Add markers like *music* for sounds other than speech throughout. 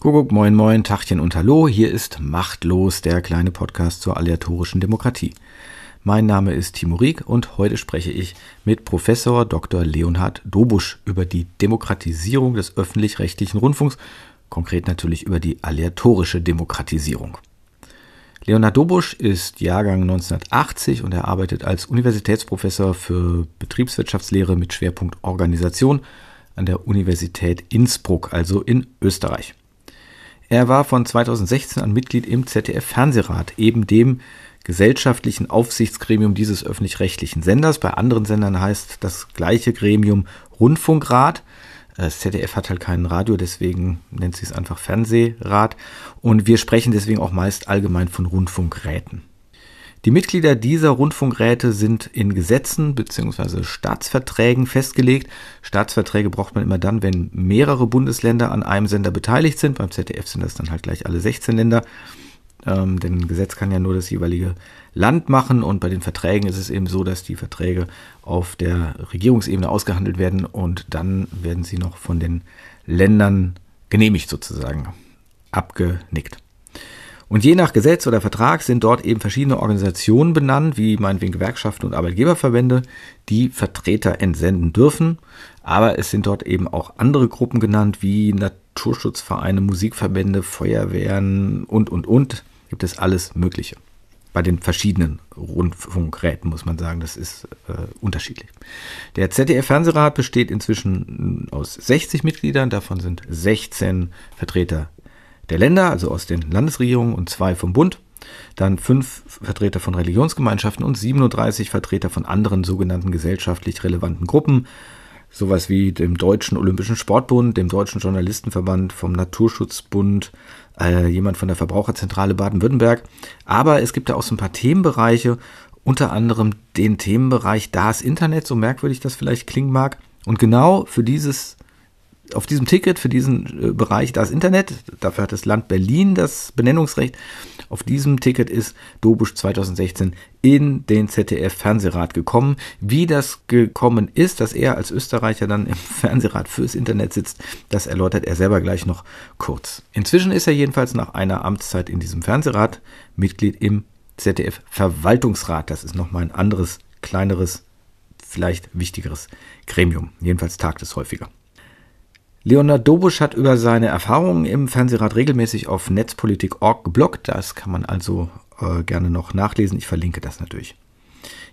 Kuckuck, moin moin, Tachchen und Hallo, hier ist Machtlos, der kleine Podcast zur aleatorischen Demokratie. Mein Name ist Timo Rieck und heute spreche ich mit Professor Dr. Leonhard Dobusch über die Demokratisierung des öffentlich-rechtlichen Rundfunks, konkret natürlich über die aleatorische Demokratisierung. Leonhard Dobusch ist Jahrgang 1980 und er arbeitet als Universitätsprofessor für Betriebswirtschaftslehre mit Schwerpunkt Organisation an der Universität Innsbruck, also in Österreich. Er war von 2016 an Mitglied im ZDF-Fernsehrat, eben dem gesellschaftlichen Aufsichtsgremium dieses öffentlich-rechtlichen Senders. Bei anderen Sendern heißt das gleiche Gremium Rundfunkrat. Das ZDF hat halt kein Radio, deswegen nennt sie es einfach Fernsehrat. Und wir sprechen deswegen auch meist allgemein von Rundfunkräten. Die Mitglieder dieser Rundfunkräte sind in Gesetzen bzw. Staatsverträgen festgelegt. Staatsverträge braucht man immer dann, wenn mehrere Bundesländer an einem Sender beteiligt sind. Beim ZDF sind das dann halt gleich alle 16 Länder. Ähm, denn ein Gesetz kann ja nur das jeweilige Land machen und bei den Verträgen ist es eben so, dass die Verträge auf der Regierungsebene ausgehandelt werden und dann werden sie noch von den Ländern genehmigt sozusagen, abgenickt. Und je nach Gesetz oder Vertrag sind dort eben verschiedene Organisationen benannt, wie meinetwegen Gewerkschaften und Arbeitgeberverbände, die Vertreter entsenden dürfen. Aber es sind dort eben auch andere Gruppen genannt, wie Naturschutzvereine, Musikverbände, Feuerwehren und, und, und. Gibt es alles Mögliche. Bei den verschiedenen Rundfunkräten muss man sagen, das ist äh, unterschiedlich. Der ZDF-Fernsehrat besteht inzwischen aus 60 Mitgliedern, davon sind 16 Vertreter der Länder, also aus den Landesregierungen und zwei vom Bund. Dann fünf Vertreter von Religionsgemeinschaften und 37 Vertreter von anderen sogenannten gesellschaftlich relevanten Gruppen. Sowas wie dem Deutschen Olympischen Sportbund, dem Deutschen Journalistenverband, vom Naturschutzbund, äh, jemand von der Verbraucherzentrale Baden-Württemberg. Aber es gibt da auch so ein paar Themenbereiche, unter anderem den Themenbereich das Internet, so merkwürdig das vielleicht klingen mag. Und genau für dieses auf diesem Ticket für diesen äh, Bereich das Internet, dafür hat das Land Berlin das Benennungsrecht. Auf diesem Ticket ist Dobusch 2016 in den ZDF-Fernsehrat gekommen. Wie das gekommen ist, dass er als Österreicher dann im *laughs* Fernsehrat fürs Internet sitzt, das erläutert er selber gleich noch kurz. Inzwischen ist er jedenfalls nach einer Amtszeit in diesem Fernsehrat Mitglied im ZDF-Verwaltungsrat. Das ist nochmal ein anderes, kleineres, vielleicht wichtigeres Gremium. Jedenfalls tagt es häufiger. Leonard Dobusch hat über seine Erfahrungen im Fernsehrat regelmäßig auf netzpolitik.org geblockt. Das kann man also äh, gerne noch nachlesen. Ich verlinke das natürlich.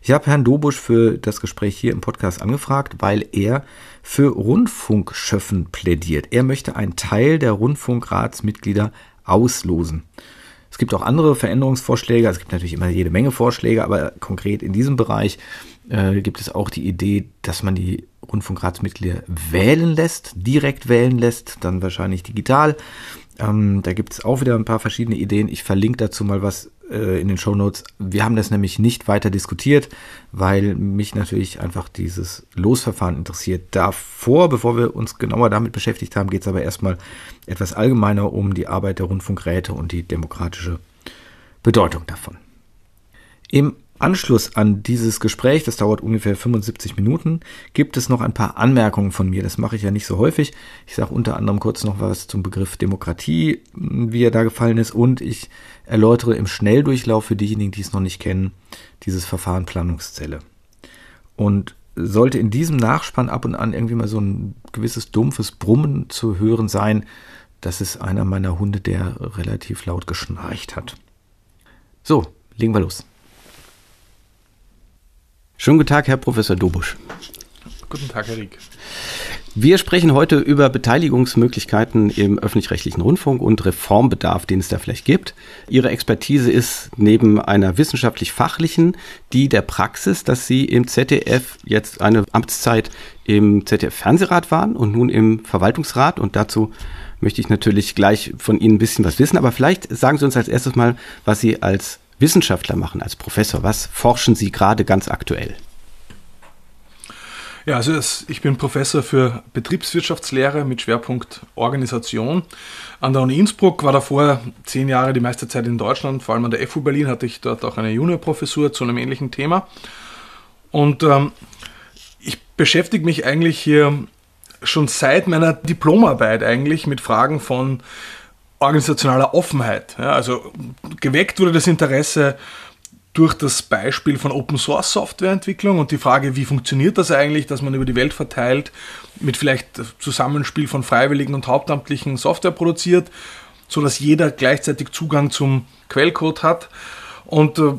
Ich habe Herrn Dobusch für das Gespräch hier im Podcast angefragt, weil er für Rundfunkschöffen plädiert. Er möchte einen Teil der Rundfunkratsmitglieder auslosen. Es gibt auch andere Veränderungsvorschläge. Es gibt natürlich immer jede Menge Vorschläge, aber konkret in diesem Bereich äh, gibt es auch die Idee, dass man die Rundfunkratsmitglieder wählen lässt, direkt wählen lässt, dann wahrscheinlich digital. Ähm, da gibt es auch wieder ein paar verschiedene Ideen. Ich verlinke dazu mal was äh, in den Show Notes. Wir haben das nämlich nicht weiter diskutiert, weil mich natürlich einfach dieses Losverfahren interessiert. Davor, bevor wir uns genauer damit beschäftigt haben, geht es aber erstmal etwas allgemeiner um die Arbeit der Rundfunkräte und die demokratische Bedeutung davon. Im Anschluss an dieses Gespräch, das dauert ungefähr 75 Minuten, gibt es noch ein paar Anmerkungen von mir. Das mache ich ja nicht so häufig. Ich sage unter anderem kurz noch was zum Begriff Demokratie, wie er da gefallen ist, und ich erläutere im Schnelldurchlauf für diejenigen, die es noch nicht kennen, dieses Verfahren Planungszelle. Und sollte in diesem Nachspann ab und an irgendwie mal so ein gewisses dumpfes Brummen zu hören sein, das ist einer meiner Hunde, der relativ laut geschnarcht hat. So, legen wir los. Schönen guten Tag, Herr Professor Dobusch. Guten Tag, Herr Rieck. Wir sprechen heute über Beteiligungsmöglichkeiten im öffentlich-rechtlichen Rundfunk und Reformbedarf, den es da vielleicht gibt. Ihre Expertise ist neben einer wissenschaftlich-fachlichen die der Praxis, dass Sie im ZDF jetzt eine Amtszeit im ZDF-Fernsehrat waren und nun im Verwaltungsrat. Und dazu möchte ich natürlich gleich von Ihnen ein bisschen was wissen. Aber vielleicht sagen Sie uns als erstes mal, was Sie als Wissenschaftler machen, als Professor? Was forschen Sie gerade ganz aktuell? Ja, also ich bin Professor für Betriebswirtschaftslehre mit Schwerpunkt Organisation an der Uni Innsbruck, war davor zehn Jahre die meiste Zeit in Deutschland, vor allem an der FU Berlin hatte ich dort auch eine Juniorprofessur zu einem ähnlichen Thema. Und ähm, ich beschäftige mich eigentlich hier schon seit meiner Diplomarbeit eigentlich mit Fragen von organisationaler Offenheit. Ja, also geweckt wurde das Interesse durch das Beispiel von Open Source Softwareentwicklung und die Frage, wie funktioniert das eigentlich, dass man über die Welt verteilt mit vielleicht Zusammenspiel von Freiwilligen und Hauptamtlichen Software produziert, so dass jeder gleichzeitig Zugang zum Quellcode hat. Und äh,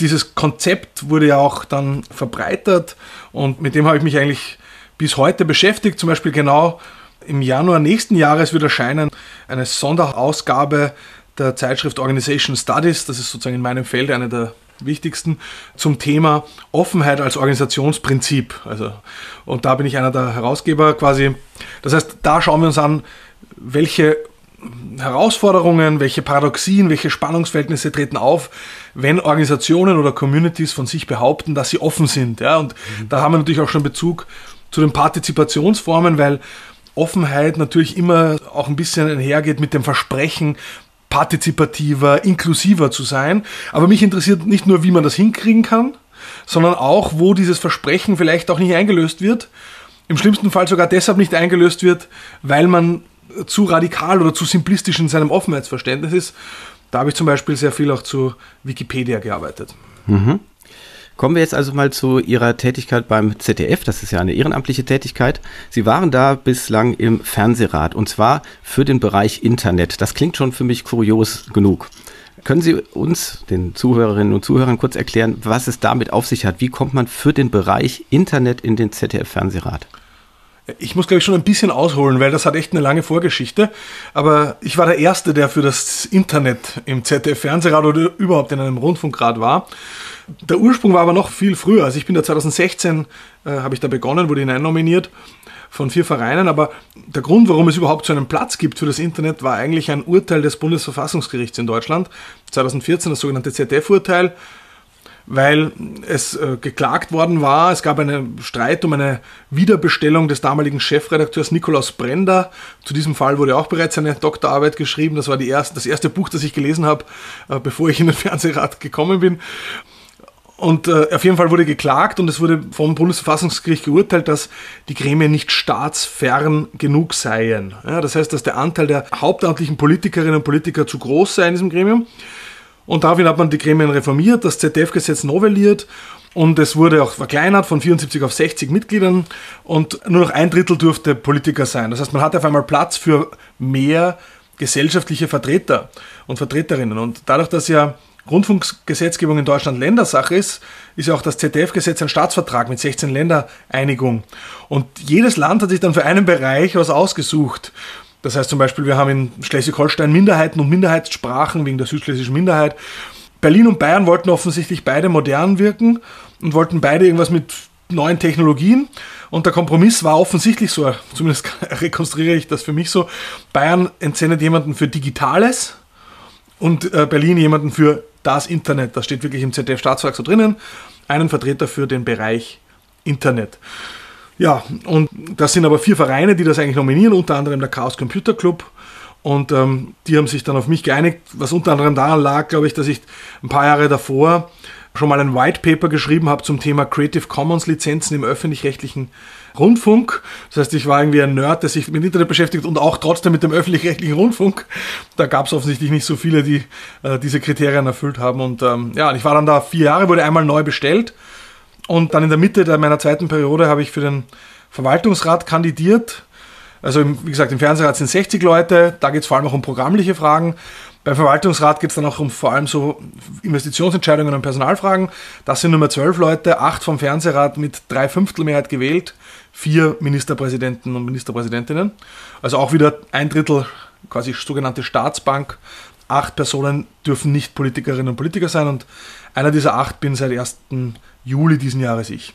dieses Konzept wurde ja auch dann verbreitert und mit dem habe ich mich eigentlich bis heute beschäftigt. Zum Beispiel genau im Januar nächsten Jahres wird erscheinen eine Sonderausgabe der Zeitschrift Organization Studies, das ist sozusagen in meinem Feld eine der wichtigsten, zum Thema Offenheit als Organisationsprinzip. Also, und da bin ich einer der Herausgeber quasi. Das heißt, da schauen wir uns an, welche Herausforderungen, welche Paradoxien, welche Spannungsverhältnisse treten auf, wenn Organisationen oder Communities von sich behaupten, dass sie offen sind. Ja? Und mhm. da haben wir natürlich auch schon Bezug zu den Partizipationsformen, weil Offenheit natürlich immer auch ein bisschen einhergeht mit dem Versprechen, partizipativer, inklusiver zu sein. Aber mich interessiert nicht nur, wie man das hinkriegen kann, sondern auch, wo dieses Versprechen vielleicht auch nicht eingelöst wird. Im schlimmsten Fall sogar deshalb nicht eingelöst wird, weil man zu radikal oder zu simplistisch in seinem Offenheitsverständnis ist. Da habe ich zum Beispiel sehr viel auch zu Wikipedia gearbeitet. Mhm. Kommen wir jetzt also mal zu Ihrer Tätigkeit beim ZDF. Das ist ja eine ehrenamtliche Tätigkeit. Sie waren da bislang im Fernsehrat und zwar für den Bereich Internet. Das klingt schon für mich kurios genug. Können Sie uns, den Zuhörerinnen und Zuhörern, kurz erklären, was es damit auf sich hat? Wie kommt man für den Bereich Internet in den ZDF-Fernsehrat? Ich muss, glaube ich, schon ein bisschen ausholen, weil das hat echt eine lange Vorgeschichte. Aber ich war der Erste, der für das Internet im ZDF-Fernsehrat oder überhaupt in einem Rundfunkrat war. Der Ursprung war aber noch viel früher. Also ich bin da 2016, äh, habe ich da begonnen, wurde hineinnominiert von vier Vereinen. Aber der Grund, warum es überhaupt so einen Platz gibt für das Internet, war eigentlich ein Urteil des Bundesverfassungsgerichts in Deutschland. 2014 das sogenannte ZDF-Urteil weil es äh, geklagt worden war. Es gab einen Streit um eine Wiederbestellung des damaligen Chefredakteurs Nikolaus Brender. Zu diesem Fall wurde auch bereits eine Doktorarbeit geschrieben. Das war die erste, das erste Buch, das ich gelesen habe, äh, bevor ich in den *laughs* Fernsehrat gekommen bin. Und äh, auf jeden Fall wurde geklagt und es wurde vom Bundesverfassungsgericht geurteilt, dass die Gremien nicht staatsfern genug seien. Ja, das heißt, dass der Anteil der hauptamtlichen Politikerinnen und Politiker zu groß sei in diesem Gremium. Und daraufhin hat man die Gremien reformiert, das ZDF-Gesetz novelliert und es wurde auch verkleinert von 74 auf 60 Mitgliedern und nur noch ein Drittel durfte Politiker sein. Das heißt, man hatte auf einmal Platz für mehr gesellschaftliche Vertreter und Vertreterinnen. Und dadurch, dass ja Rundfunkgesetzgebung in Deutschland Ländersache ist, ist ja auch das ZDF-Gesetz ein Staatsvertrag mit 16 Ländereinigung. Und jedes Land hat sich dann für einen Bereich was ausgesucht. Das heißt zum Beispiel, wir haben in Schleswig-Holstein Minderheiten und Minderheitssprachen wegen der südschlesischen Minderheit. Berlin und Bayern wollten offensichtlich beide modern wirken und wollten beide irgendwas mit neuen Technologien. Und der Kompromiss war offensichtlich so, zumindest *laughs* rekonstruiere ich das für mich so. Bayern entsendet jemanden für Digitales und äh, Berlin jemanden für das Internet. Das steht wirklich im ZDF-Staatsvertrag so drinnen. Einen Vertreter für den Bereich Internet. Ja, und das sind aber vier Vereine, die das eigentlich nominieren, unter anderem der Chaos Computer Club. Und ähm, die haben sich dann auf mich geeinigt, was unter anderem daran lag, glaube ich, dass ich ein paar Jahre davor schon mal ein White Paper geschrieben habe zum Thema Creative Commons Lizenzen im öffentlich-rechtlichen Rundfunk. Das heißt, ich war irgendwie ein Nerd, der sich mit Internet beschäftigt und auch trotzdem mit dem öffentlich-rechtlichen Rundfunk. Da gab es offensichtlich nicht so viele, die äh, diese Kriterien erfüllt haben. Und ähm, ja, ich war dann da vier Jahre, wurde einmal neu bestellt und dann in der Mitte meiner zweiten Periode habe ich für den Verwaltungsrat kandidiert. Also wie gesagt, im Fernsehrat sind 60 Leute, da geht es vor allem auch um programmliche Fragen. Beim Verwaltungsrat geht es dann auch um vor allem so Investitionsentscheidungen und Personalfragen. Das sind Nummer 12 Leute, acht vom Fernsehrat mit drei Fünftel Mehrheit gewählt, vier Ministerpräsidenten und Ministerpräsidentinnen. Also auch wieder ein Drittel quasi sogenannte Staatsbank. Acht Personen dürfen nicht Politikerinnen und Politiker sein und einer dieser acht bin seit 1. Juli diesen Jahres ich.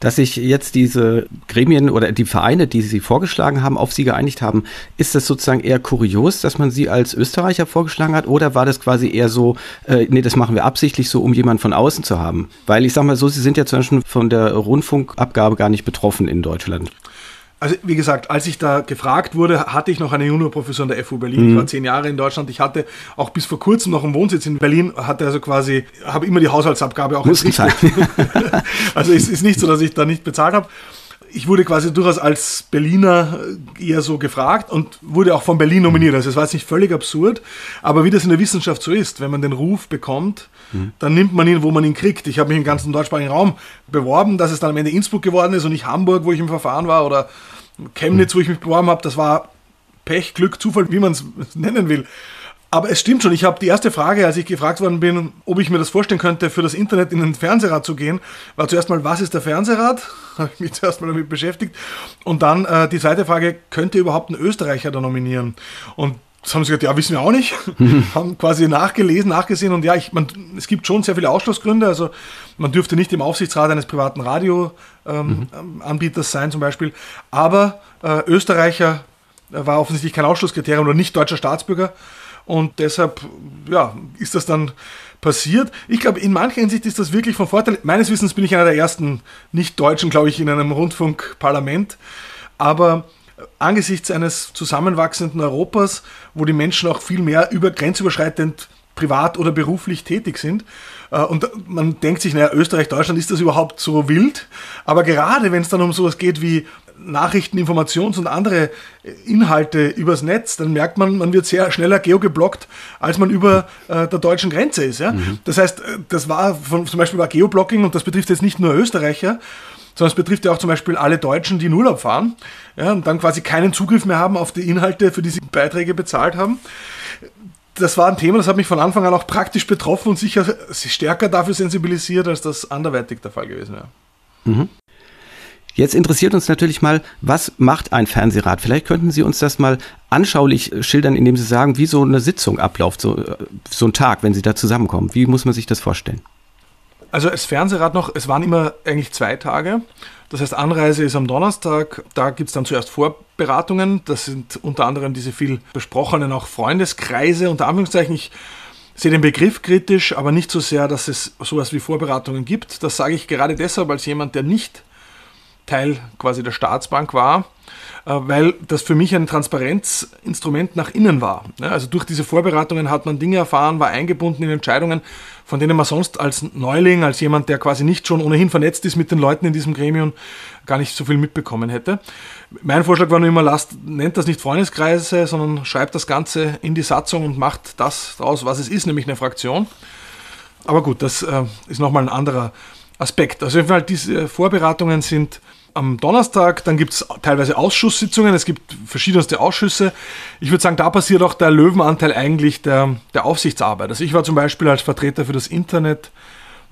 Dass sich jetzt diese Gremien oder die Vereine, die Sie vorgeschlagen haben, auf Sie geeinigt haben, ist das sozusagen eher kurios, dass man Sie als Österreicher vorgeschlagen hat? Oder war das quasi eher so, äh, nee, das machen wir absichtlich so, um jemanden von außen zu haben? Weil ich sage mal so, Sie sind ja zum Beispiel von der Rundfunkabgabe gar nicht betroffen in Deutschland. Also wie gesagt, als ich da gefragt wurde, hatte ich noch eine Juniorprofessor an der FU Berlin. Mhm. Ich war zehn Jahre in Deutschland. Ich hatte auch bis vor kurzem noch einen Wohnsitz in Berlin. Hatte also quasi, habe immer die Haushaltsabgabe auch Muss als *laughs* also es ist nicht so, dass ich da nicht bezahlt habe. Ich wurde quasi durchaus als Berliner eher so gefragt und wurde auch von Berlin nominiert. Also es war jetzt nicht völlig absurd, aber wie das in der Wissenschaft so ist, wenn man den Ruf bekommt, mhm. dann nimmt man ihn, wo man ihn kriegt. Ich habe mich im ganzen deutschsprachigen Raum beworben, dass es dann am Ende Innsbruck geworden ist und nicht Hamburg, wo ich im Verfahren war oder Chemnitz, wo ich mich beworben habe. Das war Pech, Glück, Zufall, wie man es *laughs* nennen will. Aber es stimmt schon, ich habe die erste Frage, als ich gefragt worden bin, ob ich mir das vorstellen könnte, für das Internet in ein Fernsehrat zu gehen, war zuerst mal, was ist der Fernsehrat? *laughs* Habe ich mich zuerst mal damit beschäftigt. Und dann äh, die zweite Frage, könnte überhaupt ein Österreicher da nominieren? Und das haben sie gesagt, ja, wissen wir auch nicht. *laughs* haben quasi nachgelesen, nachgesehen und ja, ich, man, es gibt schon sehr viele Ausschlussgründe. Also man dürfte nicht im Aufsichtsrat eines privaten Radioanbieters ähm, mhm. sein zum Beispiel. Aber äh, Österreicher war offensichtlich kein Ausschlusskriterium oder nicht deutscher Staatsbürger. Und deshalb ja, ist das dann passiert. Ich glaube, in mancher Hinsicht ist das wirklich von Vorteil. Meines Wissens bin ich einer der ersten Nicht-Deutschen, glaube ich, in einem Rundfunkparlament. Aber angesichts eines zusammenwachsenden Europas, wo die Menschen auch viel mehr über grenzüberschreitend privat oder beruflich tätig sind. Äh, und man denkt sich, naja, Österreich, Deutschland, ist das überhaupt so wild? Aber gerade wenn es dann um sowas geht wie Nachrichten, Informations- und andere Inhalte übers Netz, dann merkt man, man wird sehr schneller geogeblockt, als man über äh, der deutschen Grenze ist. Ja? Mhm. Das heißt, äh, das war von, zum Beispiel war Geoblocking und das betrifft jetzt nicht nur Österreicher, sondern es betrifft ja auch zum Beispiel alle Deutschen, die in Urlaub fahren ja, und dann quasi keinen Zugriff mehr haben auf die Inhalte, für die sie Beiträge bezahlt haben. Das war ein Thema, das hat mich von Anfang an auch praktisch betroffen und sicher stärker dafür sensibilisiert, als das anderweitig der Fall gewesen wäre. Mhm. Jetzt interessiert uns natürlich mal, was macht ein Fernsehrat? Vielleicht könnten Sie uns das mal anschaulich schildern, indem Sie sagen, wie so eine Sitzung abläuft, so, so ein Tag, wenn Sie da zusammenkommen. Wie muss man sich das vorstellen? Also als Fernsehrat noch, es waren immer eigentlich zwei Tage. Das heißt, Anreise ist am Donnerstag, da gibt es dann zuerst Vorberatungen. Das sind unter anderem diese viel besprochenen auch Freundeskreise, unter Anführungszeichen. Ich sehe den Begriff kritisch, aber nicht so sehr, dass es sowas wie Vorberatungen gibt. Das sage ich gerade deshalb als jemand, der nicht Teil quasi der Staatsbank war, äh, weil das für mich ein Transparenzinstrument nach innen war. Also durch diese Vorbereitungen hat man Dinge erfahren, war eingebunden in Entscheidungen, von denen man sonst als Neuling, als jemand, der quasi nicht schon ohnehin vernetzt ist mit den Leuten in diesem Gremium, gar nicht so viel mitbekommen hätte. Mein Vorschlag war nur immer, lasst, nennt das nicht Freundeskreise, sondern schreibt das Ganze in die Satzung und macht das daraus, was es ist, nämlich eine Fraktion. Aber gut, das äh, ist nochmal ein anderer Aspekt. Also auf jeden Fall, diese Vorbereitungen sind am Donnerstag, dann gibt es teilweise Ausschusssitzungen, es gibt verschiedenste Ausschüsse. Ich würde sagen, da passiert auch der Löwenanteil eigentlich der, der Aufsichtsarbeit. Also ich war zum Beispiel als Vertreter für das Internet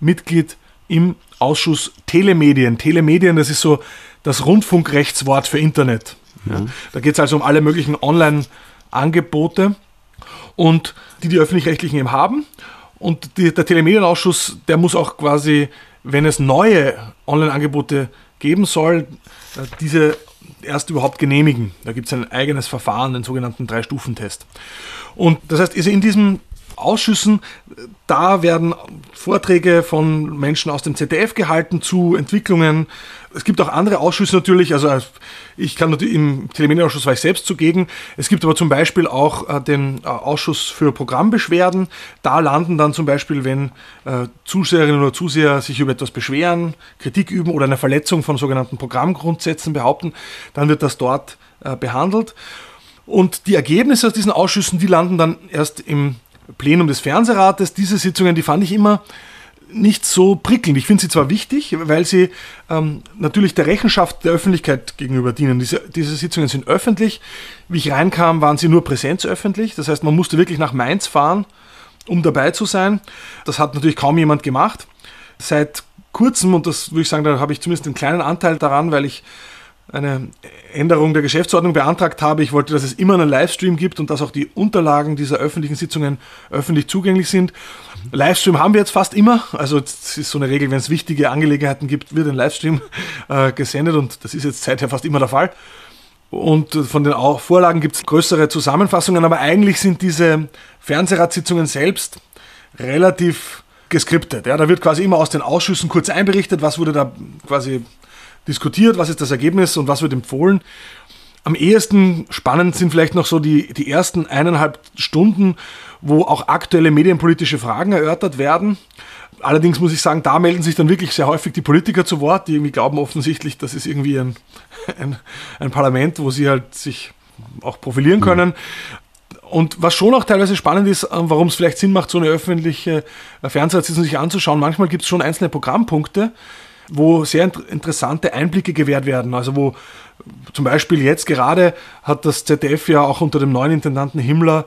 Mitglied im Ausschuss Telemedien. Telemedien, das ist so das Rundfunkrechtswort für Internet. Ja. Da geht es also um alle möglichen Online-Angebote und die die öffentlich-rechtlichen eben haben. Und die, der Telemedienausschuss, der muss auch quasi, wenn es neue Online-Angebote gibt, geben soll, äh, diese erst überhaupt genehmigen. Da gibt es ein eigenes Verfahren, den sogenannten Drei-Stufen-Test. Und das heißt, also in diesen Ausschüssen, da werden Vorträge von Menschen aus dem ZDF gehalten zu Entwicklungen. Es gibt auch andere Ausschüsse natürlich, also ich kann natürlich im Telemedienausschuss war ich selbst zugegen. Es gibt aber zum Beispiel auch äh, den äh, Ausschuss für Programmbeschwerden. Da landen dann zum Beispiel, wenn äh, Zuseherinnen oder Zuseher sich über etwas beschweren, Kritik üben oder eine Verletzung von sogenannten Programmgrundsätzen behaupten, dann wird das dort äh, behandelt. Und die Ergebnisse aus diesen Ausschüssen, die landen dann erst im Plenum des Fernsehrates. Diese Sitzungen, die fand ich immer nicht so prickelnd. Ich finde sie zwar wichtig, weil sie ähm, natürlich der Rechenschaft der Öffentlichkeit gegenüber dienen. Diese, diese Sitzungen sind öffentlich. Wie ich reinkam, waren sie nur präsenzöffentlich. Das heißt, man musste wirklich nach Mainz fahren, um dabei zu sein. Das hat natürlich kaum jemand gemacht. Seit kurzem, und das würde ich sagen, da habe ich zumindest einen kleinen Anteil daran, weil ich eine Änderung der Geschäftsordnung beantragt habe. Ich wollte, dass es immer einen Livestream gibt und dass auch die Unterlagen dieser öffentlichen Sitzungen öffentlich zugänglich sind. Livestream haben wir jetzt fast immer. Also es ist so eine Regel, wenn es wichtige Angelegenheiten gibt, wird ein Livestream äh, gesendet und das ist jetzt seither fast immer der Fall. Und von den Vorlagen gibt es größere Zusammenfassungen, aber eigentlich sind diese Fernsehratssitzungen selbst relativ geskriptet. Ja, da wird quasi immer aus den Ausschüssen kurz einberichtet, was wurde da quasi diskutiert, was ist das Ergebnis und was wird empfohlen. Am ehesten spannend sind vielleicht noch so die, die ersten eineinhalb Stunden, wo auch aktuelle medienpolitische Fragen erörtert werden. Allerdings muss ich sagen, da melden sich dann wirklich sehr häufig die Politiker zu Wort, die irgendwie glauben offensichtlich, das ist irgendwie ein, ein, ein Parlament, wo sie halt sich auch profilieren mhm. können. Und was schon auch teilweise spannend ist, äh, warum es vielleicht Sinn macht, so eine öffentliche äh, Fernsehsitzung sich anzuschauen, manchmal gibt es schon einzelne Programmpunkte, wo sehr interessante Einblicke gewährt werden. Also wo zum Beispiel jetzt gerade hat das ZDF ja auch unter dem neuen Intendanten Himmler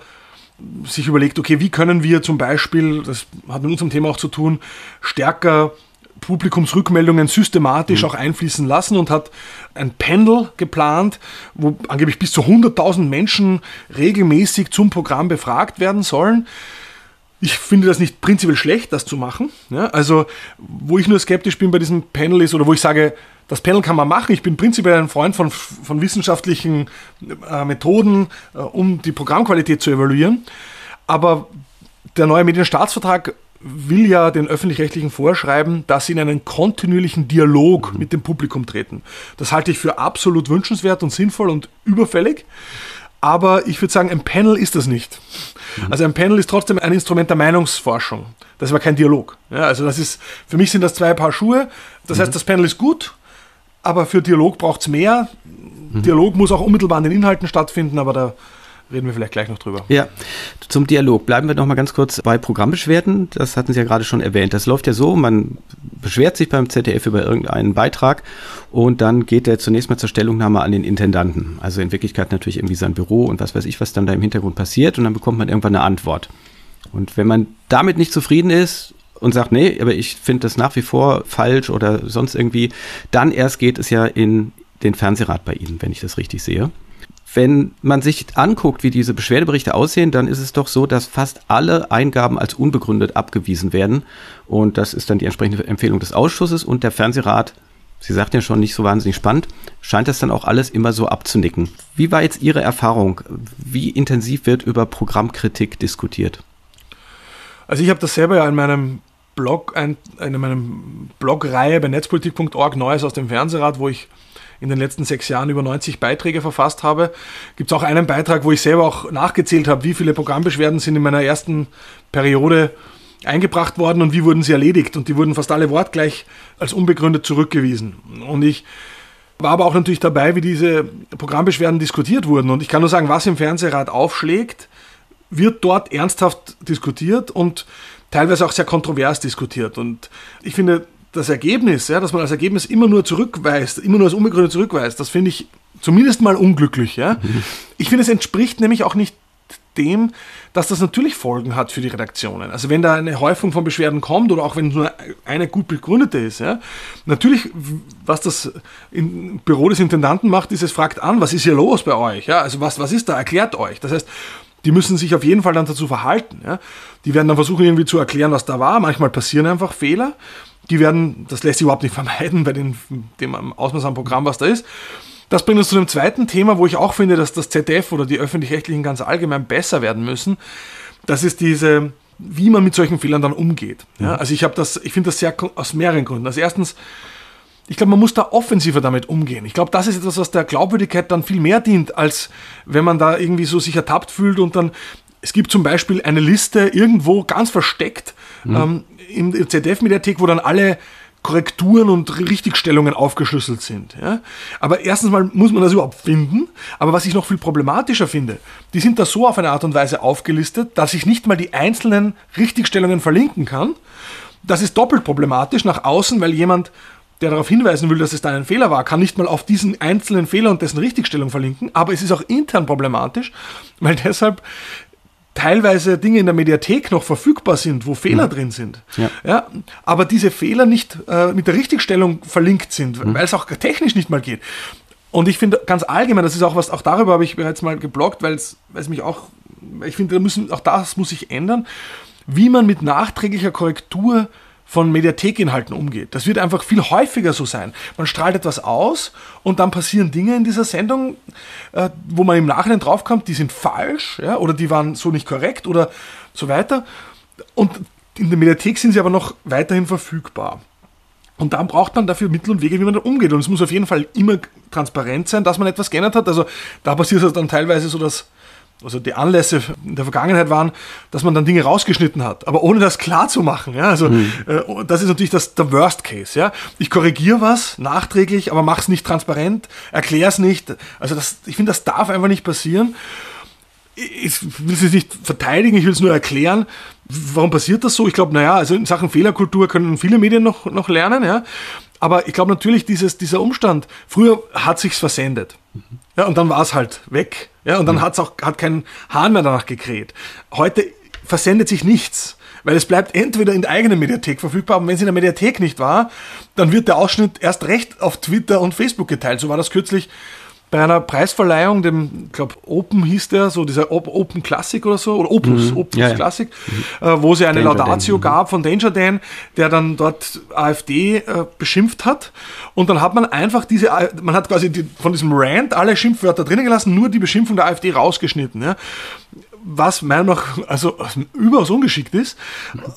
sich überlegt, okay, wie können wir zum Beispiel, das hat mit unserem Thema auch zu tun, stärker Publikumsrückmeldungen systematisch mhm. auch einfließen lassen und hat ein Panel geplant, wo angeblich bis zu 100.000 Menschen regelmäßig zum Programm befragt werden sollen. Ich finde das nicht prinzipiell schlecht, das zu machen. Ja, also, wo ich nur skeptisch bin bei diesem Panel ist, oder wo ich sage, das Panel kann man machen. Ich bin prinzipiell ein Freund von, von wissenschaftlichen äh, Methoden, äh, um die Programmqualität zu evaluieren. Aber der neue Medienstaatsvertrag will ja den öffentlich-rechtlichen vorschreiben, dass sie in einen kontinuierlichen Dialog mhm. mit dem Publikum treten. Das halte ich für absolut wünschenswert und sinnvoll und überfällig. Aber ich würde sagen, ein Panel ist das nicht. Mhm. Also ein Panel ist trotzdem ein Instrument der Meinungsforschung. Das ist aber kein Dialog. Ja, also das ist, für mich sind das zwei Paar Schuhe. Das mhm. heißt, das Panel ist gut, aber für Dialog braucht es mehr. Mhm. Dialog muss auch unmittelbar an den Inhalten stattfinden, aber da reden wir vielleicht gleich noch drüber. Ja, zum Dialog bleiben wir noch mal ganz kurz bei Programmbeschwerden. Das hatten Sie ja gerade schon erwähnt. Das läuft ja so, man beschwert sich beim ZDF über irgendeinen Beitrag und dann geht er zunächst mal zur Stellungnahme an den Intendanten. Also in Wirklichkeit natürlich irgendwie sein Büro und was weiß ich, was dann da im Hintergrund passiert und dann bekommt man irgendwann eine Antwort. Und wenn man damit nicht zufrieden ist und sagt, nee, aber ich finde das nach wie vor falsch oder sonst irgendwie, dann erst geht es ja in den Fernsehrat bei Ihnen, wenn ich das richtig sehe. Wenn man sich anguckt, wie diese Beschwerdeberichte aussehen, dann ist es doch so, dass fast alle Eingaben als unbegründet abgewiesen werden. Und das ist dann die entsprechende Empfehlung des Ausschusses und der Fernsehrat, Sie sagten ja schon nicht so wahnsinnig spannend, scheint das dann auch alles immer so abzunicken. Wie war jetzt Ihre Erfahrung? Wie intensiv wird über Programmkritik diskutiert? Also ich habe das selber ja in meinem Blog, in meinem Blogreihe bei netzpolitik.org Neues aus dem Fernsehrat, wo ich in den letzten sechs Jahren über 90 Beiträge verfasst habe. Gibt es auch einen Beitrag, wo ich selber auch nachgezählt habe, wie viele Programmbeschwerden sind in meiner ersten Periode eingebracht worden und wie wurden sie erledigt. Und die wurden fast alle wortgleich als unbegründet zurückgewiesen. Und ich war aber auch natürlich dabei, wie diese Programmbeschwerden diskutiert wurden. Und ich kann nur sagen, was im Fernsehrat aufschlägt, wird dort ernsthaft diskutiert und teilweise auch sehr kontrovers diskutiert. Und ich finde, das Ergebnis, ja, dass man als Ergebnis immer nur zurückweist, immer nur als unbegründet zurückweist, das finde ich zumindest mal unglücklich. Ja. Mhm. Ich finde, es entspricht nämlich auch nicht dem, dass das natürlich Folgen hat für die Redaktionen. Also wenn da eine Häufung von Beschwerden kommt oder auch wenn nur eine gut begründete ist, ja, natürlich, was das Büro des Intendanten macht, ist, es fragt an, was ist hier los bei euch? Ja, also was, was ist da? Erklärt euch. Das heißt, die müssen sich auf jeden Fall dann dazu verhalten. Ja. Die werden dann versuchen, irgendwie zu erklären, was da war. Manchmal passieren einfach Fehler die werden, das lässt sich überhaupt nicht *laughs* vermeiden bei den, dem Ausmaß am Programm, was da ist. Das bringt uns zu dem zweiten Thema, wo ich auch finde, dass das ZDF oder die öffentlich-rechtlichen ganz allgemein besser werden müssen. Das ist diese, wie man mit solchen Fehlern dann umgeht. Ja, also ich habe das, ich finde das sehr aus mehreren Gründen. Also erstens, ich glaube, man muss da offensiver damit umgehen. Ich glaube, das ist etwas, was der Glaubwürdigkeit dann viel mehr dient, als wenn man da irgendwie so sich ertappt fühlt und dann, es gibt zum Beispiel eine Liste irgendwo ganz versteckt, mhm. ähm, in der ZDF-Mediathek, wo dann alle Korrekturen und Richtigstellungen aufgeschlüsselt sind. Ja? Aber erstens mal muss man das überhaupt finden. Aber was ich noch viel problematischer finde, die sind da so auf eine Art und Weise aufgelistet, dass ich nicht mal die einzelnen Richtigstellungen verlinken kann. Das ist doppelt problematisch nach außen, weil jemand, der darauf hinweisen will, dass es da ein Fehler war, kann nicht mal auf diesen einzelnen Fehler und dessen Richtigstellung verlinken. Aber es ist auch intern problematisch, weil deshalb teilweise Dinge in der Mediathek noch verfügbar sind, wo Fehler mhm. drin sind. Ja. ja. aber diese Fehler nicht äh, mit der Richtigstellung verlinkt sind, mhm. weil es auch technisch nicht mal geht. Und ich finde ganz allgemein, das ist auch was, auch darüber habe ich bereits mal geblockt, weil es, weil es mich auch, ich finde, da müssen, auch das muss sich ändern, wie man mit nachträglicher Korrektur von Mediathekinhalten umgeht. Das wird einfach viel häufiger so sein. Man strahlt etwas aus und dann passieren Dinge in dieser Sendung, äh, wo man im Nachhinein draufkommt, die sind falsch ja, oder die waren so nicht korrekt oder so weiter. Und in der Mediathek sind sie aber noch weiterhin verfügbar. Und dann braucht man dafür Mittel und Wege, wie man da umgeht. Und es muss auf jeden Fall immer transparent sein, dass man etwas geändert hat. Also da passiert es dann teilweise so, dass also die Anlässe in der Vergangenheit waren, dass man dann Dinge rausgeschnitten hat, aber ohne das klar zu machen. Ja? Also mhm. äh, das ist natürlich das, der Worst Case. Ja? Ich korrigiere was nachträglich, aber mache es nicht transparent, erkläre es nicht. Also das, ich finde, das darf einfach nicht passieren. Ich will es nicht verteidigen, ich will es nur erklären. Warum passiert das so? Ich glaube, naja, also in Sachen Fehlerkultur können viele Medien noch, noch lernen, ja. Aber ich glaube natürlich, dieses, dieser Umstand, früher hat sich's versendet. Ja, und dann war es halt weg. Ja, und dann mhm. hat's auch, hat kein Hahn mehr danach gekräht. Heute versendet sich nichts. Weil es bleibt entweder in der eigenen Mediathek verfügbar, und wenn es in der Mediathek nicht war, dann wird der Ausschnitt erst recht auf Twitter und Facebook geteilt. So war das kürzlich bei einer Preisverleihung, dem, ich glaube, Open hieß der, so dieser Open Classic oder so, oder Opus, mhm. Opus ja, Classic, mhm. äh, wo es ja eine Danger Laudatio Dan. gab von Danger Dan, der dann dort AfD äh, beschimpft hat. Und dann hat man einfach diese, man hat quasi die, von diesem Rant alle Schimpfwörter drinnen gelassen, nur die Beschimpfung der AfD rausgeschnitten. Ja was meiner Meinung nach also überaus ungeschickt ist.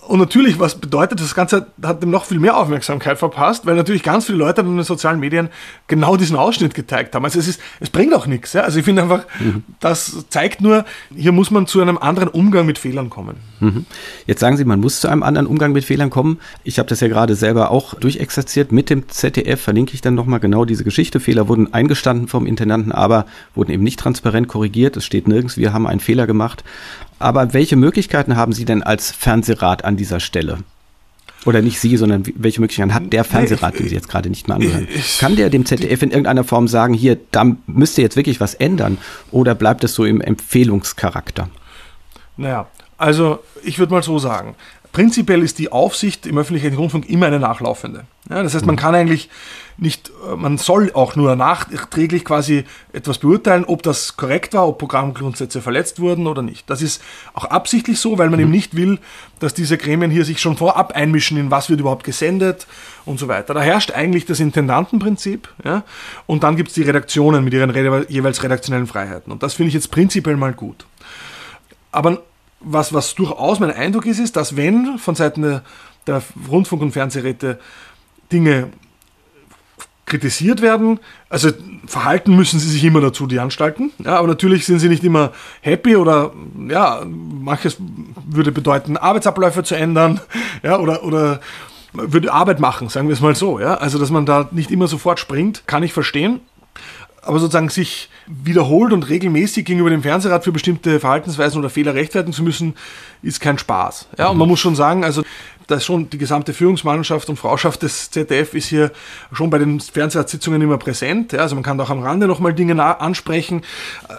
Und natürlich, was bedeutet, das Ganze hat dem noch viel mehr Aufmerksamkeit verpasst, weil natürlich ganz viele Leute in den sozialen Medien genau diesen Ausschnitt gezeigt haben. Also es ist, es bringt auch nichts. Ja? Also ich finde einfach, mhm. das zeigt nur, hier muss man zu einem anderen Umgang mit Fehlern kommen. Mhm. Jetzt sagen Sie, man muss zu einem anderen Umgang mit Fehlern kommen. Ich habe das ja gerade selber auch durchexerziert. Mit dem ZDF verlinke ich dann nochmal genau diese Geschichte. Fehler wurden eingestanden vom Intendanten, aber wurden eben nicht transparent korrigiert. Es steht nirgends, wir haben einen Fehler gemacht gemacht. Aber welche Möglichkeiten haben Sie denn als Fernsehrat an dieser Stelle? Oder nicht Sie, sondern welche Möglichkeiten hat der Fernsehrat, den Sie jetzt gerade nicht mehr angehören? Kann der dem ZDF in irgendeiner Form sagen, hier, da müsste jetzt wirklich was ändern? Oder bleibt es so im Empfehlungscharakter? Naja, also ich würde mal so sagen, prinzipiell ist die Aufsicht im öffentlichen Rundfunk immer eine nachlaufende. Ja, das heißt, man mhm. kann eigentlich nicht, äh, man soll auch nur nachträglich quasi etwas beurteilen, ob das korrekt war, ob Programmgrundsätze verletzt wurden oder nicht. Das ist auch absichtlich so, weil man mhm. eben nicht will, dass diese Gremien hier sich schon vorab einmischen, in was wird überhaupt gesendet und so weiter. Da herrscht eigentlich das Intendantenprinzip ja, und dann gibt es die Redaktionen mit ihren jeweils redaktionellen Freiheiten. Und das finde ich jetzt prinzipiell mal gut. Aber was, was durchaus mein Eindruck ist, ist, dass wenn von Seiten der, der Rundfunk- und Fernsehräte Dinge kritisiert werden. Also verhalten müssen sie sich immer dazu, die Anstalten. Ja, aber natürlich sind sie nicht immer happy oder ja, manches würde bedeuten, Arbeitsabläufe zu ändern, *laughs* ja, oder, oder würde Arbeit machen, sagen wir es mal so. Ja. Also, dass man da nicht immer sofort springt, kann ich verstehen. Aber sozusagen sich wiederholt und regelmäßig gegenüber dem Fernsehrat für bestimmte Verhaltensweisen oder Fehler rechtfertigen zu müssen, ist kein Spaß. Ja, und man muss schon sagen, also da ist schon die gesamte Führungsmannschaft und Frauschaft des ZDF ist hier schon bei den Fernsehratssitzungen immer präsent. Ja, also man kann auch am Rande nochmal Dinge ansprechen.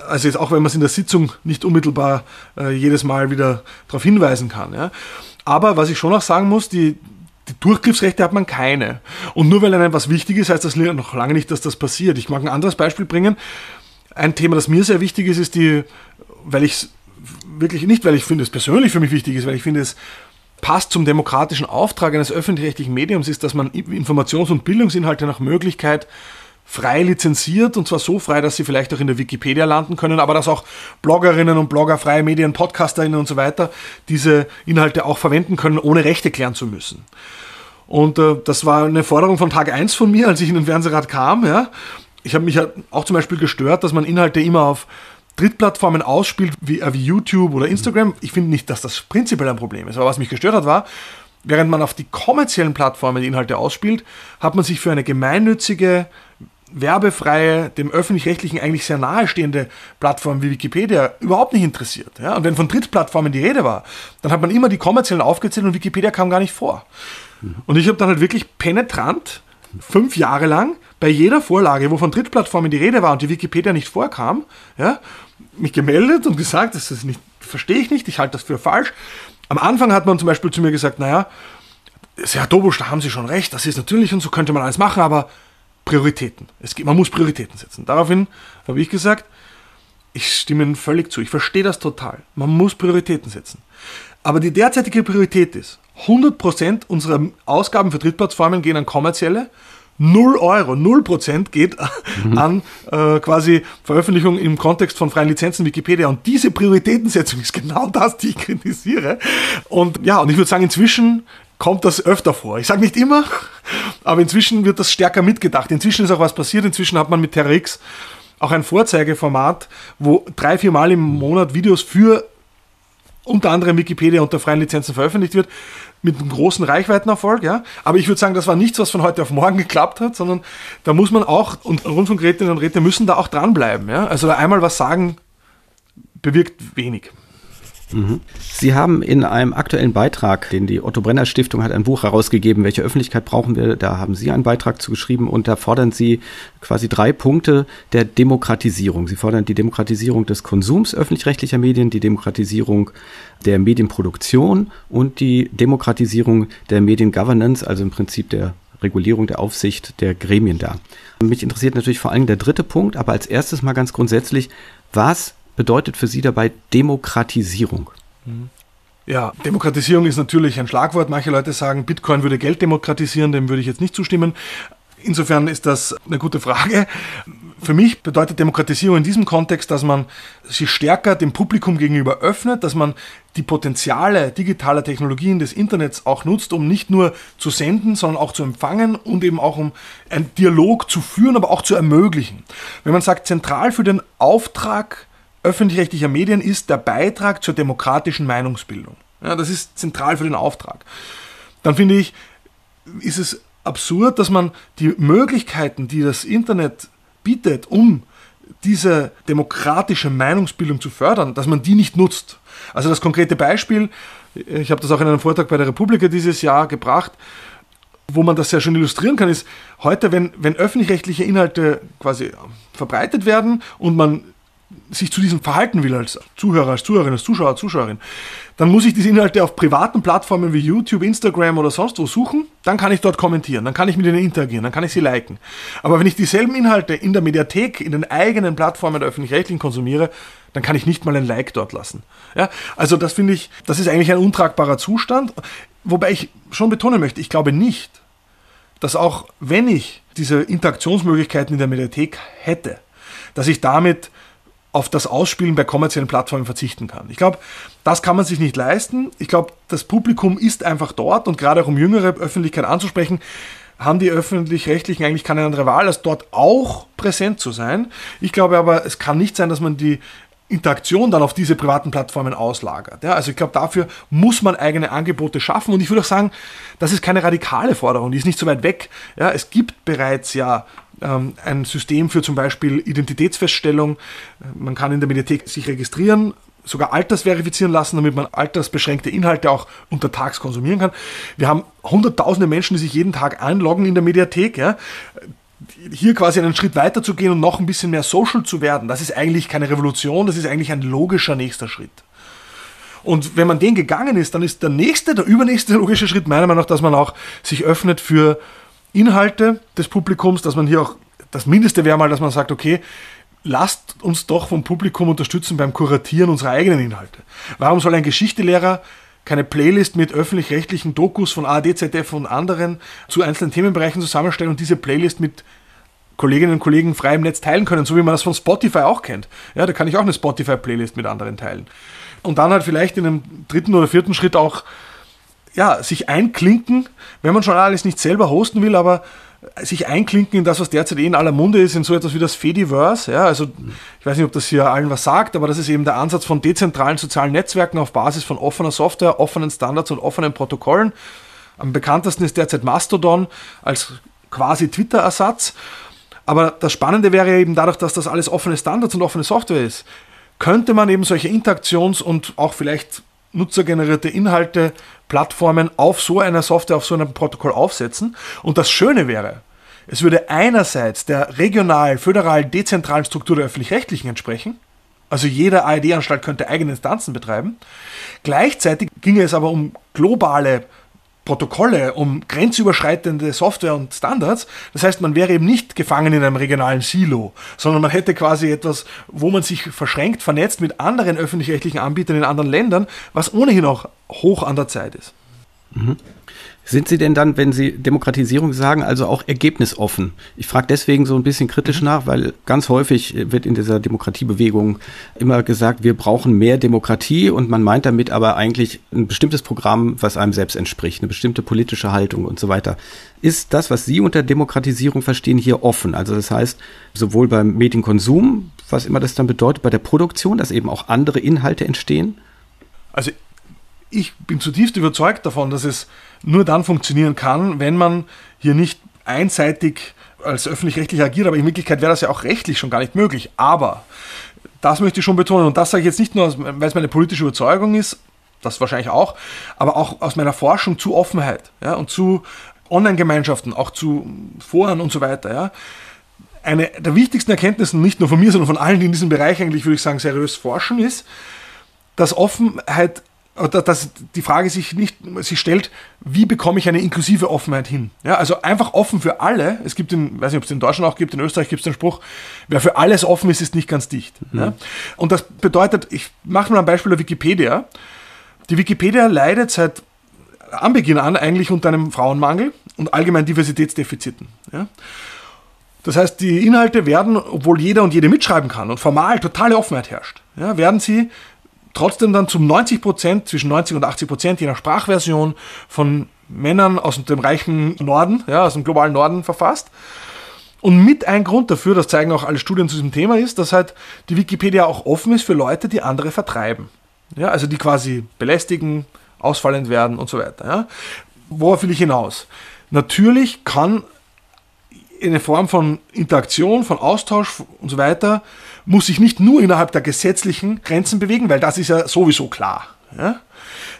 Also jetzt auch wenn man es in der Sitzung nicht unmittelbar äh, jedes Mal wieder darauf hinweisen kann. Ja. Aber was ich schon auch sagen muss, die, die Durchgriffsrechte hat man keine. Und nur weil einem was wichtig ist, heißt das noch lange nicht, dass das passiert. Ich mag ein anderes Beispiel bringen. Ein Thema, das mir sehr wichtig ist, ist die, weil ich es wirklich nicht, weil ich finde, es persönlich für mich wichtig ist, weil ich finde, es passt zum demokratischen Auftrag eines öffentlich-rechtlichen Mediums, ist, dass man Informations- und Bildungsinhalte nach Möglichkeit frei lizenziert und zwar so frei, dass sie vielleicht auch in der Wikipedia landen können, aber dass auch Bloggerinnen und Blogger, freie Medien, Podcasterinnen und so weiter diese Inhalte auch verwenden können, ohne Rechte klären zu müssen. Und äh, das war eine Forderung von Tag 1 von mir, als ich in den Fernsehrat kam. Ja ich habe mich auch zum Beispiel gestört, dass man Inhalte immer auf Drittplattformen ausspielt, wie, äh, wie YouTube oder Instagram. Ich finde nicht, dass das prinzipiell ein Problem ist. Aber was mich gestört hat, war, während man auf die kommerziellen Plattformen die Inhalte ausspielt, hat man sich für eine gemeinnützige, werbefreie, dem öffentlich-rechtlichen eigentlich sehr nahestehende Plattform wie Wikipedia überhaupt nicht interessiert. Ja? Und wenn von Drittplattformen die Rede war, dann hat man immer die kommerziellen aufgezählt und Wikipedia kam gar nicht vor. Mhm. Und ich habe dann halt wirklich penetrant fünf Jahre lang bei jeder Vorlage, wo von Drittplattformen die Rede war und die Wikipedia nicht vorkam, ja, mich gemeldet und gesagt, das ist nicht, verstehe ich nicht, ich halte das für falsch. Am Anfang hat man zum Beispiel zu mir gesagt, naja, Herr Dobusch, da haben Sie schon recht, das ist natürlich und so könnte man alles machen, aber Prioritäten. Es gibt, man muss Prioritäten setzen. Daraufhin habe ich gesagt, ich stimme Ihnen völlig zu, ich verstehe das total. Man muss Prioritäten setzen. Aber die derzeitige Priorität ist, 100% unserer Ausgaben für Drittplattformen gehen an kommerzielle 0 Euro, 0 Prozent geht mhm. an äh, quasi Veröffentlichung im Kontext von freien Lizenzen Wikipedia. Und diese Prioritätensetzung ist genau das, die ich kritisiere. Und ja, und ich würde sagen, inzwischen kommt das öfter vor. Ich sage nicht immer, aber inzwischen wird das stärker mitgedacht. Inzwischen ist auch was passiert. Inzwischen hat man mit TerraX auch ein Vorzeigeformat, wo drei, vier Mal im Monat Videos für unter anderem Wikipedia unter freien Lizenzen veröffentlicht wird, mit einem großen Reichweitenerfolg, ja. Aber ich würde sagen, das war nichts, was von heute auf morgen *laughs* geklappt hat, sondern da muss man auch, und Rundfunkrätinnen und Räte müssen da auch dranbleiben, ja. Also da einmal was sagen, bewirkt wenig. Sie haben in einem aktuellen Beitrag, den die Otto Brenner Stiftung hat, ein Buch herausgegeben, welche Öffentlichkeit brauchen wir, da haben Sie einen Beitrag zu geschrieben und da fordern Sie quasi drei Punkte der Demokratisierung. Sie fordern die Demokratisierung des Konsums öffentlich-rechtlicher Medien, die Demokratisierung der Medienproduktion und die Demokratisierung der Mediengovernance, also im Prinzip der Regulierung der Aufsicht der Gremien da. Mich interessiert natürlich vor allem der dritte Punkt, aber als erstes mal ganz grundsätzlich, was bedeutet für Sie dabei Demokratisierung? Ja, Demokratisierung ist natürlich ein Schlagwort. Manche Leute sagen, Bitcoin würde Geld demokratisieren, dem würde ich jetzt nicht zustimmen. Insofern ist das eine gute Frage. Für mich bedeutet Demokratisierung in diesem Kontext, dass man sich stärker dem Publikum gegenüber öffnet, dass man die Potenziale digitaler Technologien des Internets auch nutzt, um nicht nur zu senden, sondern auch zu empfangen und eben auch um einen Dialog zu führen, aber auch zu ermöglichen. Wenn man sagt, zentral für den Auftrag öffentlich-rechtlicher Medien ist der Beitrag zur demokratischen Meinungsbildung. Ja, das ist zentral für den Auftrag. Dann finde ich, ist es absurd, dass man die Möglichkeiten, die das Internet bietet, um diese demokratische Meinungsbildung zu fördern, dass man die nicht nutzt. Also das konkrete Beispiel, ich habe das auch in einem Vortrag bei der Republika dieses Jahr gebracht, wo man das sehr schön illustrieren kann, ist heute, wenn, wenn öffentlich-rechtliche Inhalte quasi verbreitet werden und man sich zu diesem verhalten will als Zuhörer, als Zuhörerin, als Zuschauer, Zuschauerin, dann muss ich diese Inhalte auf privaten Plattformen wie YouTube, Instagram oder sonst wo suchen, dann kann ich dort kommentieren, dann kann ich mit ihnen interagieren, dann kann ich sie liken. Aber wenn ich dieselben Inhalte in der Mediathek, in den eigenen Plattformen der öffentlich-rechtlichen konsumiere, dann kann ich nicht mal ein Like dort lassen. Ja, also das finde ich, das ist eigentlich ein untragbarer Zustand, wobei ich schon betonen möchte, ich glaube nicht, dass auch wenn ich diese Interaktionsmöglichkeiten in der Mediathek hätte, dass ich damit auf das Ausspielen bei kommerziellen Plattformen verzichten kann. Ich glaube, das kann man sich nicht leisten. Ich glaube, das Publikum ist einfach dort und gerade auch um jüngere Öffentlichkeit anzusprechen, haben die öffentlich-rechtlichen eigentlich keine andere Wahl, als dort auch präsent zu sein. Ich glaube aber, es kann nicht sein, dass man die Interaktion dann auf diese privaten Plattformen auslagert. Ja, also ich glaube, dafür muss man eigene Angebote schaffen. Und ich würde auch sagen, das ist keine radikale Forderung, die ist nicht so weit weg. Ja, es gibt bereits ja ähm, ein System für zum Beispiel Identitätsfeststellung. Man kann in der Mediathek sich registrieren, sogar altersverifizieren lassen, damit man altersbeschränkte Inhalte auch untertags konsumieren kann. Wir haben hunderttausende Menschen, die sich jeden Tag einloggen in der Mediathek. Ja. Hier quasi einen Schritt weiter zu gehen und noch ein bisschen mehr social zu werden, das ist eigentlich keine Revolution, das ist eigentlich ein logischer nächster Schritt. Und wenn man den gegangen ist, dann ist der nächste, der übernächste logische Schritt meiner Meinung nach, dass man auch sich öffnet für Inhalte des Publikums, dass man hier auch, das Mindeste wäre mal, dass man sagt, okay, lasst uns doch vom Publikum unterstützen beim Kuratieren unserer eigenen Inhalte. Warum soll ein Geschichtelehrer keine Playlist mit öffentlich-rechtlichen Dokus von ARD, ZDF und anderen zu einzelnen Themenbereichen zusammenstellen und diese Playlist mit Kolleginnen und Kollegen frei im Netz teilen können, so wie man das von Spotify auch kennt. Ja, da kann ich auch eine Spotify-Playlist mit anderen teilen. Und dann halt vielleicht in einem dritten oder vierten Schritt auch ja, sich einklinken, wenn man schon alles nicht selber hosten will, aber sich einklinken in das, was derzeit eh in aller Munde ist, in so etwas wie das Fediverse. Ja, also ich weiß nicht, ob das hier allen was sagt, aber das ist eben der Ansatz von dezentralen sozialen Netzwerken auf Basis von offener Software, offenen Standards und offenen Protokollen. Am bekanntesten ist derzeit Mastodon als quasi Twitter-Ersatz. Aber das Spannende wäre eben dadurch, dass das alles offene Standards und offene Software ist, könnte man eben solche Interaktions- und auch vielleicht nutzergenerierte Inhalte, Plattformen auf so einer Software, auf so einem Protokoll aufsetzen. Und das Schöne wäre, es würde einerseits der regional, föderal, dezentralen Struktur der öffentlich-rechtlichen entsprechen. Also jede ARD-Anstalt könnte eigene Instanzen betreiben. Gleichzeitig ginge es aber um globale Protokolle, um grenzüberschreitende Software und Standards. Das heißt, man wäre eben nicht gefangen in einem regionalen Silo, sondern man hätte quasi etwas, wo man sich verschränkt, vernetzt mit anderen öffentlich-rechtlichen Anbietern in anderen Ländern, was ohnehin auch hoch an der Zeit ist. Mhm. Sind Sie denn dann, wenn Sie Demokratisierung sagen, also auch ergebnisoffen? Ich frage deswegen so ein bisschen kritisch mhm. nach, weil ganz häufig wird in dieser Demokratiebewegung immer gesagt, wir brauchen mehr Demokratie und man meint damit aber eigentlich ein bestimmtes Programm, was einem selbst entspricht, eine bestimmte politische Haltung und so weiter. Ist das, was Sie unter Demokratisierung verstehen, hier offen? Also das heißt, sowohl beim Medienkonsum, was immer das dann bedeutet, bei der Produktion, dass eben auch andere Inhalte entstehen? Also ich bin zutiefst überzeugt davon, dass es nur dann funktionieren kann, wenn man hier nicht einseitig als öffentlich-rechtlich agiert, aber in Wirklichkeit wäre das ja auch rechtlich schon gar nicht möglich. Aber das möchte ich schon betonen und das sage ich jetzt nicht nur, weil es meine politische Überzeugung ist, das wahrscheinlich auch, aber auch aus meiner Forschung zu Offenheit ja, und zu Online-Gemeinschaften, auch zu Foren und so weiter. Ja. Eine der wichtigsten Erkenntnissen, nicht nur von mir, sondern von allen, die in diesem Bereich eigentlich, würde ich sagen, seriös forschen, ist, dass Offenheit dass die Frage sich nicht sich stellt, wie bekomme ich eine inklusive Offenheit hin? Ja, also einfach offen für alle. Es gibt in, weiß nicht, ob es in Deutschland auch gibt, in Österreich gibt es den Spruch, wer für alles offen ist, ist nicht ganz dicht. Mhm. Ja? Und das bedeutet, ich mache mal ein Beispiel der Wikipedia. Die Wikipedia leidet seit Anbeginn an eigentlich unter einem Frauenmangel und allgemein Diversitätsdefiziten. Ja? Das heißt, die Inhalte werden, obwohl jeder und jede mitschreiben kann und formal totale Offenheit herrscht, ja, werden sie trotzdem dann zum 90 Prozent, zwischen 90 und 80 Prozent, je nach Sprachversion, von Männern aus dem reichen Norden, ja, aus dem globalen Norden verfasst. Und mit ein Grund dafür, das zeigen auch alle Studien zu diesem Thema, ist, dass halt die Wikipedia auch offen ist für Leute, die andere vertreiben. Ja, also die quasi belästigen, ausfallend werden und so weiter. Ja. Worauf will ich hinaus? Natürlich kann eine Form von Interaktion, von Austausch und so weiter muss sich nicht nur innerhalb der gesetzlichen Grenzen bewegen, weil das ist ja sowieso klar. Ja?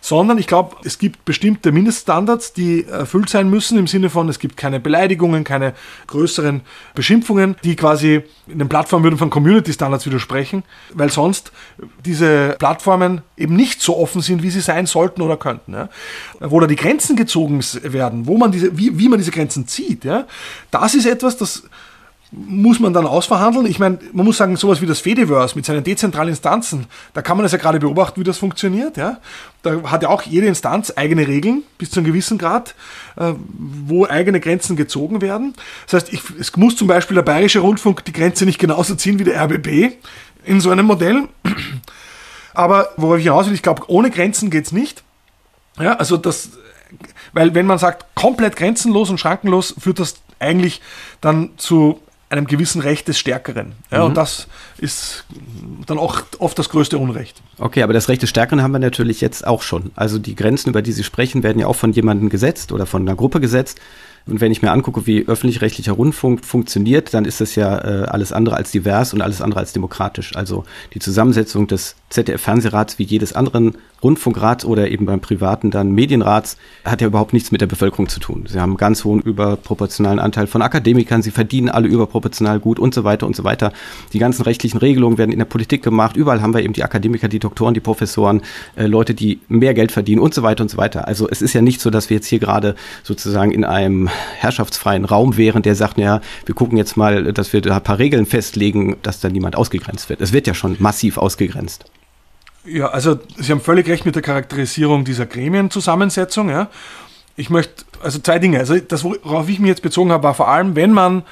sondern ich glaube, es gibt bestimmte Mindeststandards, die erfüllt sein müssen im Sinne von, es gibt keine Beleidigungen, keine größeren Beschimpfungen, die quasi in den Plattformen würden von Community Standards widersprechen, weil sonst diese Plattformen eben nicht so offen sind, wie sie sein sollten oder könnten. Ja? Wo da die Grenzen gezogen werden, wo man diese, wie, wie man diese Grenzen zieht, ja? das ist etwas, das muss man dann ausverhandeln. Ich meine, man muss sagen, sowas wie das Fediverse mit seinen dezentralen Instanzen, da kann man das ja gerade beobachten, wie das funktioniert. Ja? Da hat ja auch jede Instanz eigene Regeln bis zu einem gewissen Grad, äh, wo eigene Grenzen gezogen werden. Das heißt, ich, es muss zum Beispiel der Bayerische Rundfunk die Grenze nicht genauso ziehen wie der RBB in so einem Modell. Aber worauf ich hinaus will, ich glaube, ohne Grenzen geht's nicht. Ja, also das, weil wenn man sagt, komplett grenzenlos und schrankenlos, führt das eigentlich dann zu einem gewissen Recht des Stärkeren. Ja, mhm. Und das ist dann auch oft das größte Unrecht. Okay, aber das Recht des Stärkeren haben wir natürlich jetzt auch schon. Also die Grenzen, über die Sie sprechen, werden ja auch von jemandem gesetzt oder von einer Gruppe gesetzt. Und wenn ich mir angucke, wie öffentlich-rechtlicher Rundfunk funktioniert, dann ist das ja äh, alles andere als divers und alles andere als demokratisch. Also die Zusammensetzung des ZDF-Fernsehrats wie jedes anderen Rundfunkrats oder eben beim privaten dann Medienrats hat ja überhaupt nichts mit der Bevölkerung zu tun. Sie haben einen ganz hohen überproportionalen Anteil von Akademikern, sie verdienen alle überproportional gut und so weiter und so weiter. Die ganzen rechtlichen Regelungen werden in der Politik gemacht. Überall haben wir eben die Akademiker, die Doktoren, die Professoren, äh, Leute, die mehr Geld verdienen und so weiter und so weiter. Also es ist ja nicht so, dass wir jetzt hier gerade sozusagen in einem herrschaftsfreien Raum wären, der sagt, ja, wir gucken jetzt mal, dass wir da ein paar Regeln festlegen, dass da niemand ausgegrenzt wird. Es wird ja schon massiv ausgegrenzt. Ja, also Sie haben völlig recht mit der Charakterisierung dieser Gremienzusammensetzung. Ja. Ich möchte, also zwei Dinge. Also das, worauf ich mich jetzt bezogen habe, war vor allem, wenn man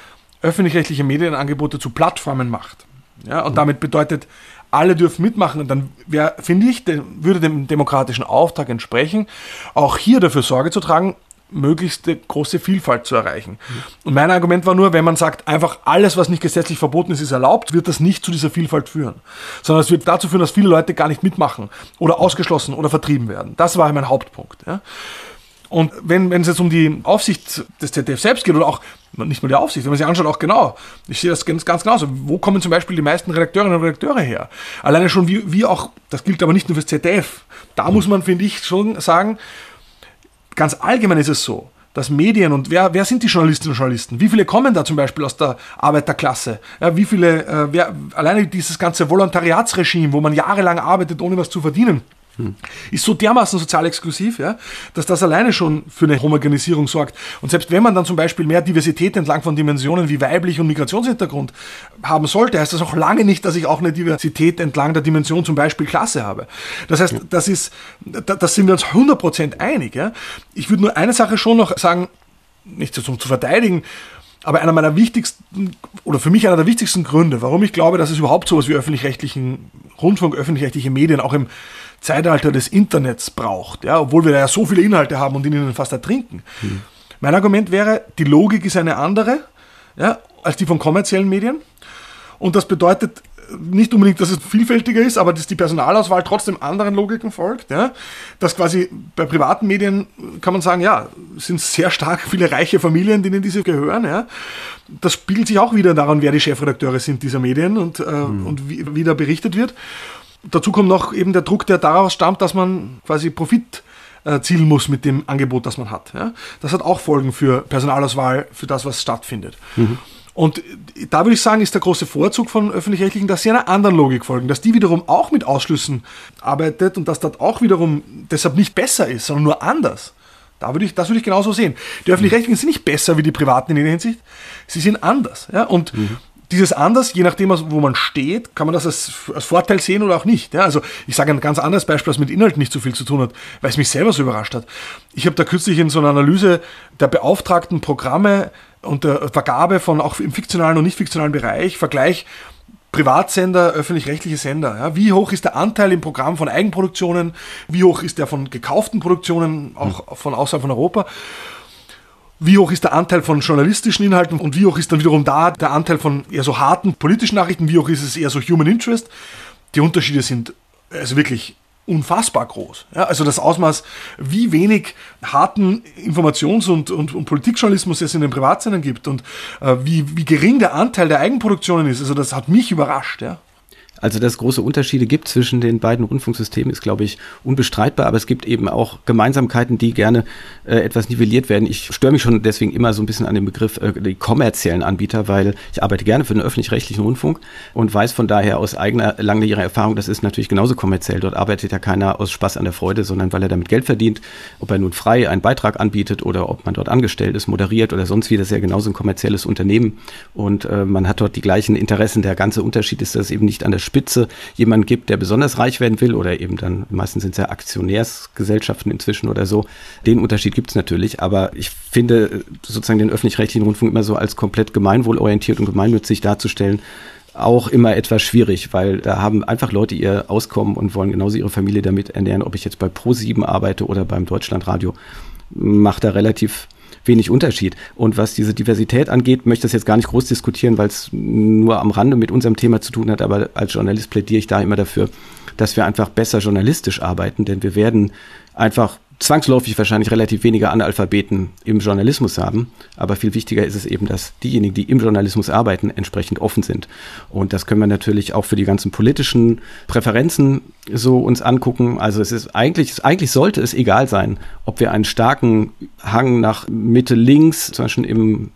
öffentlich-rechtliche Medienangebote zu Plattformen macht. Ja, und damit bedeutet, alle dürfen mitmachen. Und dann wäre, finde ich, würde dem demokratischen Auftrag entsprechen, auch hier dafür Sorge zu tragen, möglichst große Vielfalt zu erreichen. Und mein Argument war nur, wenn man sagt, einfach alles, was nicht gesetzlich verboten ist, ist erlaubt, wird das nicht zu dieser Vielfalt führen. Sondern es wird dazu führen, dass viele Leute gar nicht mitmachen oder ausgeschlossen oder vertrieben werden. Das war mein Hauptpunkt. Ja. Und wenn, wenn es jetzt um die Aufsicht des ZDF selbst geht oder auch nicht nur die Aufsicht, wenn man sich anschaut, auch genau, ich sehe das ganz, ganz genauso. Wo kommen zum Beispiel die meisten Redakteurinnen und Redakteure her? Alleine schon wie, wie auch, das gilt aber nicht nur fürs ZDF. Da muss man, finde ich, schon sagen, ganz allgemein ist es so, dass Medien und wer, wer sind die Journalistinnen und Journalisten? Wie viele kommen da zum Beispiel aus der Arbeiterklasse? Ja, wie viele, äh, wer, alleine dieses ganze Volontariatsregime, wo man jahrelang arbeitet, ohne was zu verdienen. Hm. ist so dermaßen sozial exklusiv, ja, dass das alleine schon für eine Homogenisierung sorgt. Und selbst wenn man dann zum Beispiel mehr Diversität entlang von Dimensionen wie weiblich und Migrationshintergrund haben sollte, heißt das auch lange nicht, dass ich auch eine Diversität entlang der Dimension zum Beispiel Klasse habe. Das heißt, das ist, da, das sind wir uns 100% einig. Ja. Ich würde nur eine Sache schon noch sagen, nicht so zum zu verteidigen, aber einer meiner wichtigsten, oder für mich einer der wichtigsten Gründe, warum ich glaube, dass es überhaupt sowas wie öffentlich-rechtlichen Rundfunk, öffentlich-rechtliche Medien auch im Zeitalter des Internets braucht, ja, obwohl wir da ja so viele Inhalte haben und in ihnen fast ertrinken. Hm. Mein Argument wäre, die Logik ist eine andere ja, als die von kommerziellen Medien. Und das bedeutet nicht unbedingt, dass es vielfältiger ist, aber dass die Personalauswahl trotzdem anderen Logiken folgt. Ja? Dass quasi bei privaten Medien kann man sagen, ja, sind sehr stark viele reiche Familien, denen diese gehören. Ja? Das spiegelt sich auch wieder daran, wer die Chefredakteure sind dieser Medien und, äh, mhm. und wie, wie da berichtet wird. Dazu kommt noch eben der Druck, der daraus stammt, dass man quasi Profit erzielen muss mit dem Angebot, das man hat. Ja? Das hat auch Folgen für Personalauswahl, für das, was stattfindet. Mhm. Und da würde ich sagen, ist der große Vorzug von öffentlich-rechtlichen, dass sie einer anderen Logik folgen, dass die wiederum auch mit Ausschlüssen arbeitet und dass das auch wiederum deshalb nicht besser ist, sondern nur anders. Da würde ich, das würde ich genauso sehen. Die öffentlich-rechtlichen sind nicht besser wie die privaten in der Hinsicht, sie sind anders. Ja? Und mhm. Dieses anders, je nachdem, wo man steht, kann man das als, als Vorteil sehen oder auch nicht. Ja? Also ich sage ein ganz anderes Beispiel, das mit Inhalten nicht so viel zu tun hat, weil es mich selber so überrascht hat. Ich habe da kürzlich in so einer Analyse der beauftragten Programme und der Vergabe von auch im fiktionalen und nicht fiktionalen Bereich, Vergleich Privatsender, öffentlich-rechtliche Sender. Ja? Wie hoch ist der Anteil im Programm von Eigenproduktionen? Wie hoch ist der von gekauften Produktionen, auch mhm. von außerhalb von Europa? Wie hoch ist der Anteil von journalistischen Inhalten und wie hoch ist dann wiederum da der Anteil von eher so harten politischen Nachrichten? Wie hoch ist es eher so Human Interest? Die Unterschiede sind also wirklich unfassbar groß. Ja, also das Ausmaß, wie wenig harten Informations- und, und, und Politikjournalismus es in den Privatsendern gibt und äh, wie, wie gering der Anteil der Eigenproduktionen ist, also das hat mich überrascht. Ja. Also, dass es große Unterschiede gibt zwischen den beiden Rundfunksystemen, ist, glaube ich, unbestreitbar. Aber es gibt eben auch Gemeinsamkeiten, die gerne äh, etwas nivelliert werden. Ich störe mich schon deswegen immer so ein bisschen an den Begriff äh, die kommerziellen Anbieter, weil ich arbeite gerne für den öffentlich-rechtlichen Rundfunk und weiß von daher aus eigener langjähriger Erfahrung, das ist natürlich genauso kommerziell. Dort arbeitet ja keiner aus Spaß an der Freude, sondern weil er damit Geld verdient. Ob er nun frei einen Beitrag anbietet oder ob man dort angestellt ist, moderiert oder sonst wie, das ist ja genauso ein kommerzielles Unternehmen. Und äh, man hat dort die gleichen Interessen. Der ganze Unterschied ist, dass eben nicht an der Spitze jemanden gibt, der besonders reich werden will oder eben dann, meistens sind es ja Aktionärsgesellschaften inzwischen oder so. Den Unterschied gibt es natürlich, aber ich finde sozusagen den öffentlich-rechtlichen Rundfunk immer so als komplett gemeinwohlorientiert und gemeinnützig darzustellen, auch immer etwas schwierig, weil da haben einfach Leute ihr Auskommen und wollen genauso ihre Familie damit ernähren, ob ich jetzt bei Pro7 arbeite oder beim Deutschlandradio, macht da relativ wenig Unterschied. Und was diese Diversität angeht, möchte ich das jetzt gar nicht groß diskutieren, weil es nur am Rande mit unserem Thema zu tun hat. Aber als Journalist plädiere ich da immer dafür, dass wir einfach besser journalistisch arbeiten, denn wir werden einfach zwangsläufig wahrscheinlich relativ weniger Analphabeten im Journalismus haben. Aber viel wichtiger ist es eben, dass diejenigen, die im Journalismus arbeiten, entsprechend offen sind. Und das können wir natürlich auch für die ganzen politischen Präferenzen so uns angucken. Also es ist eigentlich, eigentlich sollte es egal sein, ob wir einen starken Hang nach Mitte links, zum Beispiel im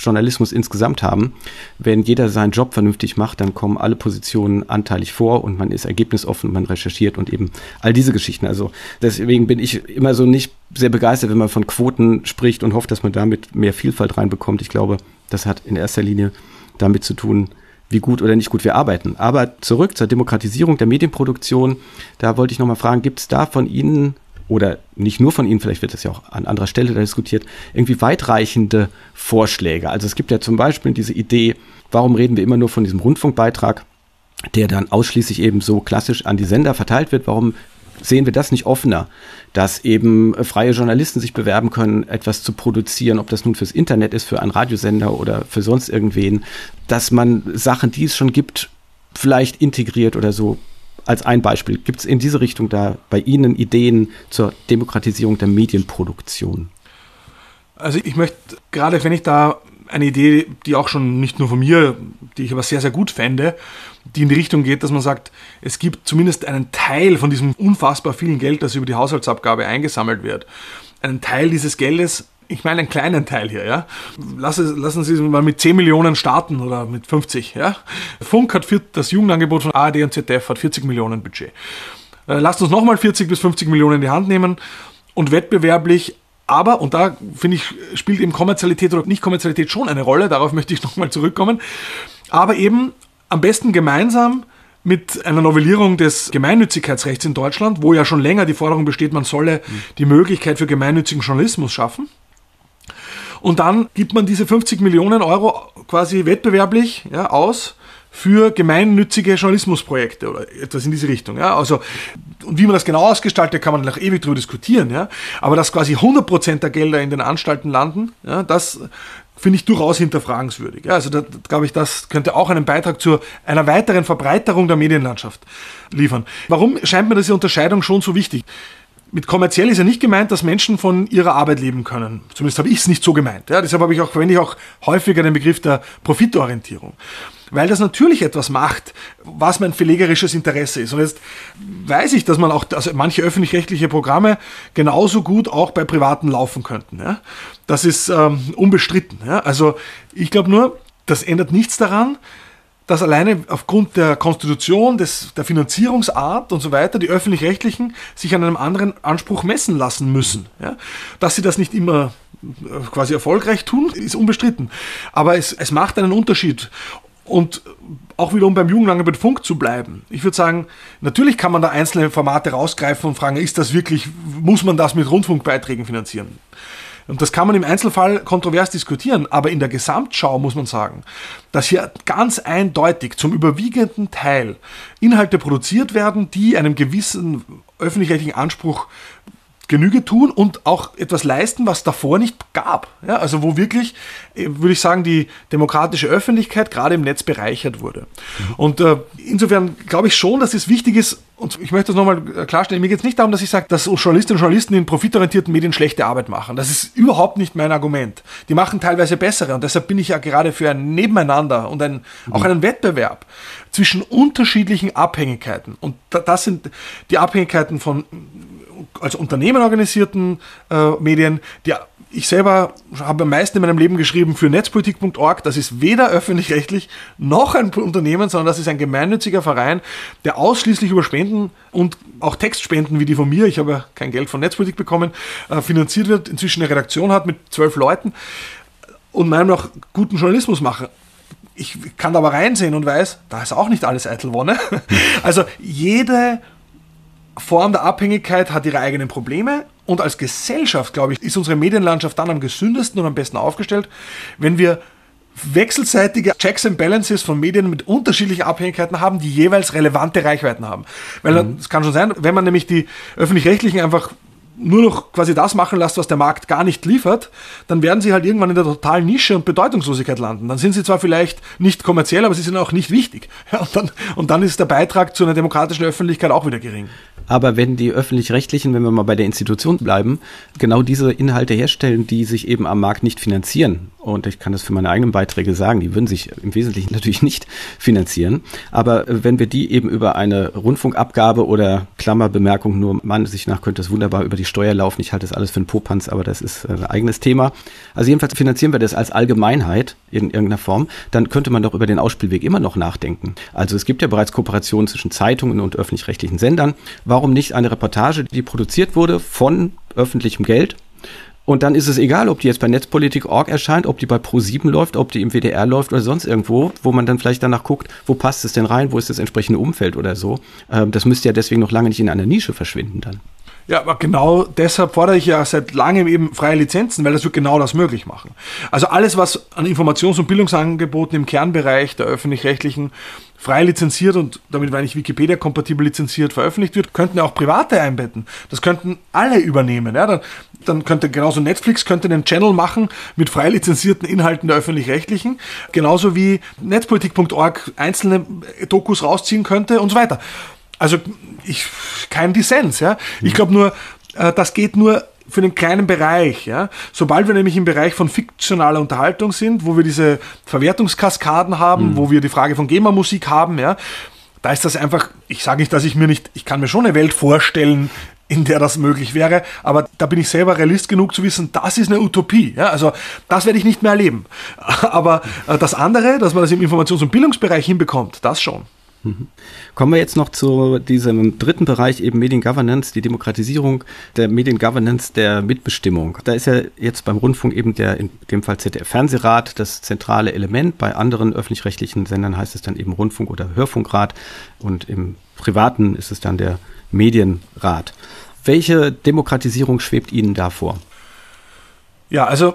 Journalismus insgesamt haben. Wenn jeder seinen Job vernünftig macht, dann kommen alle Positionen anteilig vor und man ist ergebnisoffen, man recherchiert und eben all diese Geschichten. Also deswegen bin ich immer so nicht sehr begeistert, wenn man von Quoten spricht und hofft, dass man damit mehr Vielfalt reinbekommt. Ich glaube, das hat in erster Linie damit zu tun, wie gut oder nicht gut wir arbeiten. Aber zurück zur Demokratisierung der Medienproduktion. Da wollte ich nochmal fragen, gibt es da von Ihnen oder nicht nur von Ihnen, vielleicht wird das ja auch an anderer Stelle diskutiert, irgendwie weitreichende Vorschläge. Also es gibt ja zum Beispiel diese Idee, warum reden wir immer nur von diesem Rundfunkbeitrag, der dann ausschließlich eben so klassisch an die Sender verteilt wird. Warum sehen wir das nicht offener, dass eben freie Journalisten sich bewerben können, etwas zu produzieren, ob das nun fürs Internet ist, für einen Radiosender oder für sonst irgendwen, dass man Sachen, die es schon gibt, vielleicht integriert oder so als ein Beispiel. Gibt es in diese Richtung da bei Ihnen Ideen zur Demokratisierung der Medienproduktion? Also ich möchte, gerade wenn ich da eine Idee, die auch schon nicht nur von mir, die ich aber sehr, sehr gut fände, die in die Richtung geht, dass man sagt, es gibt zumindest einen Teil von diesem unfassbar vielen Geld, das über die Haushaltsabgabe eingesammelt wird. Einen Teil dieses Geldes ich meine einen kleinen Teil hier, ja. Lassen, lassen Sie es mal mit 10 Millionen starten oder mit 50, ja. Funk hat für das Jugendangebot von ARD und ZDF hat 40 Millionen Budget. Äh, lasst uns nochmal 40 bis 50 Millionen in die Hand nehmen und wettbewerblich aber, und da finde ich, spielt eben Kommerzialität oder nicht Kommerzialität schon eine Rolle, darauf möchte ich *laughs* nochmal zurückkommen, aber eben am besten gemeinsam mit einer Novellierung des Gemeinnützigkeitsrechts in Deutschland, wo ja schon länger die Forderung besteht, man solle die Möglichkeit für gemeinnützigen Journalismus schaffen. Und dann gibt man diese 50 Millionen Euro quasi wettbewerblich ja, aus für gemeinnützige Journalismusprojekte oder etwas in diese Richtung. Ja? Also, und wie man das genau ausgestaltet, kann man noch ewig darüber diskutieren. Ja? Aber dass quasi 100% der Gelder in den Anstalten landen, ja, das finde ich durchaus hinterfragenswürdig. Ja, also da glaube ich, das könnte auch einen Beitrag zu einer weiteren Verbreiterung der Medienlandschaft liefern. Warum scheint mir diese Unterscheidung schon so wichtig? Mit kommerziell ist ja nicht gemeint, dass Menschen von ihrer Arbeit leben können. Zumindest habe ich es nicht so gemeint. Ja, deshalb habe ich auch, verwende ich auch häufiger den Begriff der Profitorientierung. Weil das natürlich etwas macht, was mein verlegerisches Interesse ist. Und jetzt weiß ich, dass man auch, also manche öffentlich-rechtliche Programme genauso gut auch bei Privaten laufen könnten. Ja? Das ist ähm, unbestritten. Ja? Also ich glaube nur, das ändert nichts daran, dass alleine aufgrund der Konstitution, des, der Finanzierungsart und so weiter die öffentlich-rechtlichen sich an einem anderen Anspruch messen lassen müssen. Ja? Dass sie das nicht immer äh, quasi erfolgreich tun, ist unbestritten. Aber es, es macht einen Unterschied. Und auch wieder um beim Jugendangebot Funk zu bleiben. Ich würde sagen, natürlich kann man da einzelne Formate rausgreifen und fragen, ist das wirklich, muss man das mit Rundfunkbeiträgen finanzieren? Und das kann man im Einzelfall kontrovers diskutieren, aber in der Gesamtschau muss man sagen, dass hier ganz eindeutig zum überwiegenden Teil Inhalte produziert werden, die einem gewissen öffentlich-rechtlichen Anspruch Genüge tun und auch etwas leisten, was davor nicht gab. Ja, also wo wirklich, äh, würde ich sagen, die demokratische Öffentlichkeit gerade im Netz bereichert wurde. Mhm. Und äh, insofern glaube ich schon, dass es wichtig ist, und ich möchte das nochmal äh, klarstellen, mir geht es nicht darum, dass ich sage, dass Journalistinnen und Journalisten in profitorientierten Medien schlechte Arbeit machen. Das ist überhaupt nicht mein Argument. Die machen teilweise bessere und deshalb bin ich ja gerade für ein Nebeneinander und ein, mhm. auch einen Wettbewerb zwischen unterschiedlichen Abhängigkeiten. Und das sind die Abhängigkeiten von als Unternehmen organisierten äh, Medien. Die, ich selber habe am meisten in meinem Leben geschrieben für netzpolitik.org. Das ist weder öffentlich-rechtlich noch ein Unternehmen, sondern das ist ein gemeinnütziger Verein, der ausschließlich über Spenden und auch Textspenden wie die von mir, ich habe kein Geld von Netzpolitik bekommen, äh, finanziert wird, inzwischen eine Redaktion hat mit zwölf Leuten und meinem noch guten Journalismus mache ich kann da aber reinsehen und weiß, da ist auch nicht alles eitel Wonne. *laughs* Also jede Form der Abhängigkeit hat ihre eigenen Probleme und als Gesellschaft, glaube ich, ist unsere Medienlandschaft dann am gesündesten und am besten aufgestellt, wenn wir wechselseitige Checks and Balances von Medien mit unterschiedlichen Abhängigkeiten haben, die jeweils relevante Reichweiten haben. Weil mhm. es kann schon sein, wenn man nämlich die öffentlich-rechtlichen einfach nur noch quasi das machen lässt, was der Markt gar nicht liefert, dann werden sie halt irgendwann in der totalen Nische und Bedeutungslosigkeit landen. Dann sind sie zwar vielleicht nicht kommerziell, aber sie sind auch nicht wichtig. *laughs* Ja, und, dann, und dann ist der Beitrag zu einer demokratischen Öffentlichkeit auch wieder gering. Aber wenn die öffentlich-rechtlichen, wenn wir mal bei der Institution bleiben, genau diese Inhalte herstellen, die sich eben am Markt nicht finanzieren, und ich kann das für meine eigenen Beiträge sagen, die würden sich im Wesentlichen *laughs* natürlich nicht finanzieren, aber wenn wir die eben über eine Rundfunkabgabe oder Klammerbemerkung nur meiner Sicht nach könnte es wunderbar über die Steuer laufen. Ich halte das alles für einen Popanz, aber das ist ein eigenes Thema. Also jedenfalls finanzieren wir das als Allgemeinheit in irgendeiner Form. Dann könnte man doch über den Ausspielweg immer noch nachdenken. Also es gibt ja bereits Kooperationen zwischen Zeitungen und öffentlich-rechtlichen Sendern. Warum nicht eine Reportage, die produziert wurde von öffentlichem Geld, und dann ist es egal, ob die jetzt bei Netzpolitik.org erscheint, ob die bei Pro7 läuft, ob die im WDR läuft oder sonst irgendwo, wo man dann vielleicht danach guckt, wo passt es denn rein, wo ist das entsprechende Umfeld oder so. Ähm, das müsste ja deswegen noch lange nicht in einer Nische verschwinden dann. Ja, aber genau deshalb fordere ich ja seit langem eben freie Lizenzen, weil das wird genau das möglich machen. Also alles, was an Informations- und Bildungsangeboten im Kernbereich der öffentlich-rechtlichen frei lizenziert und damit meine ich Wikipedia-kompatibel lizenziert veröffentlicht wird, könnten ja auch Private einbetten. Das könnten alle übernehmen. Ja? Dann, dann könnte genauso Netflix könnte einen Channel machen mit frei lizenzierten Inhalten der öffentlich-rechtlichen, genauso wie netzpolitik.org einzelne Dokus rausziehen könnte und so weiter. Also ich kein Dissens, ja. Ich glaube nur, äh, das geht nur für einen kleinen Bereich. Ja? Sobald wir nämlich im Bereich von fiktionaler Unterhaltung sind, wo wir diese Verwertungskaskaden haben, mhm. wo wir die Frage von GEMA-Musik haben, ja, da ist das einfach, ich sage nicht, dass ich mir nicht, ich kann mir schon eine Welt vorstellen, in der das möglich wäre, aber da bin ich selber Realist genug zu wissen, das ist eine Utopie. Ja? Also das werde ich nicht mehr erleben. *laughs* Aber äh, das andere, dass man das im Informations- und Bildungsbereich hinbekommt, das schon. Mhm. Kommen wir jetzt noch zu diesem dritten Bereich, eben Mediengovernance, die Demokratisierung der Mediengovernance der Mitbestimmung. Da ist ja jetzt beim Rundfunk eben der, in dem Fall ZDF-Fernsehrat, das zentrale Element. Bei anderen öffentlich-rechtlichen Sendern heißt es dann eben Rundfunk- oder Hörfunkrat und im privaten ist es dann der Medienrat. Welche Demokratisierung schwebt Ihnen da vor? Ja, also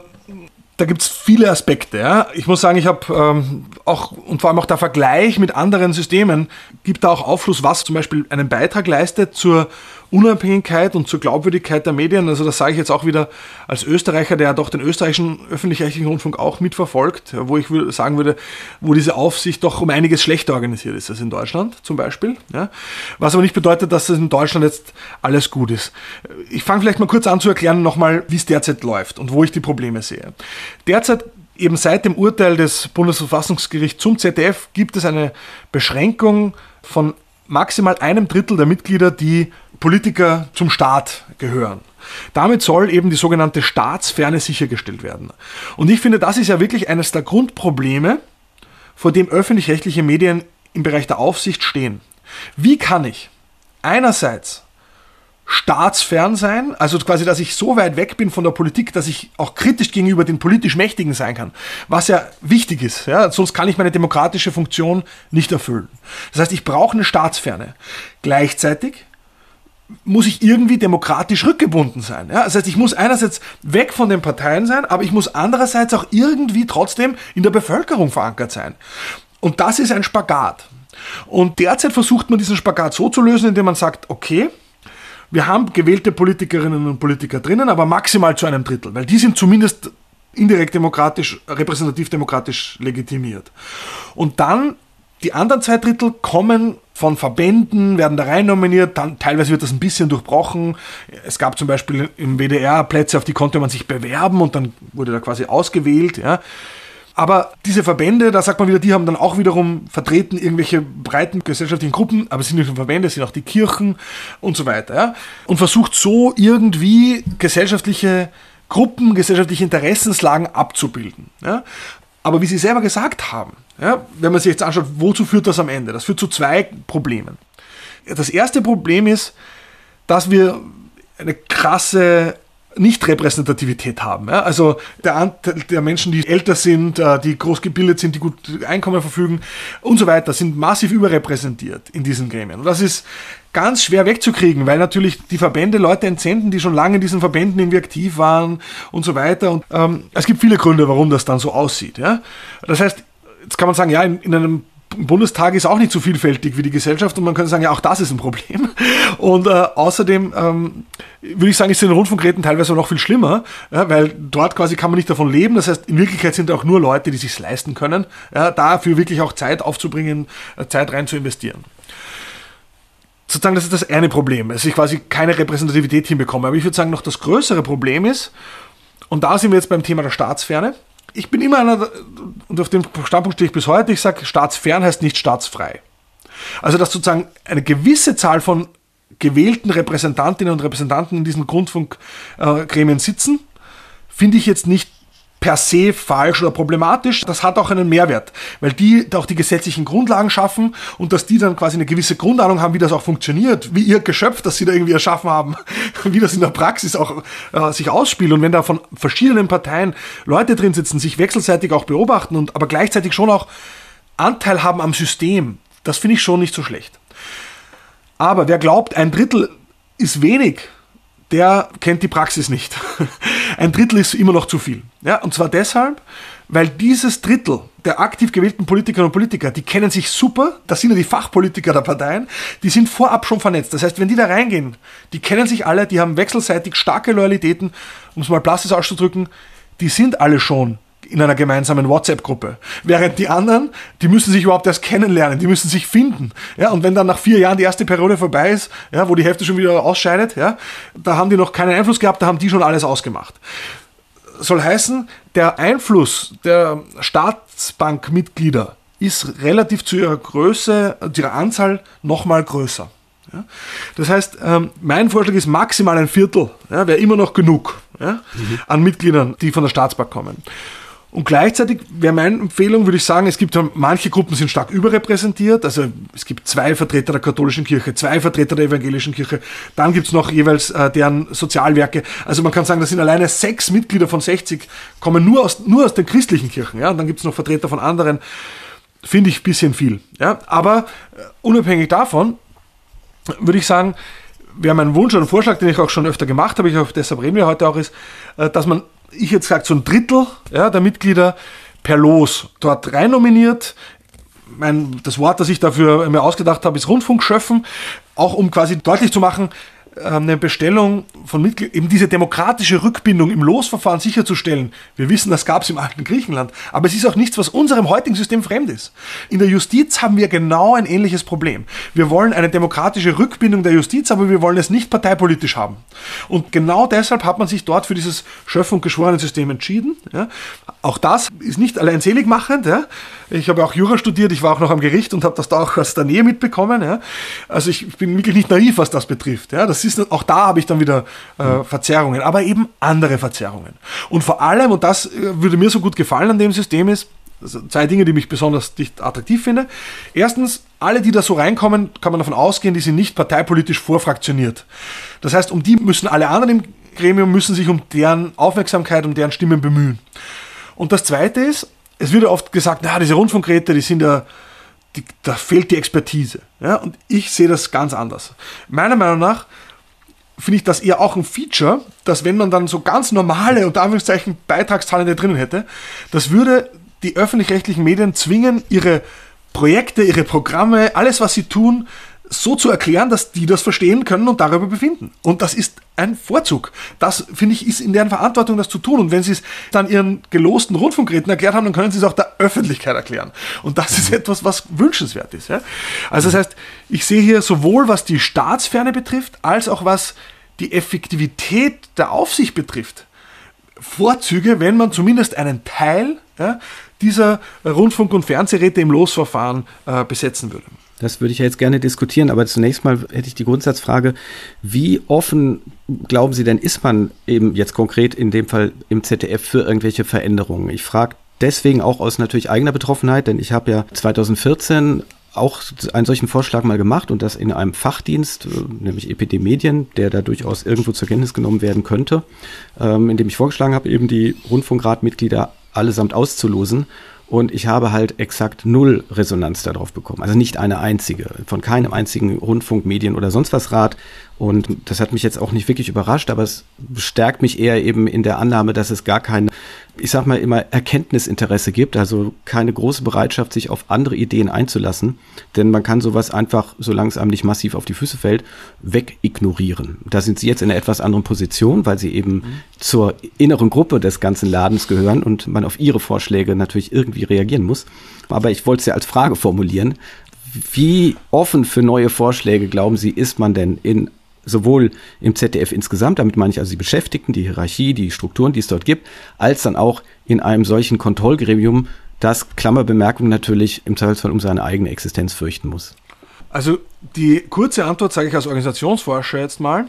da gibt es viele Aspekte. Ja. Ich muss sagen, ich habe ähm, auch und vor allem auch der Vergleich mit anderen Systemen gibt da auch Aufschluss, was zum Beispiel einen Beitrag leistet zur Unabhängigkeit und zur Glaubwürdigkeit der Medien. Also das sage ich jetzt auch wieder als Österreicher, der ja doch den österreichischen öffentlich-rechtlichen Rundfunk auch mitverfolgt, wo ich sagen würde, wo diese Aufsicht doch um einiges schlechter organisiert ist als in Deutschland zum Beispiel. Ja. Was aber nicht bedeutet, dass es in Deutschland jetzt alles gut ist. Ich fange vielleicht mal kurz an zu erklären nochmal, wie es derzeit läuft und wo ich die Probleme sehe. Derzeit eben seit dem Urteil des Bundesverfassungsgerichts zum ZDF gibt es eine Beschränkung von maximal einem Drittel der Mitglieder, die Politiker zum Staat gehören. Damit soll eben die sogenannte Staatsferne sichergestellt werden. Und ich finde, das ist ja wirklich eines der Grundprobleme, vor dem öffentlich-rechtliche Medien im Bereich der Aufsicht stehen. Wie kann ich einerseits staatsfern sein, also quasi, dass ich so weit weg bin von der Politik, dass ich auch kritisch gegenüber den politisch Mächtigen sein kann, was ja wichtig ist, ja, sonst kann ich meine demokratische Funktion nicht erfüllen. Das heißt, ich brauche eine Staatsferne. Gleichzeitig muss ich irgendwie demokratisch rückgebunden sein. Ja? Das heißt, ich muss einerseits weg von den Parteien sein, aber ich muss andererseits auch irgendwie trotzdem in der Bevölkerung verankert sein. Und das ist ein Spagat. Und derzeit versucht man diesen Spagat so zu lösen, indem man sagt, okay, wir haben gewählte Politikerinnen und Politiker drinnen, aber maximal zu einem Drittel, weil die sind zumindest indirekt demokratisch, repräsentativ demokratisch legitimiert. Und dann die anderen zwei Drittel kommen von Verbänden, werden da rein nominiert, dann teilweise wird das ein bisschen durchbrochen. Es gab zum Beispiel im WDR Plätze, auf die konnte man sich bewerben und dann wurde da quasi ausgewählt. Ja. Aber diese Verbände, da sagt man wieder, die haben dann auch wiederum vertreten irgendwelche breiten gesellschaftlichen Gruppen, aber es sind nicht nur Verbände, es sind auch die Kirchen und so weiter. Ja? Und versucht so irgendwie gesellschaftliche Gruppen, gesellschaftliche Interessenslagen abzubilden. Ja? Aber wie Sie selber gesagt haben, ja, wenn man sich jetzt anschaut, wozu führt das am Ende? Das führt zu zwei Problemen. Das erste Problem ist, dass wir eine krasse nicht-Repräsentativität haben. Ja? Also der Anteil der Menschen, die älter sind, äh, die groß gebildet sind, die gut Einkommen verfügen und so weiter, sind massiv überrepräsentiert in diesen Gremien. Und das ist ganz schwer wegzukriegen, weil natürlich die Verbände Leute entsenden, die schon lange in diesen Verbänden irgendwie aktiv waren und so weiter. Und ähm, es gibt viele Gründe, warum das dann so aussieht. Ja? Das heißt, jetzt kann man sagen, ja, in, in einem Bundestag ist auch nicht so vielfältig wie die Gesellschaft und man könnte sagen, ja, auch das ist ein Problem. *laughs* Und äh, außerdem ähm, würde ich sagen, ist in den Rundfunkräten teilweise noch viel schlimmer, ja, weil dort quasi kann man nicht davon leben. Das heißt, in Wirklichkeit sind auch nur Leute, die sich leisten können, ja, dafür wirklich auch Zeit aufzubringen, äh, Zeit rein zu investieren. Sozusagen, das ist das eine Problem, dass ich quasi keine Repräsentativität hinbekomme. Aber ich würde sagen, noch das größere Problem ist, und da sind wir jetzt beim Thema der Staatsferne, ich bin immer einer, und auf dem Standpunkt stehe ich bis heute, ich sage, staatsfern heißt nicht staatsfrei. Also, dass sozusagen eine gewisse Zahl von gewählten Repräsentantinnen und Repräsentanten in diesen Grundfunkgremien sitzen, finde ich jetzt nicht per se falsch oder problematisch. Das hat auch einen Mehrwert, weil die auch die gesetzlichen Grundlagen schaffen und dass die dann quasi eine gewisse Grundahnung haben, wie das auch funktioniert, wie ihr Geschöpf, das sie da irgendwie erschaffen haben, *laughs* wie das in der Praxis auch äh, sich ausspielt. Und wenn da von verschiedenen Parteien Leute drin sitzen, sich wechselseitig auch beobachten und aber gleichzeitig schon auch Anteil haben am System, das finde ich schon nicht so schlecht. Aber wer glaubt, ein Drittel ist wenig, der kennt die Praxis nicht. *laughs* Ein Drittel ist immer noch zu viel. Ja, und zwar deshalb, weil dieses Drittel der aktiv gewählten Politikerinnen und Politiker, die kennen sich super, das sind ja die Fachpolitiker der Parteien, die sind vorab schon vernetzt. Das heißt, wenn die da reingehen, die kennen sich alle, die haben wechselseitig starke Loyalitäten, um es mal plastisch auszudrücken, die sind alle schon in einer gemeinsamen WhatsApp-Gruppe. Während die anderen, die müssen sich überhaupt erst kennenlernen, die müssen sich finden. Ja, und wenn dann nach vier Jahren die erste Periode vorbei ist, ja, wo die Hälfte schon wieder ausscheidet, ja, da haben die noch keinen Einfluss gehabt, da haben die schon alles ausgemacht. Soll heißen, der Einfluss der Staatsbankmitglieder ist relativ zu ihrer Größe, zu ihrer Anzahl nochmal größer. Ja? Das heißt, ähm, mein Vorschlag ist maximal ein Viertel, ja, wäre immer noch genug ja, mhm. an Mitgliedern, die von der Staatsbank kommen. Und gleichzeitig wäre meine Empfehlung, würde ich sagen, es gibt manche Gruppen sind stark überrepräsentiert. Also es gibt zwei Vertreter der katholischen Kirche, zwei Vertreter der evangelischen Kirche. Dann gibt es noch jeweils äh, deren Sozialwerke. Also man kann sagen, das sind alleine sechs Mitglieder von 60, kommen nur aus, nur aus den christlichen Kirchen. Ja? Und dann gibt es noch Vertreter von anderen. Finde ich ein bisschen viel. Ja? Aber äh, unabhängig davon würde ich sagen, wäre mein Wunsch oder Vorschlag, den ich auch schon öfter gemacht habe, ich hoffe, deshalb reden wir heute auch, ist, äh, dass man ich jetzt gesagt, so ein Drittel ja, der Mitglieder per Los dort rein nominiert. Mein, das Wort, das ich dafür mir ausgedacht habe, ist Rundfunkschöffen, auch um quasi deutlich zu machen, eine Bestellung von Mitgliedern, eben diese demokratische Rückbindung im Losverfahren sicherzustellen. Wir wissen, das gab es im alten Griechenland, aber es ist auch nichts, was unserem heutigen System fremd ist. In der Justiz haben wir genau ein ähnliches Problem. Wir wollen eine demokratische Rückbindung der Justiz, aber wir wollen es nicht parteipolitisch haben. Und genau deshalb hat man sich dort für dieses Schöpf- und Geschworenensystem entschieden. Ja. Auch das ist nicht allein seligmachend. Ja. Ich habe auch Jura studiert, ich war auch noch am Gericht und habe das da auch aus der Nähe mitbekommen. Ja. Also ich bin wirklich nicht naiv, was das betrifft. Ja. Das ist, auch da habe ich dann wieder äh, Verzerrungen, aber eben andere Verzerrungen. Und vor allem, und das äh, würde mir so gut gefallen an dem System ist, also zwei Dinge, die mich besonders nicht attraktiv finde. Erstens, alle, die da so reinkommen, kann man davon ausgehen, die sind nicht parteipolitisch vorfraktioniert. Das heißt, um die müssen alle anderen im Gremium müssen sich um deren Aufmerksamkeit, um deren Stimmen bemühen. Und das Zweite ist, es wird ja oft gesagt, na, diese Rundfunkräte, die sind ja, die, da fehlt die Expertise. Ja, und ich sehe das ganz anders. Meiner Meinung nach finde ich das eher auch ein Feature, dass wenn man dann so ganz normale, unter Anführungszeichen, Beitragszahlen drinnen hätte, das würde die öffentlich-rechtlichen Medien zwingen, ihre Projekte, ihre Programme, alles, was sie tun, so zu erklären, dass die das verstehen können und darüber befinden. Und das ist ein Vorzug. Das, finde ich, ist in deren Verantwortung, das zu tun. Und wenn sie es dann ihren gelosten Rundfunkräten erklärt haben, dann können sie es auch der Öffentlichkeit erklären. Und das ist etwas, was wünschenswert ist. Ja? Also das heißt, ich sehe hier sowohl, was die Staatsferne betrifft, als auch was die Effektivität der Aufsicht betrifft, Vorzüge, wenn man zumindest einen Teil ja, dieser Rundfunk- und Fernsehräte im Losverfahren äh, besetzen würde. Das würde ich ja jetzt gerne diskutieren, aber zunächst mal hätte ich die Grundsatzfrage, wie offen glauben Sie denn, ist man eben jetzt konkret in dem Fall im ZDF für irgendwelche Veränderungen? Ich frage deswegen auch aus natürlich eigener Betroffenheit, denn ich habe ja 2014 auch einen solchen Vorschlag mal gemacht und das in einem Fachdienst, äh, nämlich EPD Medien, der da durchaus irgendwo zur Kenntnis genommen werden könnte, ähm, in dem ich vorgeschlagen habe, eben die Rundfunkratmitglieder allesamt auszulosen. Und ich habe halt exakt null Resonanz darauf bekommen. Also nicht eine einzige, von keinem einzigen Rundfunk, Medien oder sonst was Rat. Und das hat mich jetzt auch nicht wirklich überrascht, aber es bestärkt mich eher eben in der Annahme, dass es gar kein, ich sag mal immer, Erkenntnisinteresse gibt, also keine große Bereitschaft, sich auf andere Ideen einzulassen. Denn man kann sowas einfach, solange es einem nicht massiv auf die Füße fällt, wegignorieren. Da sind sie jetzt in einer etwas anderen Position, weil sie eben mhm. zur inneren Gruppe des ganzen Ladens gehören und man auf ihre Vorschläge natürlich irgendwie reagieren muss. Aber ich wollte es ja als Frage formulieren. Wie offen für neue Vorschläge, glauben Sie, ist man denn in sowohl im ZDF insgesamt, damit meine ich also die Beschäftigten, die Hierarchie, die Strukturen, die es dort gibt, als dann auch in einem solchen Kontrollgremium, das, Klammerbemerkung, natürlich im Zweifelsfall um seine eigene Existenz fürchten muss. Also die kurze Antwort sage ich als Organisationsforscher jetzt mal.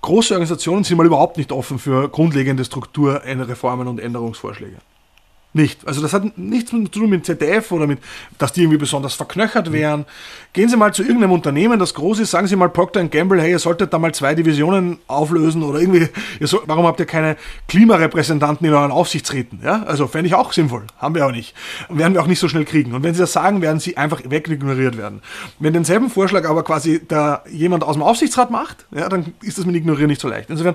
Große Organisationen sind mal überhaupt nicht offen für grundlegende Strukturreformen und Änderungsvorschläge. Nicht. Also das hat nichts zu tun mit ZDF oder mit, dass die irgendwie besonders verknöchert wären. Gehen Sie mal zu irgendeinem Unternehmen, das groß ist, sagen Sie mal Procter Gamble, hey, ihr solltet da mal zwei Divisionen auflösen oder irgendwie, soll, warum habt ihr keine Klimarepräsentanten in euren Aufsichtsräten? Ja, also fände ich auch sinnvoll. Haben wir auch nicht. Werden wir auch nicht so schnell kriegen. Und wenn Sie das sagen, werden Sie einfach wegignoriert werden. Wenn denselben Vorschlag aber quasi da jemand aus dem Aufsichtsrat macht, ja, dann ist das mit Ignorieren nicht so leicht. Insofern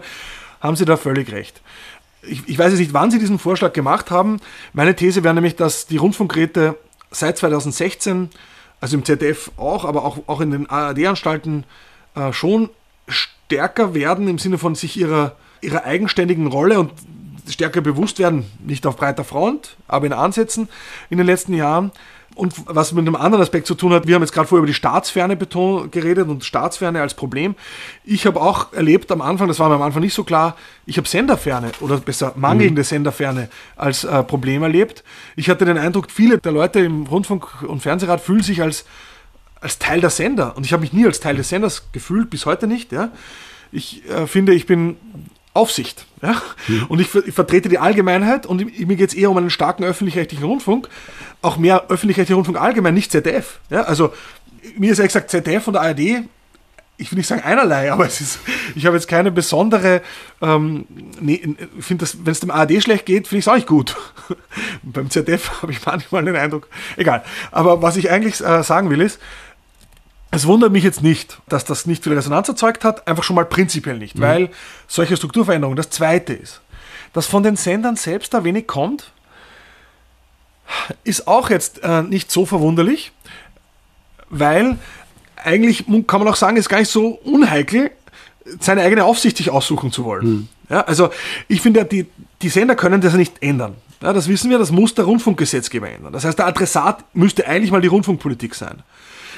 haben Sie da völlig recht ich, ich weiß jetzt nicht, wann Sie diesen Vorschlag gemacht haben. Meine These wäre nämlich, dass die Rundfunkräte seit 2016, also im ZDF auch, aber auch, auch in den ARD-Anstalten äh, schon stärker werden im Sinne von sich ihrer, ihrer eigenständigen Rolle und stärker bewusst werden, nicht auf breiter Front, aber in Ansätzen in den letzten Jahren. Und was mit einem anderen Aspekt zu tun hat, wir haben jetzt gerade vorher über die Staatsferne geredet und Staatsferne als Problem. Ich habe auch erlebt am Anfang, das war mir am Anfang nicht so klar, ich habe Senderferne oder besser mangelnde mhm. Senderferne als äh, Problem erlebt. Ich hatte den Eindruck, viele der Leute im Rundfunk- und Fernsehrat fühlen sich als, als Teil der Sender. Und ich habe mich nie als Teil des Senders gefühlt, bis heute nicht. Ja. Ich äh, finde, ich bin Aufsicht. Ja? Mhm. Und ich, ich, vertrete die Allgemeinheit und mir geht es eher um einen starken öffentlich-rechtlichen Rundfunk, auch mehr öffentlich-rechtlichen Rundfunk allgemein, nicht ZDF. Ja? Also mir ist ja gesagt, ZDF und der ARD ich will nicht sagen einerlei, aber es ist, ich habe jetzt keine besondere, ähm, nee, ich finde das, wenn es dem ARD schlecht geht, finde ich es auch nicht gut. *laughs* Beim ZDF *laughs* habe ich manchmal den Eindruck, egal. Aber was ich eigentlich äh, sagen will ist, es wundert mich jetzt nicht, dass das nicht viel Resonanz erzeugt hat, einfach schon mal prinzipiell nicht, mhm. weil solche Strukturveränderungen, das zweite ist, dass von den Sendern selbst da wenig kommt, ist auch jetzt äh, nicht so verwunderlich, weil eigentlich kann man auch sagen, ist gar nicht so unheikel, seine eigene Aufsicht sich aussuchen zu wollen. Mhm. Ja, also ich finde, die, die Sender können das nicht ändern. Ja, das wissen wir, das muss der Rundfunkgesetzgeber ändern. Das heißt, der Adressat müsste eigentlich mal die Rundfunkpolitik sein.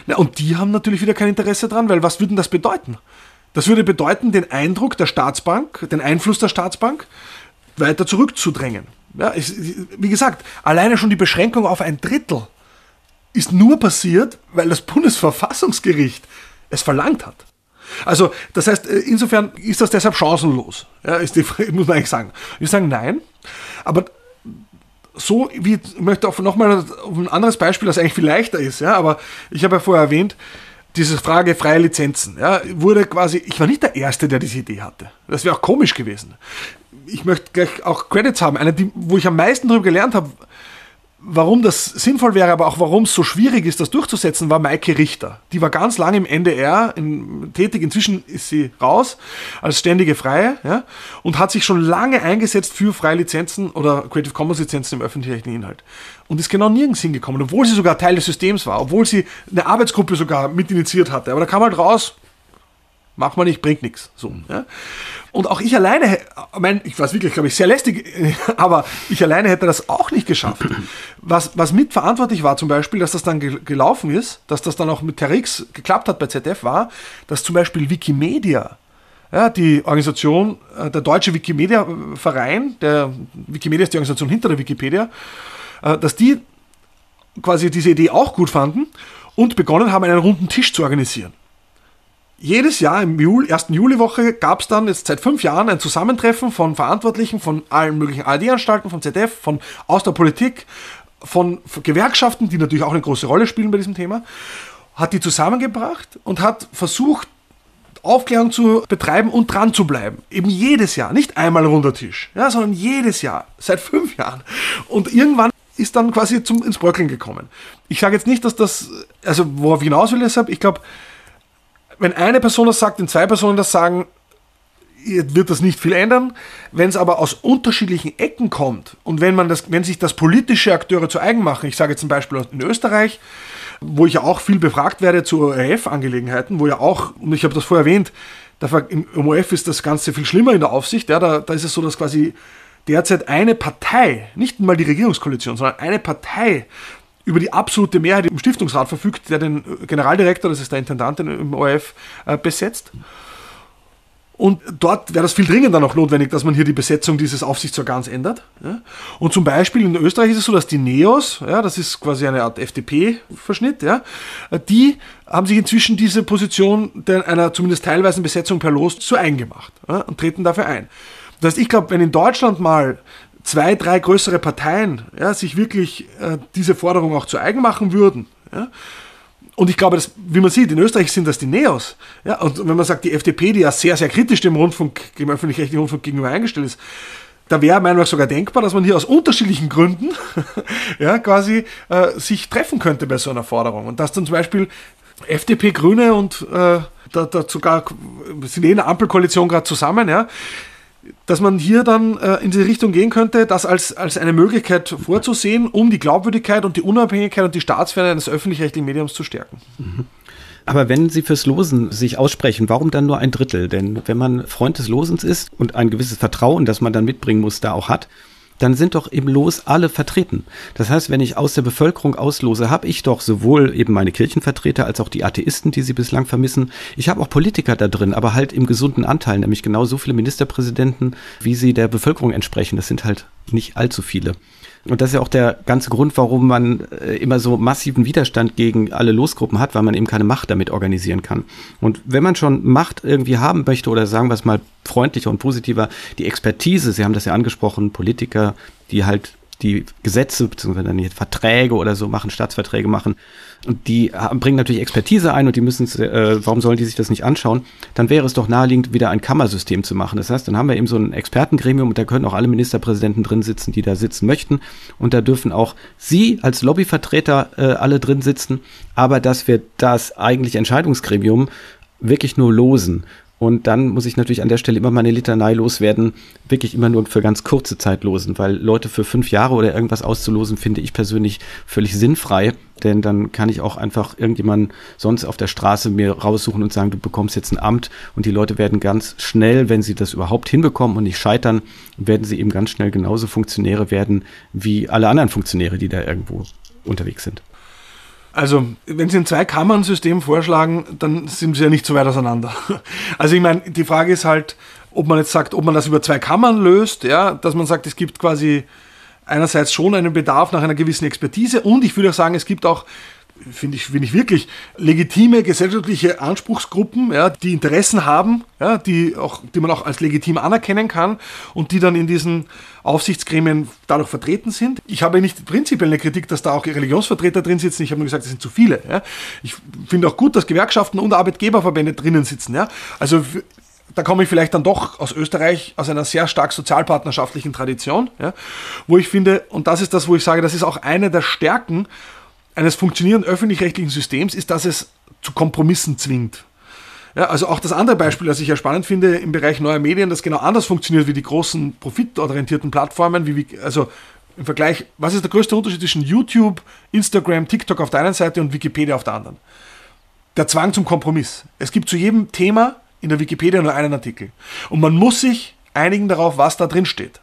Ja, und die haben natürlich wieder kein Interesse dran, weil was würde das bedeuten? Das würde bedeuten, den Eindruck der Staatsbank, den Einfluss der Staatsbank weiter zurückzudrängen. Ja, ich, wie gesagt, alleine schon die Beschränkung auf ein Drittel ist nur passiert, weil das *laughs* Bundesverfassungsgericht es verlangt hat. Also, das heißt, äh, insofern ist das deshalb chancenlos, ja, ist die, *laughs* muss man eigentlich sagen. Ich sagen nein, aber so wie, ich möchte auch nochmal auf ein anderes Beispiel, das eigentlich viel leichter ist, ja, aber ich habe ja vorher erwähnt, diese Frage freie Lizenzen, ja, wurde quasi, ich war nicht der Erste, der diese Idee hatte. Das wäre auch komisch gewesen. Ich möchte gleich auch Credits haben. Eine, die, wo ich am meisten darüber gelernt habe, Warum das sinnvoll wäre, aber auch warum es so schwierig ist, das durchzusetzen, war Maike Richter. Die war ganz lange im NDR in, tätig, inzwischen ist sie raus als ständige Freie ja, und hat sich schon lange eingesetzt für freie Lizenzen oder Creative Commons Lizenzen im öffentlich-rechtlichen Inhalt. Und ist genau nirgends hingekommen, obwohl sie sogar Teil des Systems war, obwohl sie eine Arbeitsgruppe sogar mitinitiiert hatte. Aber da kam halt raus, Macht man nicht, bringt nichts. So, ja. Und auch ich alleine, mein, ich weiß wirklich, glaube ich, sehr lästig, *laughs* aber ich alleine hätte das auch nicht geschafft. Was, was mitverantwortlich war zum Beispiel, dass das dann gelaufen ist, dass das dann auch mit TRX geklappt hat bei ZDF, war, dass zum Beispiel Wikimedia, ja, die Organisation, äh, der deutsche Wikimedia-Verein, der Wikimedia ist die Organisation hinter der Wikipedia, äh, dass die quasi diese Idee auch gut fanden und begonnen haben, einen runden Tisch zu organisieren jedes Jahr im Juli, ersten Juliwoche gab es dann jetzt seit fünf Jahren ein Zusammentreffen von Verantwortlichen von allen möglichen ARD-Anstalten, von ZDF, von aus der Politik, von Gewerkschaften, die natürlich auch eine große Rolle spielen bei diesem Thema, hat die zusammengebracht und hat versucht, Aufklärung zu betreiben und dran zu bleiben. Eben jedes Jahr, nicht einmal runder Tisch, ja, sondern jedes Jahr, seit fünf Jahren. Und irgendwann ist dann quasi zum, ins Bröckeln gekommen. Ich sage jetzt nicht, dass das, also worauf ich hinaus will deshalb, ich glaube, wenn eine Person das sagt, wenn zwei Personen das sagen, wird das nicht viel ändern. Wenn es aber aus unterschiedlichen Ecken kommt und wenn man das, wenn sich das politische Akteure zu eigen machen, ich sage zum Beispiel in Österreich, wo ich ja auch viel befragt werde zu ORF-Angelegenheiten, wo ja auch, und ich habe das vorher erwähnt, im ORF ist das Ganze viel schlimmer in der Aufsicht, ja, da, da ist es so, dass quasi derzeit eine Partei, nicht mal die Regierungskoalition, sondern eine Partei über die absolute Mehrheit im Stiftungsrat verfügt, der den Generaldirektor, das ist der Intendant im ORF, äh, besetzt. Und dort wäre das viel dringender noch notwendig, dass man hier die Besetzung dieses Aufsichtsorgans ändert. Und zum Beispiel in Österreich ist es so, dass die NEOS, ja, das ist quasi eine Art FDP-Verschnitt, ja, die haben sich inzwischen diese Position einer zumindest teilweisen Besetzung per Los zu eigen gemacht und treten dafür ein. Das heißt, ich glaube, wenn in Deutschland mal zwei, drei größere Parteien ja, sich wirklich äh, diese Forderung auch zu eigen machen würden. Ja. Und ich glaube, dass, wie man sieht, in Österreich sind das die Neos. Ja, und wenn man sagt, die FDP, die ja sehr, sehr kritisch dem Rundfunk, dem öffentlich-rechtlichen Rundfunk gegenüber eingestellt ist, da wäre meiner Meinung nach sogar denkbar, dass man hier aus unterschiedlichen Gründen *laughs* ja, quasi äh, sich treffen könnte bei so einer Forderung. Und dass dann zum Beispiel FDP, Grüne und äh, da, da sogar sind eh in der Ampelkoalition gerade zusammen, ja, dass man hier dann äh, in diese Richtung gehen könnte, das als, als eine Möglichkeit vorzusehen, um die Glaubwürdigkeit und die Unabhängigkeit und die Staatsferne eines öffentlich-rechtlichen Mediums zu stärken. Mhm. Aber wenn Sie fürs Losen sich aussprechen, warum dann nur ein Drittel? Denn wenn man Freund des Losens ist und ein gewisses Vertrauen, das man dann mitbringen muss, da auch hat, dann sind doch im Los alle vertreten. Das heißt, wenn ich aus der Bevölkerung auslose, habe ich doch sowohl eben meine Kirchenvertreter als auch die Atheisten, die sie bislang vermissen. Ich habe auch Politiker da drin, aber halt im gesunden Anteil, nämlich genau so viele Ministerpräsidenten, wie sie der Bevölkerung entsprechen. Das sind halt nicht allzu viele. Und das ist ja auch der ganze Grund, warum man äh, immer so massiven Widerstand gegen alle Losgruppen hat, weil man eben keine Macht damit organisieren kann. Und wenn man schon Macht irgendwie haben möchte oder sagen wir es mal freundlicher und positiver, die Expertise, Sie haben das ja angesprochen, Politiker, die halt die Gesetze dann Verträge oder so machen, Staatsverträge machen und die bringen natürlich Expertise ein und die müssen, äh, warum sollen die sich das nicht anschauen? Dann wäre es doch naheliegend, wieder ein Kammersystem zu machen. Das heißt, dann haben wir eben so ein Expertengremium und da können auch alle Ministerpräsidenten drin sitzen, die da sitzen möchten. Und da dürfen auch Sie als Lobbyvertreter äh, alle drin sitzen, aber dass wir das eigentliche Entscheidungsgremium wirklich nur losen und dann muss ich natürlich an der Stelle immer meine Litanei loswerden, wirklich immer nur für ganz kurze Zeit losen, weil Leute für fünf Jahre oder irgendwas auszulosen, finde ich persönlich völlig sinnfrei. Denn dann kann ich auch einfach irgendjemanden sonst auf der Straße mir raussuchen und sagen, du bekommst jetzt ein Amt. Und die Leute werden ganz schnell, wenn sie das überhaupt hinbekommen und nicht scheitern, werden sie eben ganz schnell genauso Funktionäre werden wie alle anderen Funktionäre, die da irgendwo unterwegs sind. Also, wenn Sie ein Zwei-Kammern-System vorschlagen, dann sind Sie ja nicht so weit auseinander. *laughs* Also, ich meine, die Frage ist halt, ob man jetzt sagt, ob man das über zwei Kammern löst, ja, dass man sagt, es gibt quasi einerseits schon einen Bedarf nach einer gewissen Expertise und ich würde auch sagen, es gibt auch finde ich, finde ich wirklich legitime gesellschaftliche Anspruchsgruppen, ja, die Interessen haben, ja, die, auch, die man auch als legitim anerkennen kann und die dann in diesen Aufsichtsgremien dadurch vertreten sind. Ich habe nicht prinzipiell eine Kritik, dass da auch Religionsvertreter drin sitzen. Ich habe nur gesagt, es sind zu viele. Ja. Ich finde auch gut, dass Gewerkschaften und Arbeitgeberverbände drinnen sitzen. Ja. Also da komme ich vielleicht dann doch aus Österreich, aus einer sehr stark sozialpartnerschaftlichen Tradition, ja, wo ich finde, und das ist das, wo ich sage, das ist auch eine der Stärken eines funktionierenden öffentlich-rechtlichen Systems ist, dass es zu Kompromissen zwingt. Ja, also auch das andere Beispiel, das ich ja spannend finde im Bereich neuer Medien, das genau anders funktioniert wie die großen profitorientierten Plattformen, wie, also im Vergleich, was ist der größte Unterschied zwischen YouTube, Instagram, TikTok auf der einen Seite und Wikipedia auf der anderen? Der Zwang zum Kompromiss. Es gibt zu jedem Thema in der Wikipedia nur einen Artikel. Und man muss sich einigen darauf, was da drin steht.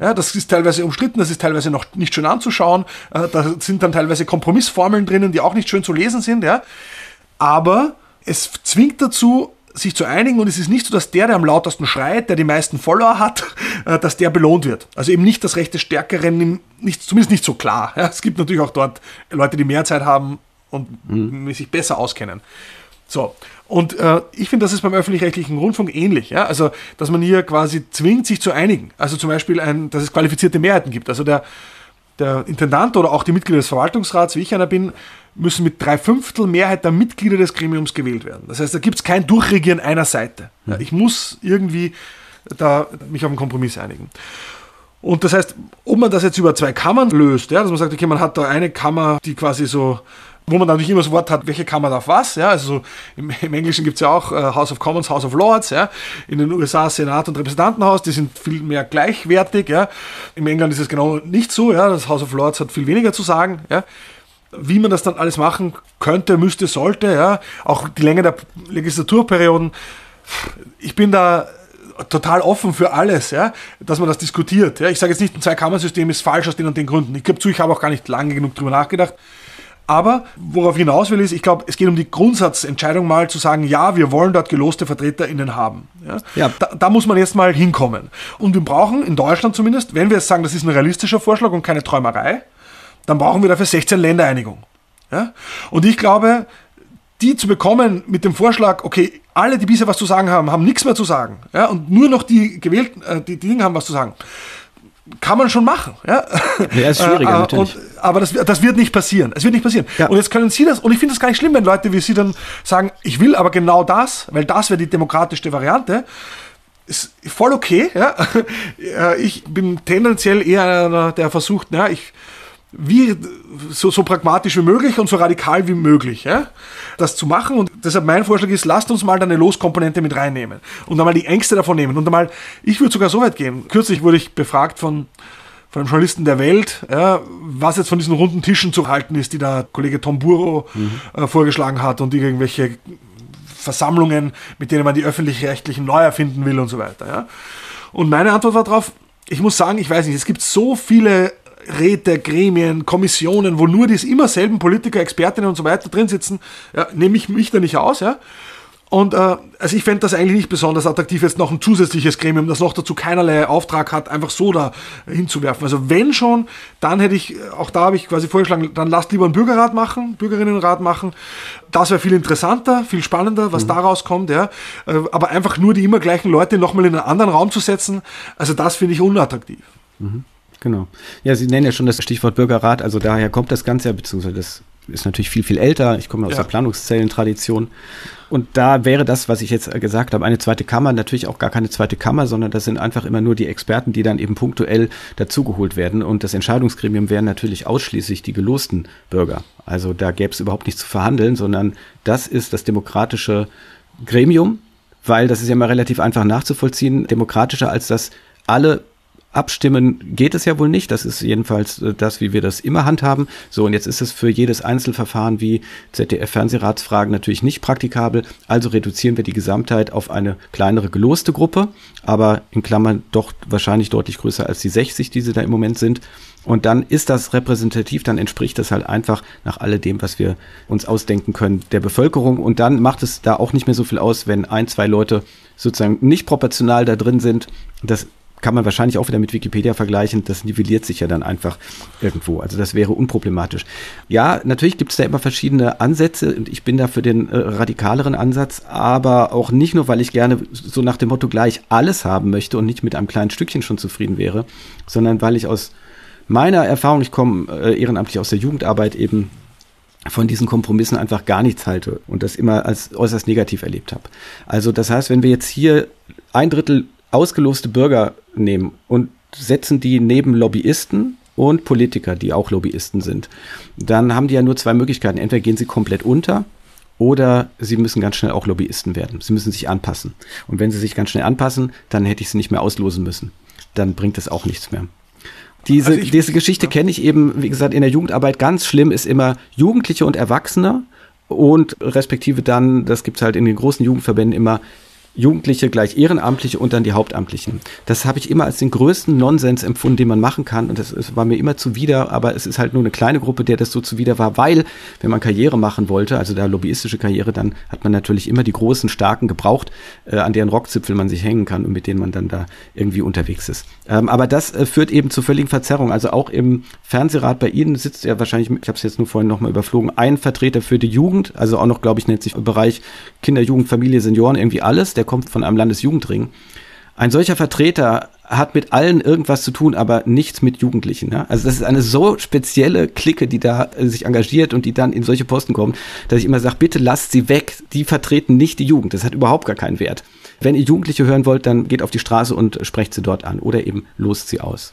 Ja, das ist teilweise umstritten, das ist teilweise noch nicht schön anzuschauen. Äh, da sind dann teilweise Kompromissformeln drinnen, die auch nicht schön zu lesen sind. Ja. Aber es zwingt dazu, sich zu einigen und es ist nicht so, dass der, der am lautesten schreit, der die meisten Follower hat, *laughs* äh, dass der belohnt wird. Also eben nicht das Recht des Stärkeren, nicht, zumindest nicht so klar. Ja. Es gibt natürlich auch dort Leute, die mehr Zeit haben und mhm. sich besser auskennen. So, und äh, ich finde, das ist beim öffentlich-rechtlichen Rundfunk ähnlich. Ja? Also, dass man hier quasi zwingt, sich zu einigen. Also zum Beispiel, ein, dass es qualifizierte Mehrheiten gibt. Also der, der Intendant oder auch die Mitglieder des Verwaltungsrats, wie ich einer bin, müssen mit drei Fünftel Mehrheit der Mitglieder des Gremiums gewählt werden. Das heißt, da gibt es kein Durchregieren einer Seite. Ja, ich muss irgendwie da mich auf einen Kompromiss einigen. Und das heißt, ob man das jetzt über zwei Kammern löst, ja, dass man sagt, okay, man hat da eine Kammer, die quasi so wo man nicht immer das Wort hat, welche Kammer darf was. Ja? Also im, im Englischen gibt es ja auch äh, House of Commons, House of Lords. Ja? In den USA Senat und Repräsentantenhaus, die sind viel mehr gleichwertig. Ja? Im England ist es genau nicht so. Ja? Das House of Lords hat viel weniger zu sagen. Ja? Wie man das dann alles machen könnte, müsste, sollte. Ja? Auch die Länge der Legislaturperioden. Ich bin da total offen für alles, ja, dass man das diskutiert. Ja. Ich sage jetzt nicht, ein Zwei-Kammer-System ist falsch aus den und den Gründen. Ich gebe zu, ich habe auch gar nicht lange genug drüber nachgedacht. Aber worauf ich hinaus will, ist, ich glaube, es geht um die Grundsatzentscheidung mal zu sagen, ja, wir wollen dort geloste VertreterInnen haben. Ja? ja. Da, da, muss man jetzt mal hinkommen. Und wir brauchen, in Deutschland zumindest, wenn wir jetzt sagen, das ist ein realistischer Vorschlag und keine Träumerei, dann brauchen wir dafür 16 Ländereinigung. Ja? Und ich glaube, die zu bekommen mit dem Vorschlag, okay, alle, die bisher was zu sagen haben, haben nichts mehr zu sagen. Ja? Und nur noch die gewählten, äh, die, die Dinge haben was zu sagen kann man schon machen. Ja, ja ist schwieriger, äh, natürlich. Und, aber das, das wird nicht passieren. Es wird nicht passieren. Ja. Und jetzt können Sie das, und ich finde es gar nicht schlimm, wenn Leute wie Sie dann sagen, ich will aber genau das, weil das wäre die demokratischste Variante. Ist voll okay. Ja? *laughs* Ich bin tendenziell eher einer, der versucht, ja, ich wie so, so pragmatisch wie möglich und so radikal wie möglich, ja, das zu machen. Und deshalb mein Vorschlag ist, lasst uns mal eine Loskomponente mit reinnehmen und einmal die Ängste davon nehmen. Und einmal, ich würde sogar so weit gehen. Kürzlich wurde ich befragt von, von einem Journalisten der Welt, ja, was jetzt von diesen runden Tischen zu halten ist, die der Kollege Tom Buro mhm. äh, vorgeschlagen hat und irgendwelche Versammlungen, mit denen man die öffentlich-rechtlichen neu erfinden will und so weiter. Ja. Und meine Antwort war darauf, ich muss sagen, ich weiß nicht, es gibt so viele Räte, Gremien, Kommissionen, wo nur die immer selben Politiker, Expertinnen und so weiter drin sitzen, ja, nehme ich mich da nicht aus, ja. Und äh, also ich fände das eigentlich nicht besonders attraktiv, jetzt noch ein zusätzliches Gremium, das noch dazu keinerlei Auftrag hat, einfach so da hinzuwerfen. Also wenn schon, dann hätte ich, auch da habe ich quasi vorgeschlagen, dann lasst lieber einen Bürgerrat machen, Bürgerinnenrat machen. Das wäre viel interessanter, viel spannender, was mhm. daraus kommt, ja. Äh, aber einfach nur die immer gleichen Leute nochmal in einen anderen Raum zu setzen, also das finde ich unattraktiv. Mhm. Genau. Ja, Sie nennen ja schon das Stichwort Bürgerrat, also daher kommt das Ganze ja, beziehungsweise das ist natürlich viel, viel älter. Ich komme aus ja. der Planungszellentradition. Und da wäre das, was ich jetzt gesagt habe, eine zweite Kammer, natürlich auch gar keine zweite Kammer, sondern das sind einfach immer nur die Experten, die dann eben punktuell dazugeholt werden. Und das Entscheidungsgremium wären natürlich ausschließlich die gelosten Bürger. Also da gäbe es überhaupt nichts zu verhandeln, sondern das ist das demokratische Gremium, weil das ist ja immer relativ einfach nachzuvollziehen, demokratischer als das alle abstimmen geht es ja wohl nicht. Das ist jedenfalls äh, das, wie wir das immer handhaben. So, und jetzt ist es für jedes Einzelverfahren wie ZDF-Fernsehratsfragen natürlich nicht praktikabel. Also reduzieren wir die Gesamtheit auf eine kleinere geloste Gruppe, aber in Klammern doch wahrscheinlich deutlich größer als die 60, die sie da im Moment sind. Und dann ist das repräsentativ, dann entspricht das halt einfach nach alledem, was wir uns ausdenken können, der Bevölkerung. Und dann macht es da auch nicht mehr so viel aus, wenn ein, zwei Leute sozusagen nicht proportional da drin sind. Das kann man wahrscheinlich auch wieder mit Wikipedia vergleichen. Das nivelliert sich ja dann einfach irgendwo. Also das wäre unproblematisch. Ja, natürlich gibt es da immer verschiedene Ansätze und ich bin da für den äh, radikaleren Ansatz, aber auch nicht nur, weil ich gerne so nach dem Motto gleich alles haben möchte und nicht mit einem kleinen Stückchen schon zufrieden wäre, sondern weil ich aus meiner Erfahrung, ich komme äh, ehrenamtlich aus der Jugendarbeit eben von diesen Kompromissen einfach gar nichts halte und das immer als äußerst negativ erlebt habe. Also das heißt, wenn wir jetzt hier ein Drittel ausgeloste Bürger nehmen und setzen die neben Lobbyisten und Politiker, die auch Lobbyisten sind, dann haben die ja nur zwei Möglichkeiten. Entweder gehen sie komplett unter oder sie müssen ganz schnell auch Lobbyisten werden. Sie müssen sich anpassen. Und wenn sie sich ganz schnell anpassen, dann hätte ich sie nicht mehr auslosen müssen. Dann bringt es auch nichts mehr. Diese, also ich, diese Geschichte ja. kenne ich eben, wie gesagt, in der Jugendarbeit ganz schlimm ist immer Jugendliche und Erwachsene und respektive dann, das gibt es halt in den großen Jugendverbänden immer Jugendliche gleich Ehrenamtliche und dann die Hauptamtlichen. Das habe ich immer als den größten Nonsens empfunden, den man machen kann. Und das, das war mir immer zuwider, aber es ist halt nur eine kleine Gruppe, der das so zuwider war, weil, wenn man Karriere machen wollte, also da lobbyistische Karriere, dann hat man natürlich immer die großen, starken gebraucht, äh, an deren Rockzipfel man sich hängen kann und mit denen man dann da irgendwie unterwegs ist. Ähm, aber das äh, führt eben zu völligen Verzerrungen. Also auch im Fernsehrat bei Ihnen sitzt ja wahrscheinlich, ich habe es jetzt nur vorhin nochmal überflogen, ein Vertreter für die Jugend, also auch noch, glaube ich, nennt sich Bereich Kinder, Jugend, Familie, Senioren, irgendwie alles. Der der kommt von einem Landesjugendring. Ein solcher Vertreter hat mit allen irgendwas zu tun, aber nichts mit Jugendlichen. Ne? Also das ist eine so spezielle Clique, die da äh, sich engagiert und die dann in solche Posten kommt, dass ich immer sage, bitte lasst sie weg. Die vertreten nicht die Jugend. Das hat überhaupt gar keinen Wert. Wenn ihr Jugendliche hören wollt, dann geht auf die Straße und sprecht sie dort an oder eben lost sie aus.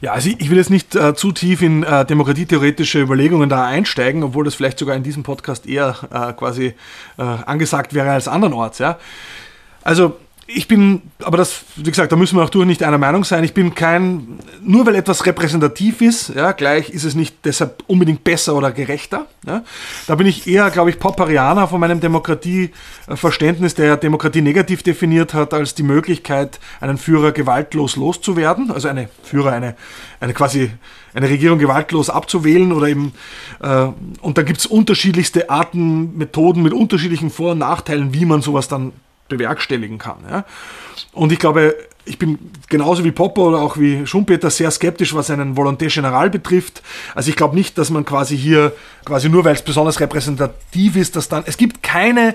Ja, also ich will jetzt nicht äh, zu tief in äh, demokratietheoretische Überlegungen da einsteigen, obwohl das vielleicht sogar in diesem Podcast eher äh, quasi äh, angesagt wäre als andernorts. Ja? Also ich bin, aber das, wie gesagt, da müssen wir auch durch nicht einer Meinung sein. Ich bin kein, nur weil etwas repräsentativ ist, ja, gleich ist es nicht deshalb unbedingt besser oder gerechter. Ja. Da bin ich eher, glaube ich, Popperianer von meinem Demokratieverständnis, der Demokratie negativ definiert hat, als die Möglichkeit, einen Führer gewaltlos loszuwerden, also eine Führer, eine, eine quasi eine Regierung gewaltlos abzuwählen oder eben, äh, und da gibt es unterschiedlichste Arten, Methoden mit unterschiedlichen Vor- und Nachteilen, wie man sowas dann bewerkstelligen kann. Ja? Und ich glaube, ich bin genauso wie Popper oder auch wie Schumpeter sehr skeptisch, was einen Volonté General betrifft. Also ich glaube nicht, dass man quasi hier, quasi nur weil es besonders repräsentativ ist, dass dann, es gibt keine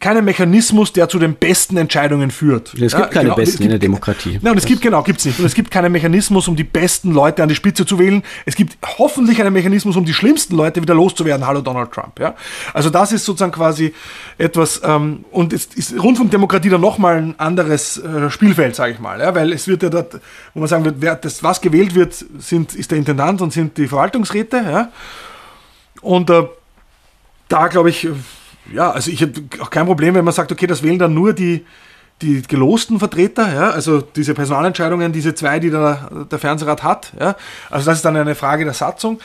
keinen Mechanismus, der zu den besten Entscheidungen führt. Es gibt ja, keine genau, besten gibt, in der Demokratie. Nein, und es gibt, genau, gibt's nicht. Und es gibt keinen Mechanismus, um die besten Leute an die Spitze zu wählen. Es gibt hoffentlich einen Mechanismus, um die schlimmsten Leute wieder loszuwerden. Hallo Donald Trump. Ja? Also das ist sozusagen quasi etwas, ähm, und es ist Rundfunkdemokratie dann nochmal ein anderes äh, Spielfeld, sage ich mal. Ja? Weil es wird ja dort, wo man sagen wird, wer das, was gewählt wird, sind, ist der Intendant und sind die Verwaltungsräte. Ja? Und äh, da glaube ich, ja, also ich habe auch kein Problem, wenn man sagt, okay, das wählen dann nur die, die gelosten Vertreter, ja, also diese Personalentscheidungen, diese zwei, die der, der Fernsehrat hat. Ja, also das ist dann eine Frage der Satzung.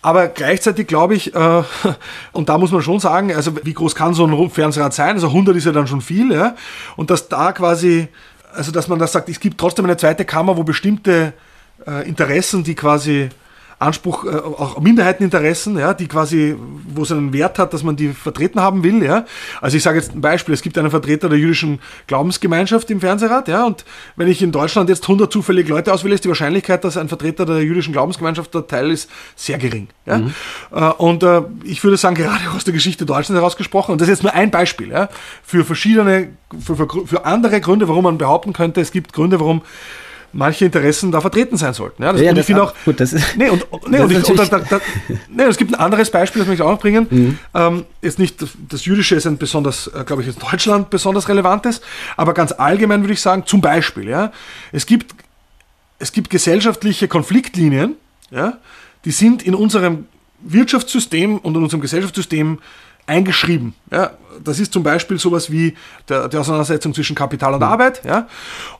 Aber gleichzeitig glaube ich, äh, *laughs* und da muss man schon sagen, also wie groß kann so ein Fernsehrat sein? Also 100 ist ja dann schon viel, ja. Und dass da quasi, also dass man das sagt, es gibt trotzdem eine zweite Kammer, wo bestimmte äh, Interessen, die quasi Anspruch, äh, auch Minderheiteninteressen, ja, die quasi, wo es einen Wert hat, dass man die vertreten haben will, ja. Also ich sage jetzt ein Beispiel, es gibt einen Vertreter der jüdischen Glaubensgemeinschaft im Fernsehrat, ja, und wenn ich in Deutschland jetzt 100 zufällige Leute auswähle, ist die Wahrscheinlichkeit, dass ein Vertreter der jüdischen Glaubensgemeinschaft der Teil ist, sehr gering, ja. Mhm. Äh, und äh, ich würde sagen, gerade aus der Geschichte Deutschlands herausgesprochen, und das ist jetzt nur ein Beispiel, ja, für verschiedene, für, für, für andere Gründe, warum man behaupten könnte, es gibt Gründe, warum manche Interessen da vertreten sein sollten. Ja, das, ja, und ich finde auch, gut, das ist, nee, und, nee, und, ich, und da, da, nee, es gibt ein anderes Beispiel, das möchte ich auch noch bringen. Mhm. Ähm, jetzt nicht, das, das Jüdische ist ein besonders, äh, glaube ich, in Deutschland besonders relevantes, aber ganz allgemein würde ich sagen, zum Beispiel, ja, es gibt, es gibt gesellschaftliche Konfliktlinien, ja, die sind in unserem Wirtschaftssystem und in unserem Gesellschaftssystem eingeschrieben. Ja, das ist zum Beispiel sowas wie der, die Auseinandersetzung zwischen Kapital und mhm. Arbeit. Ja,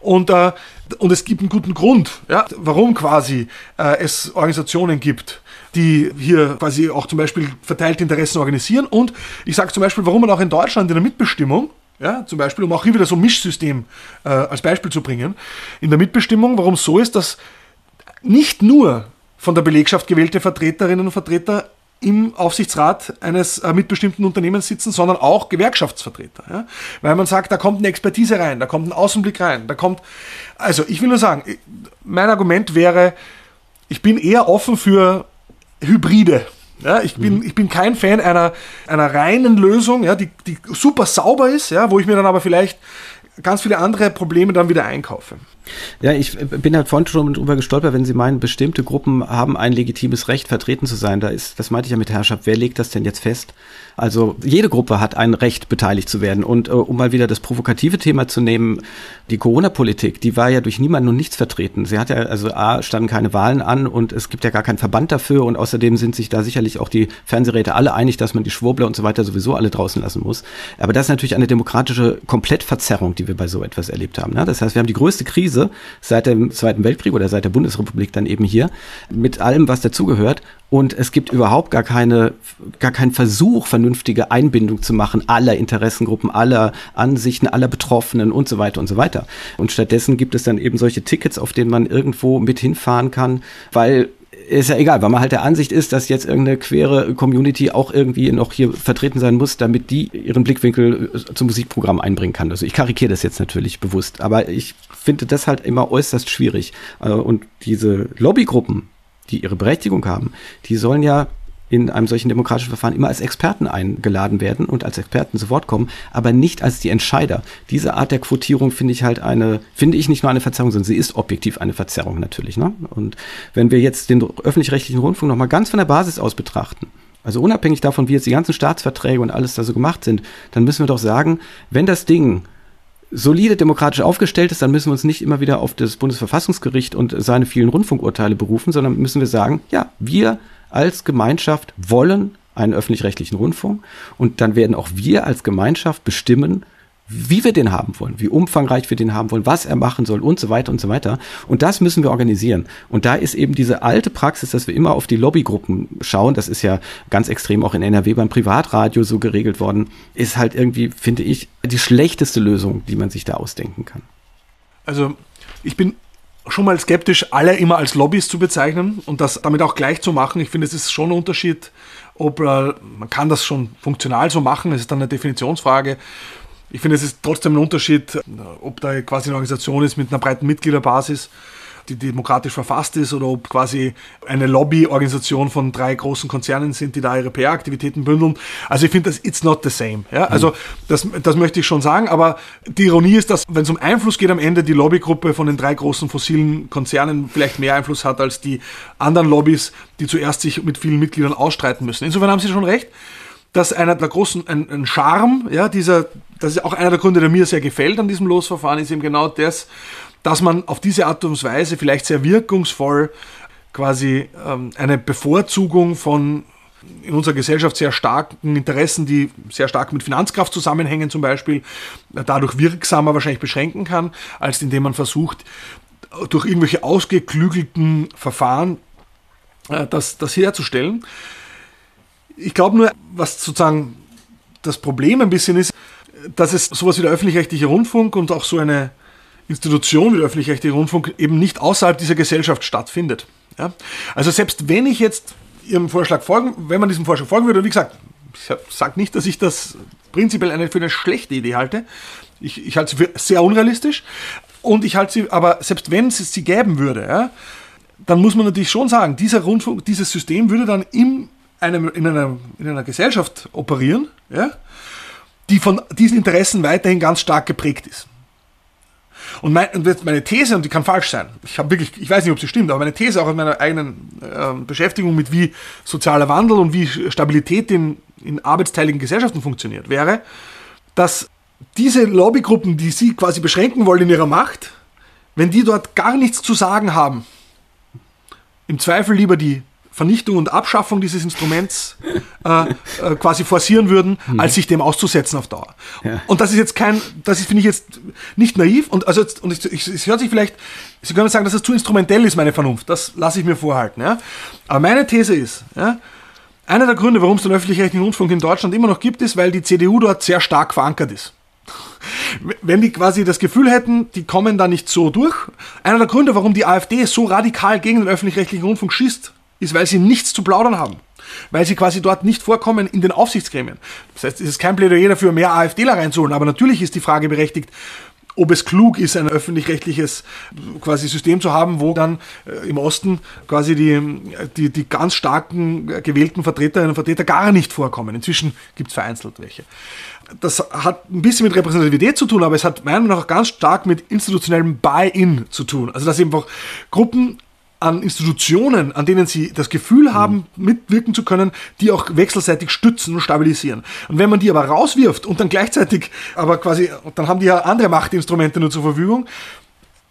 und, äh, und es gibt einen guten Grund, ja, warum quasi äh, es Organisationen gibt, die hier quasi auch zum Beispiel verteilte Interessen organisieren. Und ich sage zum Beispiel, warum man auch in Deutschland in der Mitbestimmung ja, zum Beispiel, um auch hier wieder so ein Mischsystem äh, als Beispiel zu bringen. In der Mitbestimmung, warum es so ist, dass nicht nur von der Belegschaft gewählte Vertreterinnen und Vertreter im Aufsichtsrat eines äh, mitbestimmten Unternehmens sitzen, sondern auch Gewerkschaftsvertreter. Ja? Weil man sagt, da kommt eine Expertise rein, da kommt ein Außenblick rein, da kommt. Also ich will nur sagen, mein Argument wäre, ich bin eher offen für Hybride. Ja, ich, bin, mhm. ich bin kein Fan einer, einer reinen Lösung, ja, die, die super sauber ist, ja, wo ich mir dann aber vielleicht ganz viele andere Probleme dann wieder einkaufe. Ja, ich bin halt vorhin schon drüber gestolpert, wenn Sie meinen, bestimmte Gruppen haben ein legitimes Recht, vertreten zu sein. Da ist, das meinte ich ja mit Herrschaft. Wer legt das denn jetzt fest? Also jede Gruppe hat ein Recht, beteiligt zu werden. Und äh, um mal wieder das provokative Thema zu nehmen, die Corona-Politik, die war ja durch niemanden und nichts vertreten. Sie hat ja, also A, standen keine Wahlen an und es gibt ja gar keinen Verband dafür und außerdem sind sich da sicherlich auch die Fernsehräte alle einig, dass man die Schwurbler und so weiter sowieso alle draußen lassen muss. Aber das ist natürlich eine demokratische Komplettverzerrung, die wir bei so etwas erlebt haben. Ne? Das heißt, wir haben die größte Krise seit dem Zweiten Weltkrieg oder seit der Bundesrepublik dann eben hier mit allem, was dazugehört und es gibt überhaupt gar keine, gar keinen Versuch, vernünftige Einbindung zu machen aller Interessengruppen, aller Ansichten, aller Betroffenen und so weiter und so weiter. Und stattdessen gibt es dann eben solche Tickets, auf denen man irgendwo mit hinfahren kann, weil ist ja egal, weil man halt der Ansicht ist, dass jetzt irgendeine queere Community auch irgendwie noch hier vertreten sein muss, damit die ihren Blickwinkel äh, zum Musikprogramm einbringen kann. Also ich karikiere das jetzt natürlich bewusst, aber ich finde das halt immer äußerst schwierig. Äh, und diese Lobbygruppen, die ihre Berechtigung haben, die sollen ja in einem solchen demokratischen Verfahren immer als Experten eingeladen werden und als Experten zu Wort kommen, aber nicht als die Entscheider. Diese Art der Quotierung finde ich halt eine, finde ich nicht nur eine Verzerrung, sondern sie ist objektiv eine Verzerrung natürlich. Ne? Und wenn wir jetzt den öffentlich-rechtlichen Rundfunk nochmal ganz von der Basis aus betrachten, also unabhängig davon, wie jetzt die ganzen Staatsverträge und alles da so gemacht sind, dann müssen wir doch sagen, wenn das Ding solide demokratisch aufgestellt ist, dann müssen wir uns nicht immer wieder auf das Bundesverfassungsgericht und seine vielen Rundfunkurteile berufen, sondern müssen wir sagen, ja, wir als Gemeinschaft wollen einen öffentlich-rechtlichen Rundfunk und dann werden auch wir als Gemeinschaft bestimmen, wie wir den haben wollen, wie umfangreich wir den haben wollen, was er machen soll und so weiter und so weiter. Und das müssen wir organisieren. Und da ist eben diese alte Praxis, dass wir immer auf die Lobbygruppen schauen, das ist ja ganz extrem auch in NRW beim Privatradio so geregelt worden, ist halt irgendwie, finde ich, die schlechteste Lösung, die man sich da ausdenken kann. Also ich bin schon mal skeptisch, alle immer als Lobbys zu bezeichnen und das damit auch gleich zu machen. Ich finde, es ist schon ein Unterschied, ob äh, man kann das schon funktional so machen, es ist dann eine Definitionsfrage ich finde, es ist trotzdem ein Unterschied, ob da quasi eine Organisation ist mit einer breiten Mitgliederbasis, die demokratisch verfasst ist, oder ob quasi eine Lobbyorganisation von drei großen Konzernen sind, die da ihre PR-Aktivitäten bündeln. Also ich finde, das it's not the same. Ja? Also das, das möchte ich schon sagen, aber die Ironie ist, dass wenn es um Einfluss geht am Ende, die Lobbygruppe von den drei großen fossilen Konzernen vielleicht mehr Einfluss hat als die anderen Lobbys, die zuerst sich mit vielen Mitgliedern ausstreiten müssen. Insofern haben Sie schon recht dass einer der großen, ein, ein Charme, ja, dieser, das ist auch einer der Gründe, der mir sehr gefällt an diesem Losverfahren, ist eben genau das, dass man auf diese Art und Weise vielleicht sehr wirkungsvoll quasi ähm, eine Bevorzugung von in unserer Gesellschaft sehr starken Interessen, die sehr stark mit Finanzkraft zusammenhängen zum Beispiel, dadurch wirksamer wahrscheinlich beschränken kann, als indem man versucht, durch irgendwelche ausgeklügelten Verfahren äh, das, das herzustellen. Ich glaube nur, was sozusagen das Problem ein bisschen ist, dass es sowas wie der öffentlich-rechtliche Rundfunk und auch so eine Institution wie der öffentlich-rechtliche Rundfunk eben nicht außerhalb dieser Gesellschaft stattfindet. Ja? Also selbst wenn ich jetzt Ihrem Vorschlag folgen, wenn man diesem Vorschlag folgen würde, wie gesagt, ich sage nicht, dass ich das prinzipiell eine, für eine schlechte Idee halte. Ich, ich halte sie für sehr unrealistisch. Und ich halte sie, aber selbst wenn es sie gäben würde, ja, dann muss man natürlich schon sagen, dieser Rundfunk, dieses System würde dann in, einem, in, einer, in einer Gesellschaft operieren, ja, die von diesen Interessen weiterhin ganz stark geprägt ist. Und, mein, und meine These, und die kann falsch sein, ich habe wirklich, ich weiß nicht, ob sie stimmt, aber meine These auch in meiner eigenen äh, Beschäftigung mit wie sozialer Wandel und wie Stabilität in, in arbeitsteiligen Gesellschaften funktioniert, wäre, dass diese Lobbygruppen, die sie quasi beschränken wollen in ihrer Macht, wenn die dort gar nichts zu sagen haben, im Zweifel lieber die Vernichtung und Abschaffung dieses Instruments äh, äh, quasi forcieren würden, mhm. als sich dem auszusetzen auf Dauer. Ja. Und das ist jetzt kein, das finde ich jetzt nicht naiv und also und ich, ich, es hört sich vielleicht, Sie können sagen, dass es zu instrumentell ist, meine Vernunft. Das lasse ich mir vorhalten. Ja? Aber meine These ist, ja, einer der Gründe, warum es den öffentlich-rechtlichen Rundfunk in Deutschland immer noch gibt, ist, weil die CDU dort sehr stark verankert ist. Wenn die quasi das Gefühl hätten, die kommen da nicht so durch. Einer der Gründe, warum die AfD so radikal gegen den öffentlich-rechtlichen Rundfunk schießt, ist, weil sie nichts zu plaudern haben. Weil sie quasi dort nicht vorkommen in den Aufsichtsgremien. Das heißt, es ist kein Plädoyer dafür, mehr AfDler reinzuholen, aber natürlich ist die Frage berechtigt, ob es klug ist, ein öffentlich-rechtliches quasi System zu haben, wo dann äh, im Osten quasi die, die, die ganz starken gewählten Vertreterinnen und Vertreter gar nicht vorkommen. Inzwischen gibt es vereinzelt welche. Das hat ein bisschen mit Repräsentativität zu tun, aber es hat meiner Meinung nach ganz stark mit institutionellem Buy-in zu tun. Also dass einfach Gruppen an Institutionen, an denen sie das Gefühl mhm. haben, mitwirken zu können, die auch wechselseitig stützen und stabilisieren. Und wenn man die aber rauswirft und dann gleichzeitig, aber quasi, dann haben die ja andere Machtinstrumente nur zur Verfügung,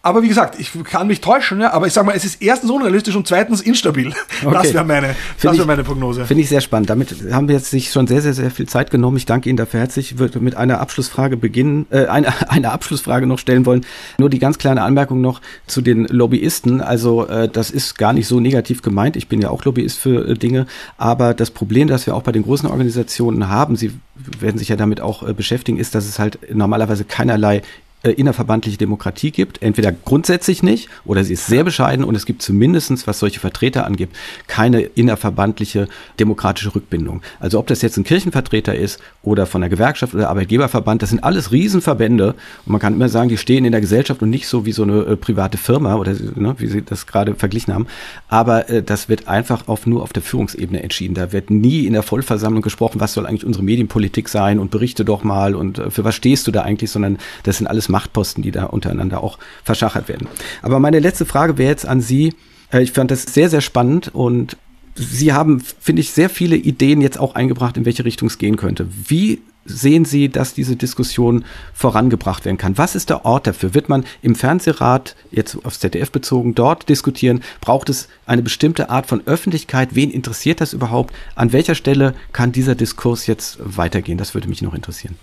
aber wie gesagt, ich kann mich täuschen, ja, aber ich sage mal, es ist erstens unrealistisch und zweitens instabil. Okay. Das wäre meine, das wär meine Prognose. Finde ich sehr spannend. Damit haben wir jetzt sich schon sehr, sehr, sehr viel Zeit genommen. Ich danke Ihnen dafür herzlich. Ich würde mit einer Abschlussfrage beginnen, äh, eine, *laughs* eine Abschlussfrage noch stellen wollen. Nur die ganz kleine Anmerkung noch zu den Lobbyisten. Also äh, das ist gar nicht so negativ gemeint. Ich bin ja auch Lobbyist für äh, Dinge. Aber das Problem, das wir auch bei den großen Organisationen haben, Sie werden sich ja damit auch äh, beschäftigen, ist, dass es halt normalerweise keinerlei äh, innerverbandliche Demokratie gibt. Entweder grundsätzlich nicht oder sie ist sehr bescheiden und es gibt zumindestens, was solche Vertreter angeht, keine innerverbandliche demokratische Rückbindung. Also ob das jetzt ein Kirchenvertreter ist oder von der Gewerkschaft oder Arbeitgeberverband, das sind alles Riesenverbände und man kann immer sagen, die stehen in der Gesellschaft und nicht so wie so eine äh, private Firma oder ne, wie Sie das gerade verglichen haben. Aber äh, das wird einfach auf, nur auf der Führungsebene entschieden. Da wird nie in der Vollversammlung gesprochen, was soll eigentlich unsere Medienpolitik sein und berichte doch mal und äh, für was stehst du da eigentlich, sondern das sind alles Machtposten, die da untereinander auch verschachert werden. Aber meine letzte Frage wäre jetzt an Sie. Äh, ich fand das sehr, sehr spannend und Sie haben, finde ich, sehr viele Ideen jetzt auch eingebracht, in welche Richtung es gehen könnte. Wie sehen Sie, dass diese Diskussion vorangebracht werden kann? Was ist der Ort dafür? Wird man im Fernsehrat, jetzt aufs ZDF bezogen, dort diskutieren? Braucht es eine bestimmte Art von Öffentlichkeit? Wen interessiert das überhaupt? An welcher Stelle kann dieser Diskurs jetzt weitergehen? Das würde mich noch interessieren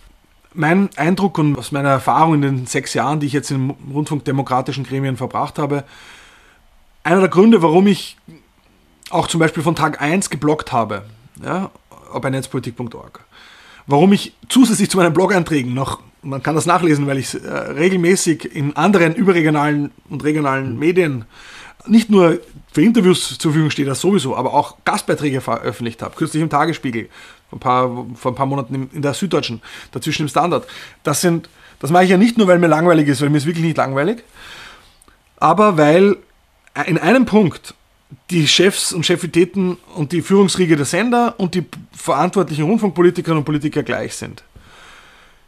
mein Eindruck und aus meiner Erfahrung in den sechs Jahren, die ich jetzt im Rundfunkdemokratischen Gremien verbracht habe, einer der Gründe, warum ich auch zum Beispiel von Tag 1 geblockt habe, ja, bei netzpolitik.org, warum ich zusätzlich zu meinen Blog-Einträgen noch, man kann das nachlesen, weil ich äh, regelmäßig in anderen überregionalen und regionalen Medien nicht nur für Interviews zur Verfügung stehe, das sowieso, aber auch Gastbeiträge veröffentlicht habe. Kürzlich im Tagesspiegel, vor ein paar, vor ein paar Monaten in der Süddeutschen, dazwischen im Standard. Das sind, das mache ich ja nicht nur, weil mir langweilig ist, weil mir ist wirklich nicht langweilig, aber weil in einem Punkt die Chefs und Chefitäten und die Führungsriege der Sender und die verantwortlichen Rundfunkpolitikerinnen und Politiker gleich sind.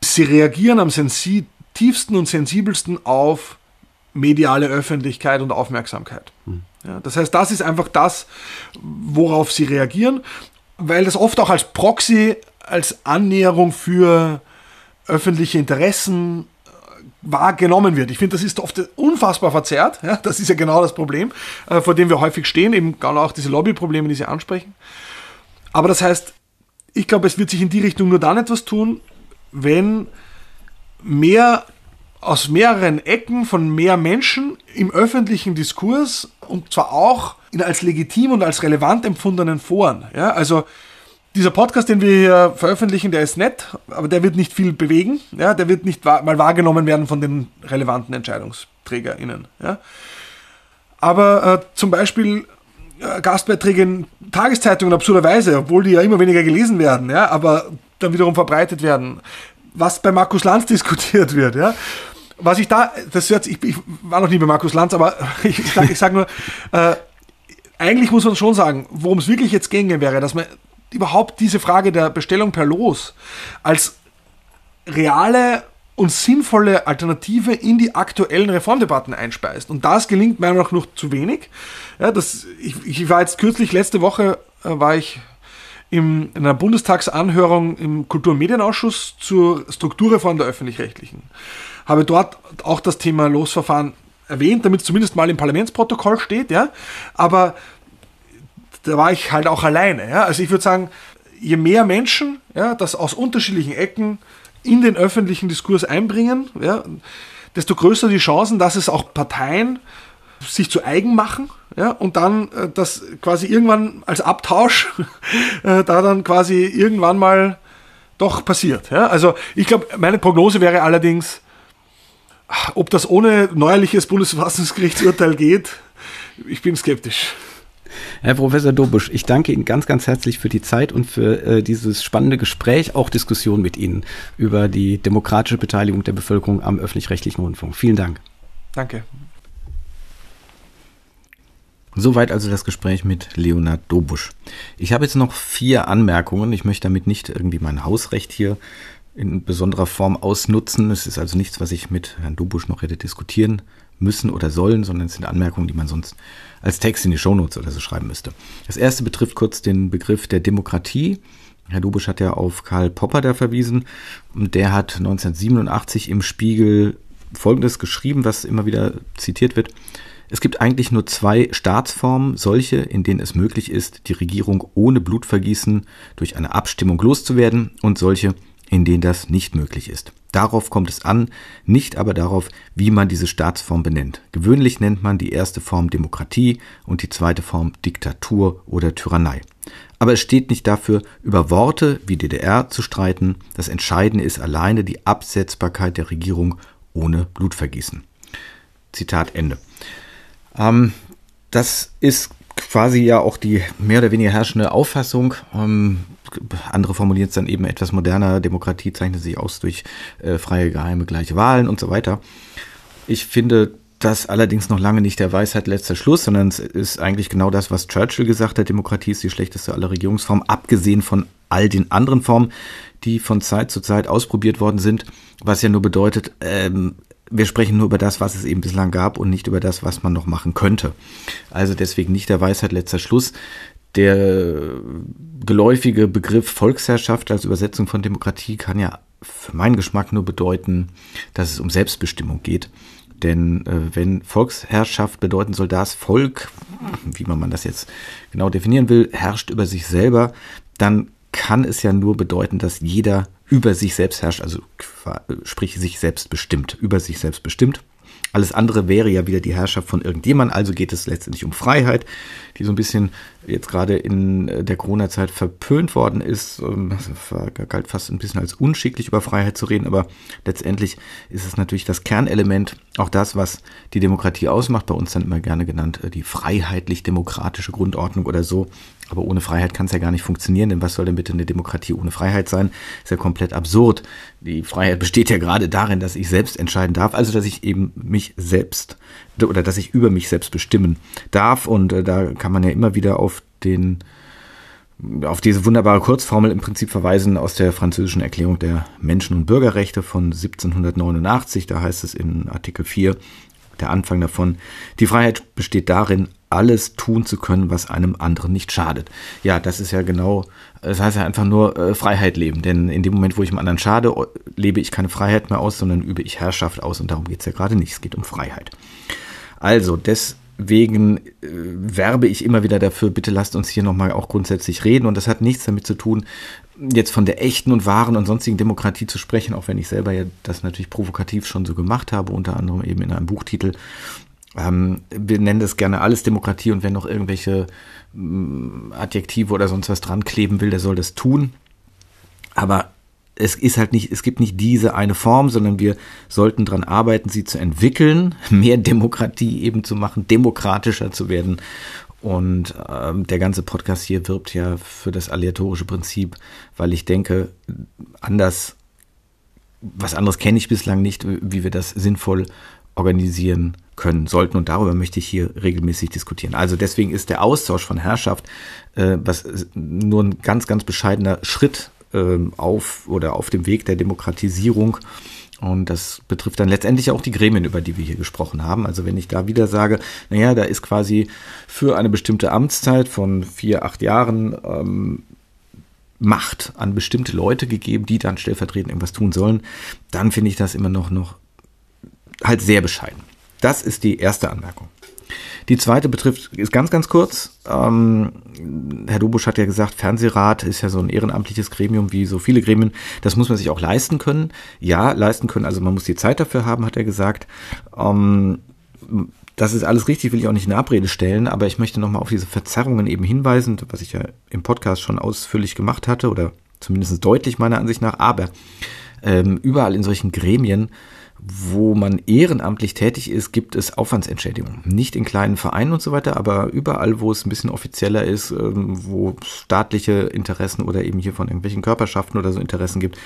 Sie reagieren am sensitivsten und sensibelsten auf mediale Öffentlichkeit und Aufmerksamkeit. Hm. Ja, das heißt, das ist einfach das, worauf sie reagieren, weil das oft auch als Proxy, als Annäherung für öffentliche Interessen äh, wahrgenommen wird. Ich finde, das ist oft unfassbar verzerrt. Ja, das ist ja genau das Problem, äh, vor dem wir häufig stehen, eben genau auch diese Lobbyprobleme, die Sie ansprechen. Aber das heißt, ich glaube, es wird sich in die Richtung nur dann etwas tun, wenn mehr aus mehreren Ecken von mehr Menschen im öffentlichen Diskurs und zwar auch in als legitim und als relevant empfundenen Foren. Ja, also dieser Podcast, den wir hier veröffentlichen, der ist nett, aber der wird nicht viel bewegen. Ja, der wird nicht mal wahrgenommen werden von den relevanten EntscheidungsträgerInnen. Ja. Aber äh, zum Beispiel äh, Gastbeiträge in Tageszeitungen absurderweise, obwohl die ja immer weniger gelesen werden, ja, aber dann wiederum verbreitet werden. Was bei Markus Lanz *laughs* diskutiert wird, ja. Was ich da, das hört, ich, ich war noch nie bei Markus Lanz, aber *laughs* ich, ich sage sag nur, äh, eigentlich muss man schon sagen, worum es wirklich jetzt gehen wäre, dass man überhaupt diese Frage der Bestellung per Los als reale und sinnvolle Alternative in die aktuellen Reformdebatten einspeist. Und das gelingt meiner Meinung nach noch zu wenig. Ja, das, ich, ich war jetzt kürzlich, letzte Woche äh, war ich im, in einer Bundestagsanhörung im Kultur- und Medienausschuss zur Strukturreform der Öffentlich-Rechtlichen. Habe dort auch das Thema Losverfahren erwähnt, damit es zumindest mal im Parlamentsprotokoll steht, ja. Aber da war ich halt auch alleine, ja. Also ich würde sagen, je mehr Menschen, ja, das aus unterschiedlichen Ecken in den öffentlichen Diskurs einbringen, ja, desto größer die Chancen, dass es auch Parteien sich zu eigen machen ja, und dann äh, das quasi irgendwann als Abtausch *laughs* äh, da dann quasi irgendwann mal doch passiert. Ja. Also ich glaube, meine Prognose wäre allerdings, ob das ohne neuerliches Bundesverfassungsgerichtsurteil geht, ich bin skeptisch. Herr Professor Dobusch, ich danke Ihnen ganz, ganz herzlich für die Zeit und für äh, dieses spannende Gespräch, auch Diskussion mit Ihnen über die demokratische Beteiligung der Bevölkerung am öffentlich-rechtlichen Rundfunk. Vielen Dank. Danke. Soweit also das Gespräch mit Leonard Dobusch. Ich habe jetzt noch vier Anmerkungen. Ich möchte damit nicht irgendwie mein Hausrecht hier in besonderer Form ausnutzen. Es ist also nichts, was ich mit Herrn Dobusch noch hätte diskutieren müssen oder sollen, sondern es sind Anmerkungen, die man sonst als Text in die Shownotes oder so schreiben müsste. Das erste betrifft kurz den Begriff der Demokratie. Herr Dobusch hat ja auf Karl Popper da verwiesen und der hat 1987 im Spiegel Folgendes geschrieben, was immer wieder zitiert wird. Es gibt eigentlich nur zwei Staatsformen, solche, in denen es möglich ist, die Regierung ohne Blutvergießen durch eine Abstimmung loszuwerden und solche, in denen das nicht möglich ist. Darauf kommt es an, nicht aber darauf, wie man diese Staatsform benennt. Gewöhnlich nennt man die erste Form Demokratie und die zweite Form Diktatur oder Tyrannei. Aber es steht nicht dafür, über Worte wie DDR zu streiten. Das Entscheidende ist alleine die Absetzbarkeit der Regierung ohne Blutvergießen. Zitat Ende. Ähm, das ist quasi ja auch die mehr oder weniger herrschende Auffassung. Ähm, andere formulieren es dann eben etwas moderner. Demokratie zeichnet sich aus durch äh, freie, geheime, gleiche Wahlen und so weiter. Ich finde das allerdings noch lange nicht der Weisheit letzter Schluss, sondern es ist eigentlich genau das, was Churchill gesagt hat. Demokratie ist die schlechteste aller Regierungsformen, abgesehen von all den anderen Formen, die von Zeit zu Zeit ausprobiert worden sind, was ja nur bedeutet, ähm, wir sprechen nur über das, was es eben bislang gab und nicht über das, was man noch machen könnte. Also deswegen nicht der Weisheit letzter Schluss. Der geläufige Begriff Volksherrschaft als Übersetzung von Demokratie kann ja für meinen Geschmack nur bedeuten, dass es um Selbstbestimmung geht. Denn äh, wenn Volksherrschaft bedeuten soll, das Volk, wie man das jetzt genau definieren will, herrscht über sich selber, dann kann es ja nur bedeuten, dass jeder über sich selbst herrscht, also sprich sich selbst bestimmt, über sich selbst bestimmt. Alles andere wäre ja wieder die Herrschaft von irgendjemand, also geht es letztendlich um Freiheit, die so ein bisschen jetzt gerade in äh, der Corona-Zeit verpönt worden ist. Ähm, das galt fast ein bisschen als unschicklich über Freiheit zu reden, aber letztendlich ist es natürlich das Kernelement, auch das, was die Demokratie ausmacht, bei uns dann immer gerne genannt, äh, die freiheitlich-demokratische Grundordnung oder so. Aber ohne Freiheit kann es ja gar nicht funktionieren, denn was soll denn bitte eine Demokratie ohne Freiheit sein? Ist ja komplett absurd. Die Freiheit besteht ja gerade darin, dass ich selbst entscheiden darf, also dass ich eben mich selbst oder dass ich über mich selbst bestimmen darf. Und äh, da kann man ja immer wieder auf den auf diese wunderbare Kurzformel im Prinzip verweisen aus der französischen Erklärung der Menschen- und Bürgerrechte von 1789. Da heißt es in Artikel 4, der Anfang davon, die Freiheit besteht darin, alles tun zu können, was einem anderen nicht schadet. Ja, das ist ja genau, das heißt ja einfach nur äh, Freiheit leben. Denn in dem Moment, wo ich dem anderen schade, lebe ich keine Freiheit mehr aus, sondern übe ich Herrschaft aus. Und darum geht es ja gerade nicht. Es geht um Freiheit. Also, deswegen äh, werbe ich immer wieder dafür, bitte lasst uns hier nochmal auch grundsätzlich reden. Und das hat nichts damit zu tun, jetzt von der echten und wahren und sonstigen Demokratie zu sprechen, auch wenn ich selber ja das natürlich provokativ schon so gemacht habe, unter anderem eben in einem Buchtitel. Ähm, wir nennen das gerne alles Demokratie und wenn noch irgendwelche ähm, Adjektive oder sonst was dran kleben will, der soll das tun. Aber es ist halt nicht, es gibt nicht diese eine Form, sondern wir sollten daran arbeiten, sie zu entwickeln, *laughs* mehr Demokratie eben zu machen, demokratischer zu werden Und ähm, der ganze Podcast hier wirbt ja für das aleatorische Prinzip, weil ich denke, anders, was anderes kenne ich bislang nicht, wie wir das sinnvoll organisieren können sollten. Und darüber möchte ich hier regelmäßig diskutieren. Also deswegen ist der Austausch von Herrschaft, äh, was nur ein ganz, ganz bescheidener Schritt äh, auf oder auf dem Weg der Demokratisierung und das betrifft dann letztendlich auch die Gremien, über die wir hier gesprochen haben. Also wenn ich da wieder sage, naja, da ist quasi für eine bestimmte Amtszeit von vier, acht Jahren ähm, Macht an bestimmte Leute gegeben, die dann stellvertretend irgendwas tun sollen, dann finde ich das immer noch, noch halt sehr bescheiden. Das ist die erste Anmerkung. Die zweite betrifft, ist ganz, ganz kurz. Ähm, Herr Dobusch hat ja gesagt, Fernsehrat ist ja so ein ehrenamtliches Gremium wie so viele Gremien. Das muss man sich auch leisten können. Ja, leisten können. Also man muss die Zeit dafür haben, hat er gesagt. Ähm, das ist alles richtig, will ich auch nicht in Abrede stellen, aber ich möchte nochmal auf diese Verzerrungen eben hinweisen, was ich ja im Podcast schon ausführlich gemacht hatte oder zumindest deutlich meiner Ansicht nach. Aber ähm, überall in solchen Gremien wo man ehrenamtlich tätig ist, gibt es Aufwandsentschädigungen. Nicht in kleinen Vereinen und so weiter, aber überall, wo es ein bisschen offizieller ist, ähm, wo staatliche Interessen oder eben hier von irgendwelchen Körperschaften oder so Interessen gibt,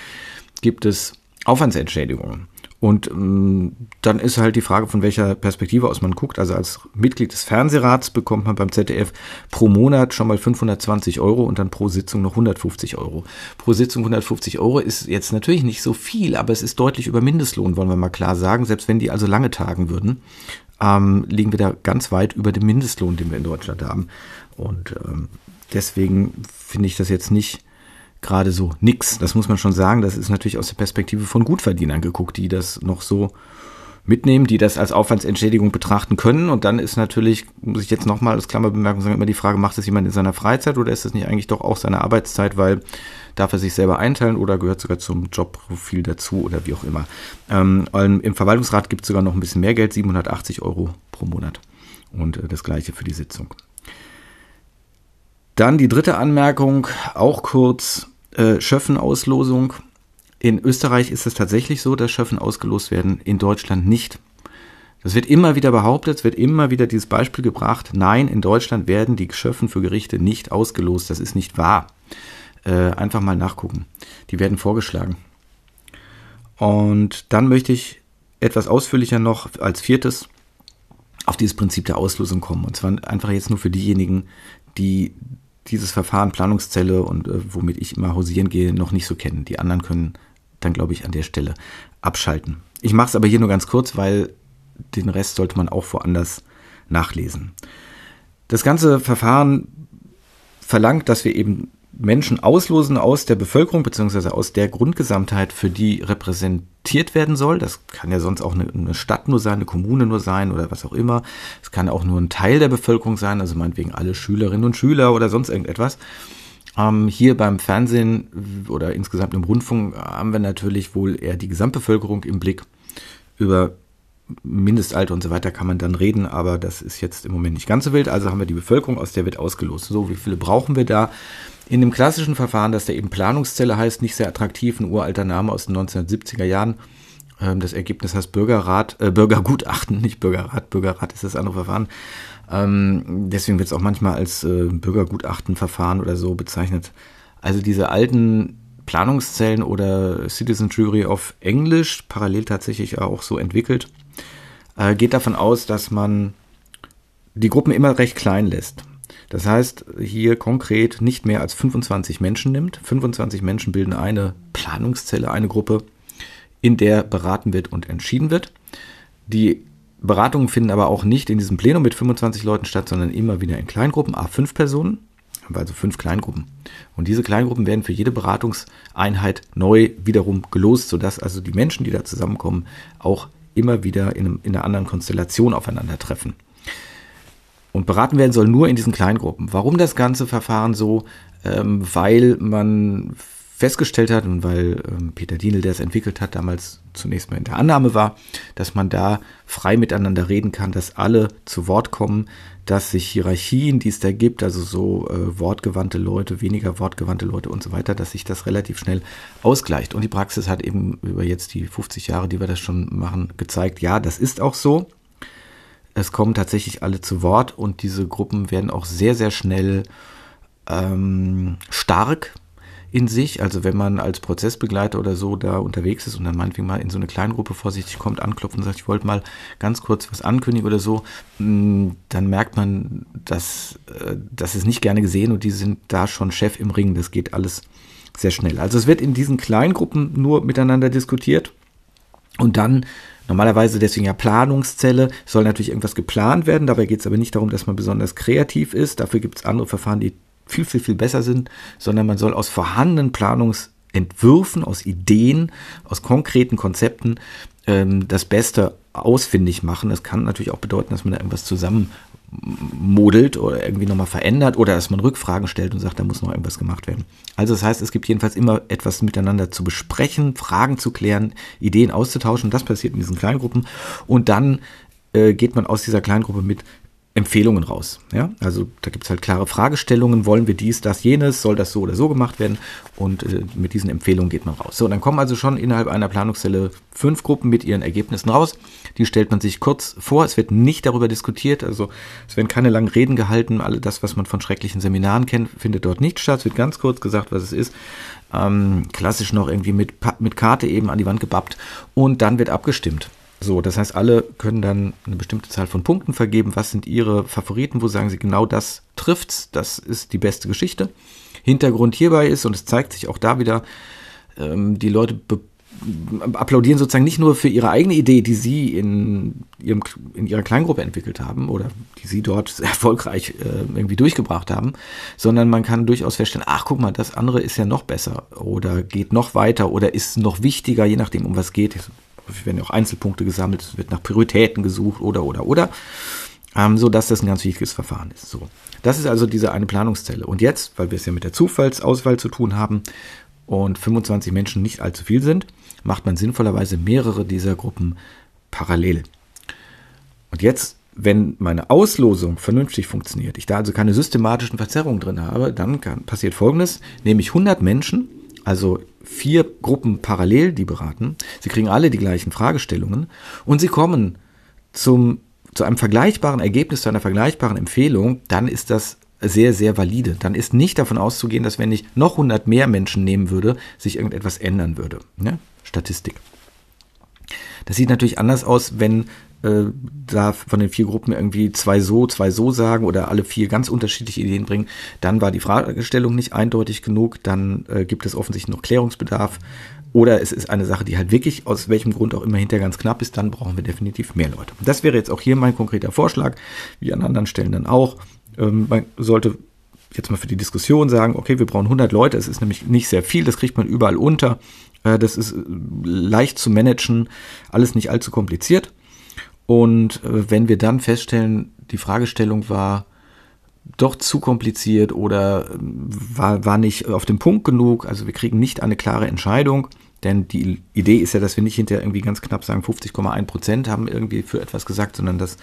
gibt es Aufwandsentschädigungen. Und ähm, dann ist halt die Frage, von welcher Perspektive aus man guckt. Also als Mitglied des Fernsehrats bekommt man beim ZDF pro Monat schon mal 520 Euro und dann pro Sitzung noch 150 Euro. Pro Sitzung 150 Euro ist jetzt natürlich nicht so viel, aber es ist deutlich über Mindestlohn, wollen wir mal klar sagen. Selbst wenn die also lange tagen würden, ähm, liegen wir da ganz weit über dem Mindestlohn, den wir in Deutschland haben. Und ähm, deswegen finde ich das jetzt nicht gerade so nix. Das muss man schon sagen. Das ist natürlich aus der Perspektive von Gutverdienern geguckt, die das noch so mitnehmen, die das als Aufwandsentschädigung betrachten können. Und dann ist natürlich, muss ich jetzt nochmal als Klammerbemerkung sagen, immer die Frage, macht das jemand in seiner Freizeit oder ist das nicht eigentlich doch auch seine Arbeitszeit, weil darf er sich selber einteilen oder gehört sogar zum Jobprofil dazu oder wie auch immer. Ähm, Im Verwaltungsrat gibt es sogar noch ein bisschen mehr Geld, 780 Euro pro Monat. Und äh, das gleiche für die Sitzung. Dann die dritte Anmerkung, auch kurz, äh, Schöffenauslosung. In Österreich ist es tatsächlich so, dass Schöffen ausgelost werden, in Deutschland nicht. Das wird immer wieder behauptet, es wird immer wieder dieses Beispiel gebracht. Nein, in Deutschland werden die Schöffen für Gerichte nicht ausgelost. Das ist nicht wahr. Äh, einfach mal nachgucken. Die werden vorgeschlagen. Und dann möchte ich etwas ausführlicher noch als viertes auf dieses Prinzip der Auslosung kommen. Und zwar einfach jetzt nur für diejenigen, die dieses Verfahren Planungszelle und äh, womit ich immer hausieren gehe, noch nicht so kennen. Die anderen können dann, glaube ich, an der Stelle abschalten. Ich mache es aber hier nur ganz kurz, weil den Rest sollte man auch woanders nachlesen. Das ganze Verfahren verlangt, dass wir eben Menschen auslosen aus der Bevölkerung beziehungsweise aus der Grundgesamtheit, für die repräsentiert werden soll. Das kann ja sonst auch eine, eine, Stadt nur sein, eine Kommune nur sein oder was auch immer. Es kann auch nur ein Teil der Bevölkerung sein, also meinetwegen alle Schülerinnen und Schüler oder sonst irgendetwas. Ähm, hier beim Fernsehen oder insgesamt im Rundfunk haben wir natürlich wohl eher die Gesamtbevölkerung im Blick. Über Mindestalter und so weiter kann man dann reden, aber das ist jetzt im Moment nicht ganz so wild. Also haben wir die Bevölkerung, aus der wird ausgelost. So, wie viele brauchen wir da? In dem klassischen Verfahren, das da eben Planungszelle heißt, nicht sehr attraktiv, ein uralter Name aus den 1970er Jahren. Ähm, das Ergebnis heißt Bürgerrat, äh, Bürgergutachten, *laughs* nicht Bürgerrat. Bürgerrat ist das andere Verfahren. Ähm, deswegen wird es auch manchmal als äh, Bürgergutachtenverfahren oder so bezeichnet. Also diese alten Planungszellen oder Citizen Jury auf Englisch, parallel tatsächlich auch so entwickelt, äh, geht davon aus, dass man die Gruppen immer recht klein lässt. Das heißt, hier konkret nicht mehr als 25 Menschen nimmt. 25 Menschen bilden eine Planungszelle, eine Gruppe, in der beraten wird und entschieden wird. Die Beratungen finden aber auch nicht in diesem Plenum mit 25 Leuten statt, sondern immer wieder in Kleingruppen, A5 Personen, also fünf Kleingruppen. Und diese Kleingruppen werden für jede Beratungseinheit neu wiederum gelost, sodass also die Menschen, die da zusammenkommen, auch immer wieder in, einem, in einer anderen Konstellation aufeinandertreffen. Und beraten werden soll nur in diesen Kleingruppen. Warum das ganze Verfahren so? Ähm, weil man festgestellt hat und weil ähm, Peter Dienel, der es entwickelt hat, damals zunächst mal in der Annahme war, dass man da frei miteinander reden kann, dass alle zu Wort kommen, dass sich Hierarchien, die es da gibt, also so äh, wortgewandte Leute, weniger wortgewandte Leute und so weiter, dass sich das relativ schnell ausgleicht. Und die Praxis hat eben über jetzt die 50 Jahre, die wir das schon machen, gezeigt, ja, das ist auch so. Es kommen tatsächlich alle zu Wort und diese Gruppen werden auch sehr, sehr schnell ähm, stark in sich. Also wenn man als Prozessbegleiter oder so da unterwegs ist und dann meinetwegen mal in so eine Kleingruppe vorsichtig kommt, anklopft und sagt, ich wollte mal ganz kurz was ankündigen oder so, mm, dann merkt man, dass äh, das ist nicht gerne gesehen und die sind da schon Chef im Ring. Das geht alles sehr schnell. Also es wird in diesen Kleingruppen nur miteinander diskutiert und dann Normalerweise deswegen ja Planungszelle, soll natürlich irgendwas geplant werden. Dabei geht es aber nicht darum, dass man besonders kreativ ist. Dafür gibt es andere Verfahren, die viel, viel, viel besser sind, sondern man soll aus vorhandenen Planungsentwürfen, aus Ideen, aus konkreten Konzepten ähm, das Beste ausfindig machen. Das kann natürlich auch bedeuten, dass man da irgendwas zusammen modelt oder irgendwie nochmal verändert oder dass man Rückfragen stellt und sagt, da muss noch irgendwas gemacht werden. Also das heißt, es gibt jedenfalls immer etwas miteinander zu besprechen, Fragen zu klären, Ideen auszutauschen. Das passiert in diesen Kleingruppen und dann äh, geht man aus dieser Kleingruppe mit Empfehlungen raus. Ja? Also da gibt es halt klare Fragestellungen, wollen wir dies, das, jenes, soll das so oder so gemacht werden und äh, mit diesen Empfehlungen geht man raus. So, dann kommen also schon innerhalb einer Planungszelle fünf Gruppen mit ihren Ergebnissen raus. Die stellt man sich kurz vor, es wird nicht darüber diskutiert, also es werden keine langen Reden gehalten, alle das, was man von schrecklichen Seminaren kennt, findet dort nicht statt, es wird ganz kurz gesagt, was es ist. Ähm, klassisch noch irgendwie mit, mit Karte eben an die Wand gebappt und dann wird abgestimmt. So, das heißt, alle können dann eine bestimmte Zahl von Punkten vergeben. Was sind ihre Favoriten? Wo sagen sie genau das trifft's? Das ist die beste Geschichte. Hintergrund hierbei ist, und es zeigt sich auch da wieder, ähm, die Leute applaudieren sozusagen nicht nur für ihre eigene Idee, die sie in, ihrem, in ihrer Kleingruppe entwickelt haben oder die sie dort *laughs* erfolgreich äh, irgendwie durchgebracht haben, sondern man kann durchaus feststellen, ach guck mal, das andere ist ja noch besser oder geht noch weiter oder ist noch wichtiger, je nachdem, um was geht werden ja auch Einzelpunkte gesammelt, es wird nach Prioritäten gesucht oder, oder, oder, ähm, so dass das ein ganz wichtiges Verfahren ist. So. Das ist also diese eine Planungszelle. Und jetzt, weil wir es ja mit der Zufallsauswahl zu tun haben und 25 Menschen nicht allzu viel sind, macht man sinnvollerweise mehrere dieser Gruppen parallel. Und jetzt, wenn meine Auslosung vernünftig funktioniert, ich da also keine systematischen Verzerrungen drin habe, dann kann, passiert Folgendes, nehme ich 100 Menschen, also vier Gruppen parallel, die beraten. Sie kriegen alle die gleichen Fragestellungen und sie kommen zum, zu einem vergleichbaren Ergebnis, zu einer vergleichbaren Empfehlung, dann ist das sehr, sehr valide. Dann ist nicht davon auszugehen, dass wenn ich noch 100 mehr Menschen nehmen würde, sich irgendetwas ändern würde. Ne? Statistik. Das sieht natürlich anders aus, wenn äh, da von den vier Gruppen irgendwie zwei so, zwei so sagen oder alle vier ganz unterschiedliche Ideen bringen, dann war die Fragestellung nicht eindeutig genug, dann äh, gibt es offensichtlich noch Klärungsbedarf oder es ist eine Sache, die halt wirklich aus welchem Grund auch immer hinter ganz knapp ist, dann brauchen wir definitiv mehr Leute. Das wäre jetzt auch hier mein konkreter Vorschlag, wie an anderen Stellen dann auch. Ähm, man sollte jetzt mal für die Diskussion sagen, okay, wir brauchen 100 Leute, es ist nämlich nicht sehr viel, das kriegt man überall unter, äh, das ist äh, leicht zu managen, alles nicht allzu kompliziert. Und äh, wenn wir dann feststellen, die Fragestellung war doch zu kompliziert oder äh, war, war nicht auf den Punkt genug, also wir kriegen nicht eine klare Entscheidung, denn die Idee ist ja, dass wir nicht hinterher irgendwie ganz knapp sagen, 50,1 Prozent haben irgendwie für etwas gesagt, sondern dass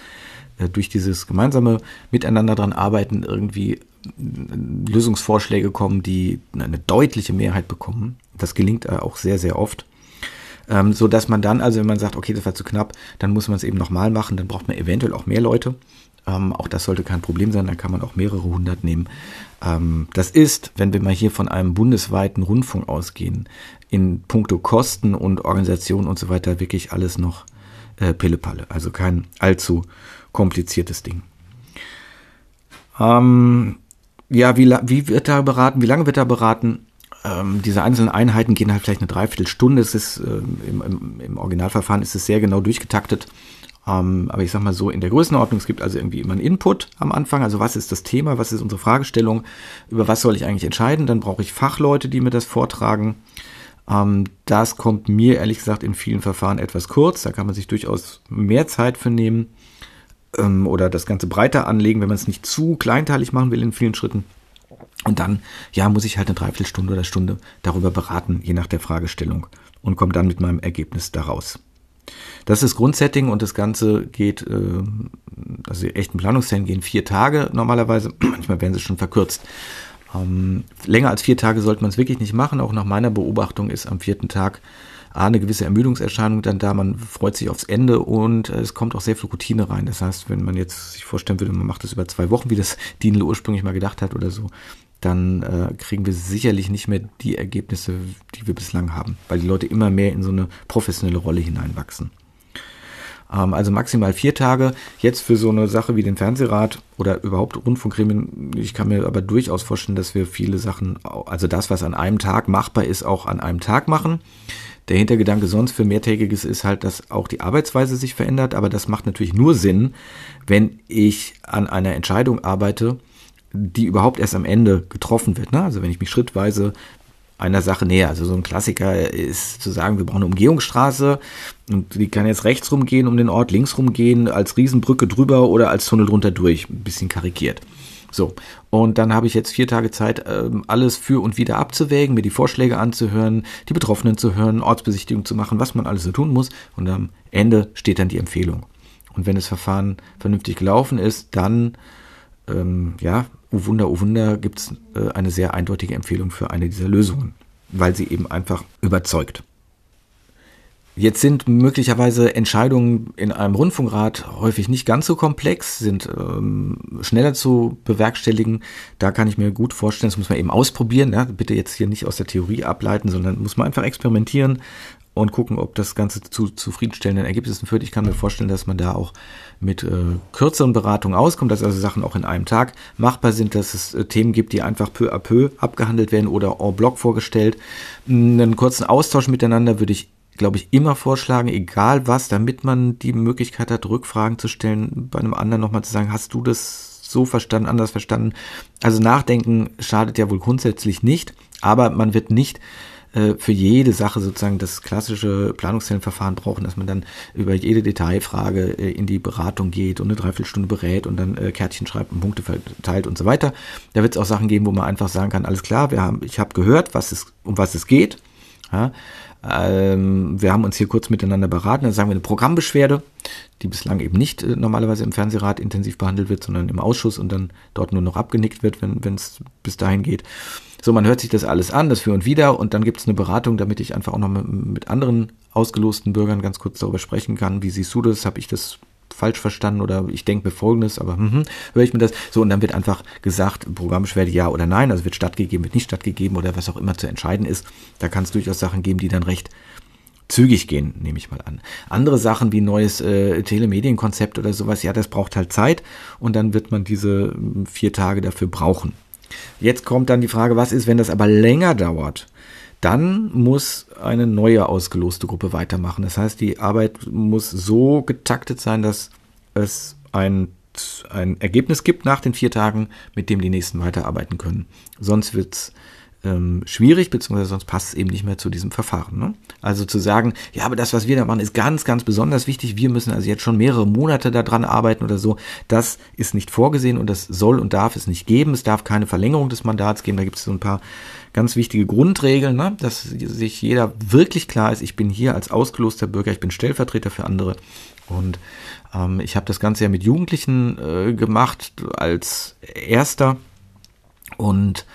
äh, durch dieses gemeinsame Miteinander dran arbeiten irgendwie Lösungsvorschläge kommen, die eine deutliche Mehrheit bekommen. Das gelingt auch sehr, sehr oft. Ähm, so dass man dann, also wenn man sagt, okay, das war zu knapp, dann muss man es eben nochmal machen, dann braucht man eventuell auch mehr Leute. Ähm, auch das sollte kein Problem sein, dann kann man auch mehrere hundert nehmen. Ähm, das ist, wenn wir mal hier von einem bundesweiten Rundfunk ausgehen, in puncto Kosten und Organisation und so weiter wirklich alles noch äh, Pillepalle. Also kein allzu kompliziertes Ding. Ähm, ja, wie, wie wird da beraten? Wie lange wird da beraten? Ähm, diese einzelnen Einheiten gehen halt vielleicht eine Dreiviertelstunde. Es ist, äh, im, im, im, Originalverfahren ist es sehr genau durchgetaktet. Ähm, aber ich sag mal so, in der Größenordnung, es gibt also irgendwie immer einen Input am Anfang. Also was ist das Thema? Was ist unsere Fragestellung? Über was soll ich eigentlich entscheiden? Dann brauche ich Fachleute, die mir das vortragen. Ähm, das kommt mir ehrlich gesagt in vielen Verfahren etwas kurz. Da kann man sich durchaus mehr Zeit für nehmen ähm, oder das Ganze breiter anlegen, wenn man es nicht zu kleinteilig machen will in vielen Schritten. Und dann, ja, muss ich halt eine Dreiviertelstunde oder Stunde darüber beraten, je nach der Fragestellung und komme dann mit meinem Ergebnis daraus. Das ist Grundsetting und das Ganze geht, äh, also die echten Planungszellen gehen vier Tage normalerweise, *clears throat* manchmal werden sie schon verkürzt. Ähm, länger als vier Tage sollte man es wirklich nicht machen. Auch nach meiner Beobachtung ist am vierten Tag eine gewisse Ermüdungserscheinung dann da, man freut sich aufs Ende und äh, es kommt auch sehr viel Routine rein. Das heißt, wenn man jetzt sich vorstellen würde, man macht das über zwei Wochen, wie das *laughs* Dienle ursprünglich mal gedacht hat oder so, dann äh, kriegen wir sicherlich nicht mehr die Ergebnisse, die wir bislang haben, weil die Leute immer mehr in so eine professionelle Rolle hineinwachsen. Ähm, also maximal vier Tage. Jetzt für so eine Sache wie den Fernsehrat oder überhaupt Rundfunkgremien, ich kann mir aber durchaus vorstellen, dass wir viele Sachen, also das, was an einem Tag machbar ist, auch an einem Tag machen. Der Hintergedanke sonst für mehrtägiges ist halt, dass auch die Arbeitsweise sich verändert, aber das macht natürlich nur Sinn, wenn ich an einer Entscheidung arbeite, die überhaupt erst am Ende getroffen wird. Ne? Also wenn ich mich schrittweise einer Sache näher. Also so ein Klassiker ist zu sagen, wir brauchen eine Umgehungsstraße und die kann jetzt rechts rumgehen um den Ort, links rumgehen, als Riesenbrücke drüber oder als Tunnel drunter durch. Ein bisschen karikiert. So, und dann habe ich jetzt vier Tage Zeit, ähm, alles für und wieder abzuwägen, mir die Vorschläge anzuhören, die Betroffenen zu hören, Ortsbesichtigung zu machen, was man alles so tun muss. Und am Ende steht dann die Empfehlung. Und wenn das Verfahren vernünftig gelaufen ist, dann ähm, ja, oh Wunder, oh Wunder, gibt es äh, eine sehr eindeutige Empfehlung für eine dieser Lösungen, weil sie eben einfach überzeugt. Jetzt sind möglicherweise Entscheidungen in einem Rundfunkrat häufig nicht ganz so komplex, sind ähm, schneller zu bewerkstelligen. Da kann ich mir gut vorstellen, das muss man eben ausprobieren. Ja? Bitte jetzt hier nicht aus der Theorie ableiten, sondern muss man einfach experimentieren, und gucken, ob das Ganze zu zufriedenstellenden Ergebnissen führt. Ich kann mir vorstellen, dass man da auch mit äh, kürzeren Beratungen auskommt, dass also Sachen auch in einem Tag machbar sind, dass es äh, Themen gibt, die einfach peu à peu abgehandelt werden oder en bloc vorgestellt. Einen kurzen Austausch miteinander würde ich glaube ich, immer vorschlagen, egal was, damit man die Möglichkeit hat, Rückfragen zu stellen, bei einem anderen nochmal zu sagen, hast du das so verstanden, anders verstanden? Also nachdenken schadet ja wohl grundsätzlich nicht, aber man wird nicht äh, für jede Sache sozusagen das klassische Planungszellenverfahren brauchen, dass man dann über jede Detailfrage äh, in die Beratung geht und eine Dreiviertelstunde berät und dann äh, Kärtchen schreibt und Punkte verteilt und so weiter. Da wird es auch Sachen geben, wo man einfach sagen kann, alles klar, wir haben, ich habe gehört, was es, um was es geht. Ja, ähm, wir haben uns hier kurz miteinander beraten. Dann sagen wir eine Programmbeschwerde, die bislang eben nicht äh, normalerweise im Fernsehrat intensiv behandelt wird, sondern im Ausschuss und dann dort nur noch abgenickt wird, wenn es bis dahin geht. So, man hört sich das alles an, das für und wieder und dann gibt es eine Beratung, damit ich einfach auch noch mit, mit, anderen ausgelosten Bürgern ganz kurz darüber sprechen kann. Wie siehst du das? Habe ich das falsch verstanden oder ich denke mir folgendes, aber hm, hm, höre ich mir das? So, und dann wird einfach gesagt, Programmbeschwerde ja oder nein, also wird stattgegeben, wird nicht stattgegeben oder was auch immer zu entscheiden ist. Da kann es durchaus Sachen geben, die dann recht zügig gehen, nehme ich mal an. Andere Sachen wie neues äh, Telemedienkonzept oder sowas, ja, das braucht halt Zeit und dann wird man diese vier Tage dafür brauchen. Jetzt kommt dann die Frage, was ist, wenn das aber länger dauert? Dann muss eine neue ausgeloste Gruppe weitermachen. Das heißt, die Arbeit muss so getaktet sein, dass es ein, ein Ergebnis gibt nach den vier Tagen, mit dem die nächsten weiterarbeiten können. Sonst wird es ähm, schwierig, beziehungsweise sonst passt es eben nicht mehr zu diesem Verfahren. Ne? Also zu sagen, ja, aber das, was wir da machen, ist ganz, ganz besonders wichtig. Wir müssen also jetzt schon mehrere Monate daran arbeiten oder so. Das ist nicht vorgesehen und das soll und darf es nicht geben. Es darf keine Verlängerung des Mandats geben. Da gibt es so ein paar ganz wichtige Grundregeln, ne? dass sich jeder wirklich klar ist, ich bin hier als ausgeloster Bürger, ich bin Stellvertreter für andere. Und ähm, ich habe das Ganze ja mit Jugendlichen äh, gemacht als erster. Und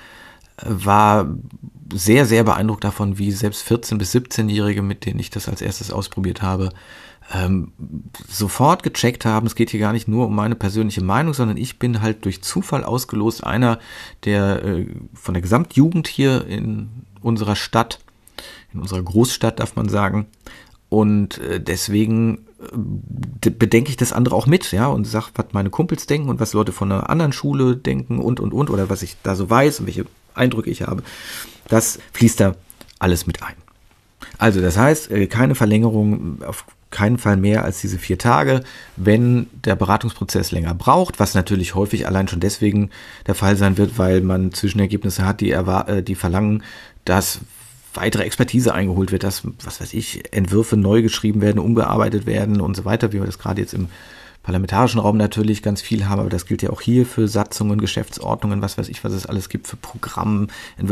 war sehr, sehr beeindruckt davon, wie selbst 14- bis 17-Jährige, mit denen ich das als erstes ausprobiert habe, ähm, sofort gecheckt haben, es geht hier gar nicht nur um meine persönliche Meinung, sondern ich bin halt durch Zufall ausgelost, einer der äh, von der Gesamtjugend hier in unserer Stadt, in unserer Großstadt darf man sagen. Und äh, deswegen äh, bedenke ich das andere auch mit, ja, und sage, was meine Kumpels denken und was Leute von einer anderen Schule denken und und und oder was ich da so weiß und welche Eindrücke ich habe. Das fließt da alles mit ein. Also das heißt, äh, keine Verlängerung, auf keinen Fall mehr als diese vier Tage, wenn der Beratungsprozess länger braucht, was natürlich häufig allein schon deswegen der Fall sein wird, weil man Zwischenergebnisse hat, die, äh, die verlangen, dass weitere Expertise eingeholt wird, dass, was weiß ich, Entwürfe neu geschrieben werden, umgearbeitet werden und so weiter, wie wir das gerade jetzt im parlamentarischen Raum natürlich ganz viel haben, aber das gilt ja auch hier für Satzungen, Geschäftsordnungen, was weiß ich, was es alles gibt für Programme.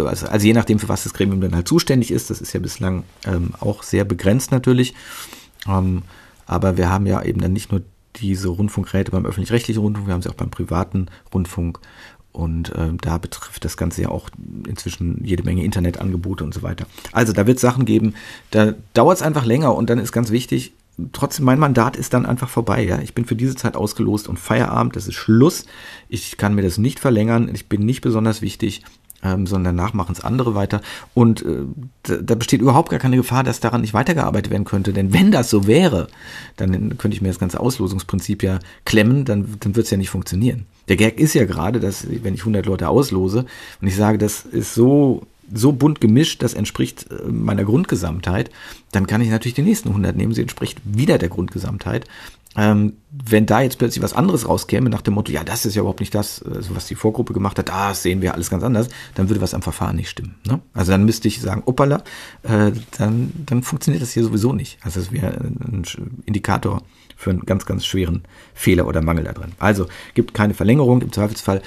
Also, je nachdem, für was das Gremium dann halt zuständig ist, das ist ja bislang ähm, auch sehr begrenzt natürlich. Ähm, aber wir haben ja eben dann nicht nur diese Rundfunkräte beim öffentlich-rechtlichen Rundfunk, wir haben sie auch beim privaten Rundfunk Und äh, da betrifft das Ganze ja auch inzwischen jede Menge Internetangebote und so weiter. Also da wird Sachen geben, da dauert es einfach länger und dann ist ganz wichtig, trotzdem, mein Mandat ist dann einfach vorbei. Ja? Ich bin für diese Zeit ausgelost und Feierabend, das ist Schluss. Ich kann mir das nicht verlängern. Ich bin nicht besonders wichtig ähm, sondern danach machen es andere weiter. Und äh, da, da, besteht überhaupt gar keine Gefahr, dass daran nicht weitergearbeitet werden könnte. Denn wenn das so wäre, dann könnte ich mir das ganze Auslosungsprinzip ja klemmen, dann, dann wird es ja nicht funktionieren. Der Gag ist ja gerade, dass wenn ich 100 Leute auslose und ich sage, das ist so so bunt gemischt, das entspricht äh, meiner Grundgesamtheit, dann kann ich natürlich die nächsten 100 nehmen, sie entspricht wieder der Grundgesamtheit ähm, wenn da jetzt plötzlich was anderes rauskäme, nach dem Motto, ja, das ist ja überhaupt nicht das, also was die Vorgruppe gemacht hat, das sehen wir alles ganz anders, dann würde was am Verfahren nicht stimmen. Ne? Also dann müsste ich sagen, opala, äh, dann, dann funktioniert das hier sowieso nicht. Also das wäre ein Indikator für einen ganz, ganz schweren Fehler oder Mangel da drin. Also gibt keine Verlängerung, im Zweifelsfall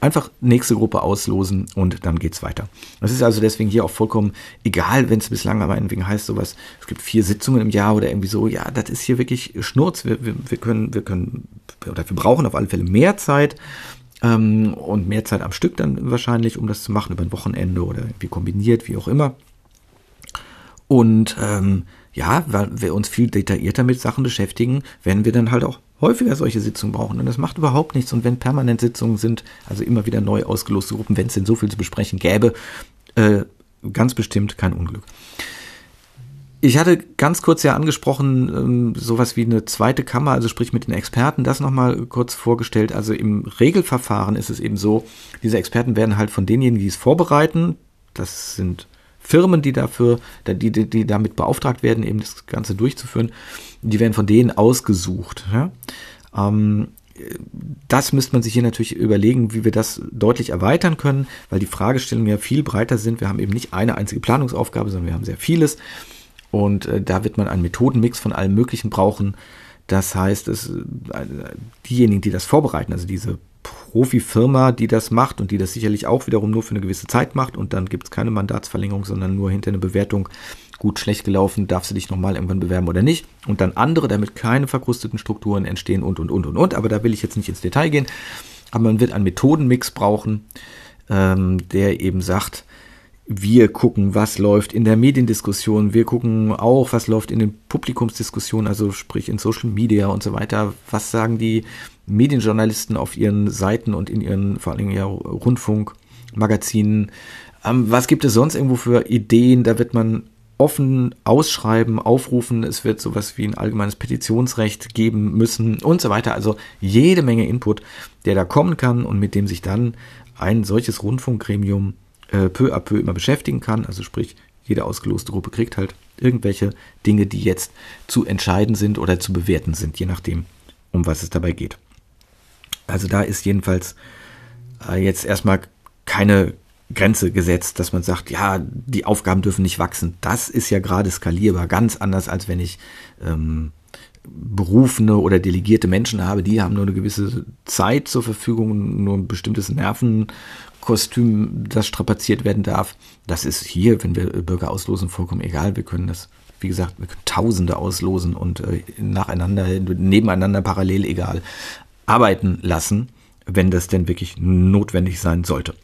Einfach nächste Gruppe auslosen und dann geht's weiter. Das ist also deswegen hier auch vollkommen egal, wenn es bislang aber meinetwegen heißt sowas, es gibt vier Sitzungen im Jahr oder irgendwie so, ja, das ist hier wirklich Schnurz. Wir, wir, wir können, wir können, oder wir brauchen auf alle Fälle mehr Zeit ähm, und mehr Zeit am Stück dann wahrscheinlich, um das zu machen über ein Wochenende oder irgendwie kombiniert, wie auch immer. Und ähm, ja, weil wir uns viel detaillierter mit Sachen beschäftigen, werden wir dann halt auch häufiger solche Sitzungen brauchen. Und das macht überhaupt nichts. Und wenn permanent Sitzungen sind, also immer wieder neu ausgeloste Gruppen, wenn es denn so viel zu besprechen gäbe, äh, ganz bestimmt kein Unglück. Ich hatte ganz kurz ja angesprochen, ähm, sowas wie eine zweite Kammer, also sprich mit den Experten, das nochmal kurz vorgestellt. Also im Regelverfahren ist es eben so, diese Experten werden halt von denjenigen, die es vorbereiten, das sind Firmen, die dafür, die, die, die damit beauftragt werden, eben das Ganze durchzuführen, die werden von denen ausgesucht. Ja? Ähm, das müsste man sich hier natürlich überlegen, wie wir das deutlich erweitern können, weil die Fragestellungen ja viel breiter sind. Wir haben eben nicht eine einzige Planungsaufgabe, sondern wir haben sehr vieles. Und äh, da wird man einen Methodenmix von allem Möglichen brauchen. Das heißt, es, äh, diejenigen, die das vorbereiten, also diese Profifirma, die das macht und die das sicherlich auch wiederum nur für eine gewisse Zeit macht und dann gibt es keine Mandatsverlängerung, sondern nur hinter eine Bewertung, gut, schlecht gelaufen, darfst du dich nochmal irgendwann bewerben oder nicht. Und dann andere, damit keine verkrusteten Strukturen entstehen und, und, und, und, und. Aber da will ich jetzt nicht ins Detail gehen. Aber man wird einen Methodenmix brauchen, ähm, der eben sagt, wir gucken, was läuft in der Mediendiskussion. Wir gucken auch, was läuft in den Publikumsdiskussionen, also sprich in Social Media und so weiter. Was sagen die Medienjournalisten auf ihren Seiten und in ihren vor allem ja Rundfunkmagazinen? Ähm, was gibt es sonst irgendwo für Ideen? Da wird man offen ausschreiben, aufrufen. Es wird sowas wie ein allgemeines Petitionsrecht geben müssen und so weiter. Also jede Menge Input, der da kommen kann und mit dem sich dann ein solches Rundfunkgremium äh, peu à peu immer beschäftigen kann. Also sprich, jede ausgeloste Gruppe kriegt halt irgendwelche Dinge, die jetzt zu entscheiden sind oder zu bewerten sind, je nachdem, um was es dabei geht. Also da ist jedenfalls äh, jetzt erstmal keine Grenze gesetzt, dass man sagt, ja, die Aufgaben dürfen nicht wachsen. Das ist ja gerade skalierbar, ganz anders, als wenn ich ähm, berufene oder delegierte Menschen habe, die haben nur eine gewisse Zeit zur Verfügung, nur ein bestimmtes Nerven Kostüm, das strapaziert werden darf. Das ist hier, wenn wir Bürger auslosen, vollkommen egal. Wir können das, wie gesagt, wir können Tausende auslosen und äh, nacheinander, nebeneinander, parallel egal arbeiten lassen, wenn das denn wirklich notwendig sein sollte.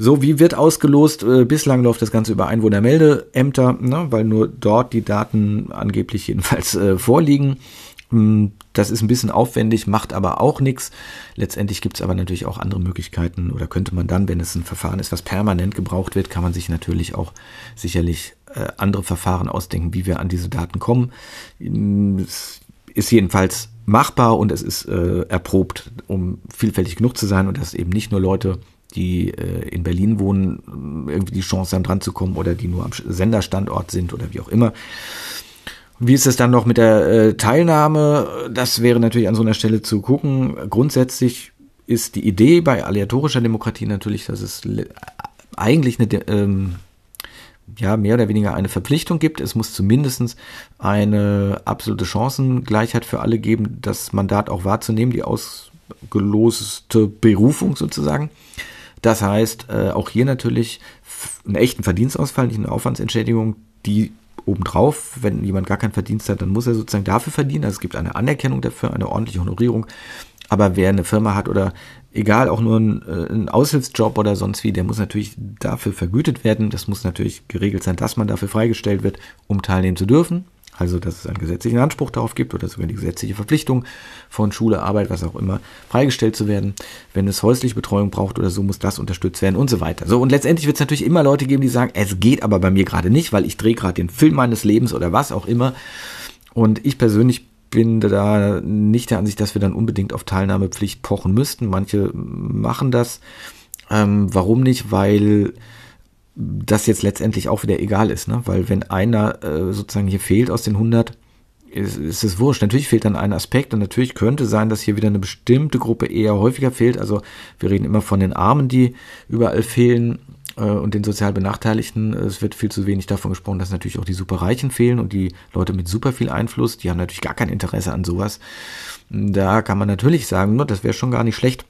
So, wie wird ausgelost? Äh, bislang läuft das Ganze über Einwohnermeldeämter, ne, weil nur dort die Daten angeblich jedenfalls äh, vorliegen. Hm, das ist ein bisschen aufwendig, macht aber auch nichts. Letztendlich gibt es aber natürlich auch andere Möglichkeiten oder könnte man dann, wenn es ein Verfahren ist, was permanent gebraucht wird, kann man sich natürlich auch sicherlich äh, andere Verfahren ausdenken, wie wir an diese Daten kommen. Hm, es ist jedenfalls machbar und es ist äh, erprobt, um vielfältig genug zu sein und dass eben nicht nur Leute die äh, in Berlin wohnen, irgendwie die Chance haben dran zu kommen oder die nur am Senderstandort sind oder wie auch immer. Wie ist es dann noch mit der äh, Teilnahme? Das wäre natürlich an so einer Stelle zu gucken. Grundsätzlich ist die Idee bei aleatorischer Demokratie natürlich, dass es eigentlich eine, ähm, ja, mehr oder weniger eine Verpflichtung gibt. Es muss zumindest eine absolute Chancengleichheit für alle geben, das Mandat auch wahrzunehmen, die ausgeloste Berufung sozusagen. Das heißt, äh, auch hier natürlich einen echten Verdienstausfall, nicht eine Aufwandsentschädigung, die obendrauf, wenn jemand gar keinen Verdienst hat, dann muss er sozusagen dafür verdienen. Also es gibt eine Anerkennung dafür, eine ordentliche Honorierung. Aber wer eine Firma hat oder egal, auch nur ein, äh, ein Aushilfsjob oder sonst wie, der muss natürlich dafür vergütet werden. Das muss natürlich geregelt sein, dass man dafür freigestellt wird, um teilnehmen zu dürfen. Also, dass es einen gesetzlichen Anspruch darauf gibt oder sogar die gesetzliche Verpflichtung von Schule, Arbeit, was auch immer, freigestellt zu werden. Wenn es häusliche Betreuung braucht oder so, muss das unterstützt werden und so weiter. So, und letztendlich wird es natürlich immer Leute geben, die sagen, es geht aber bei mir gerade nicht, weil ich drehe gerade den Film meines Lebens oder was auch immer. Und ich persönlich bin da nicht der Ansicht, dass wir dann unbedingt auf Teilnahmepflicht pochen müssten. Manche machen das. Ähm, warum nicht? Weil das jetzt letztendlich auch wieder egal ist, ne? weil wenn einer äh, sozusagen hier fehlt aus den 100, ist, ist es wurscht. Natürlich fehlt dann ein Aspekt und natürlich könnte sein, dass hier wieder eine bestimmte Gruppe eher häufiger fehlt. Also wir reden immer von den Armen, die überall fehlen und den sozial Benachteiligten. Es wird viel zu wenig davon gesprochen, dass natürlich auch die Superreichen fehlen und die Leute mit super viel Einfluss, die haben natürlich gar kein Interesse an sowas. Da kann man natürlich sagen, das wäre schon gar nicht schlecht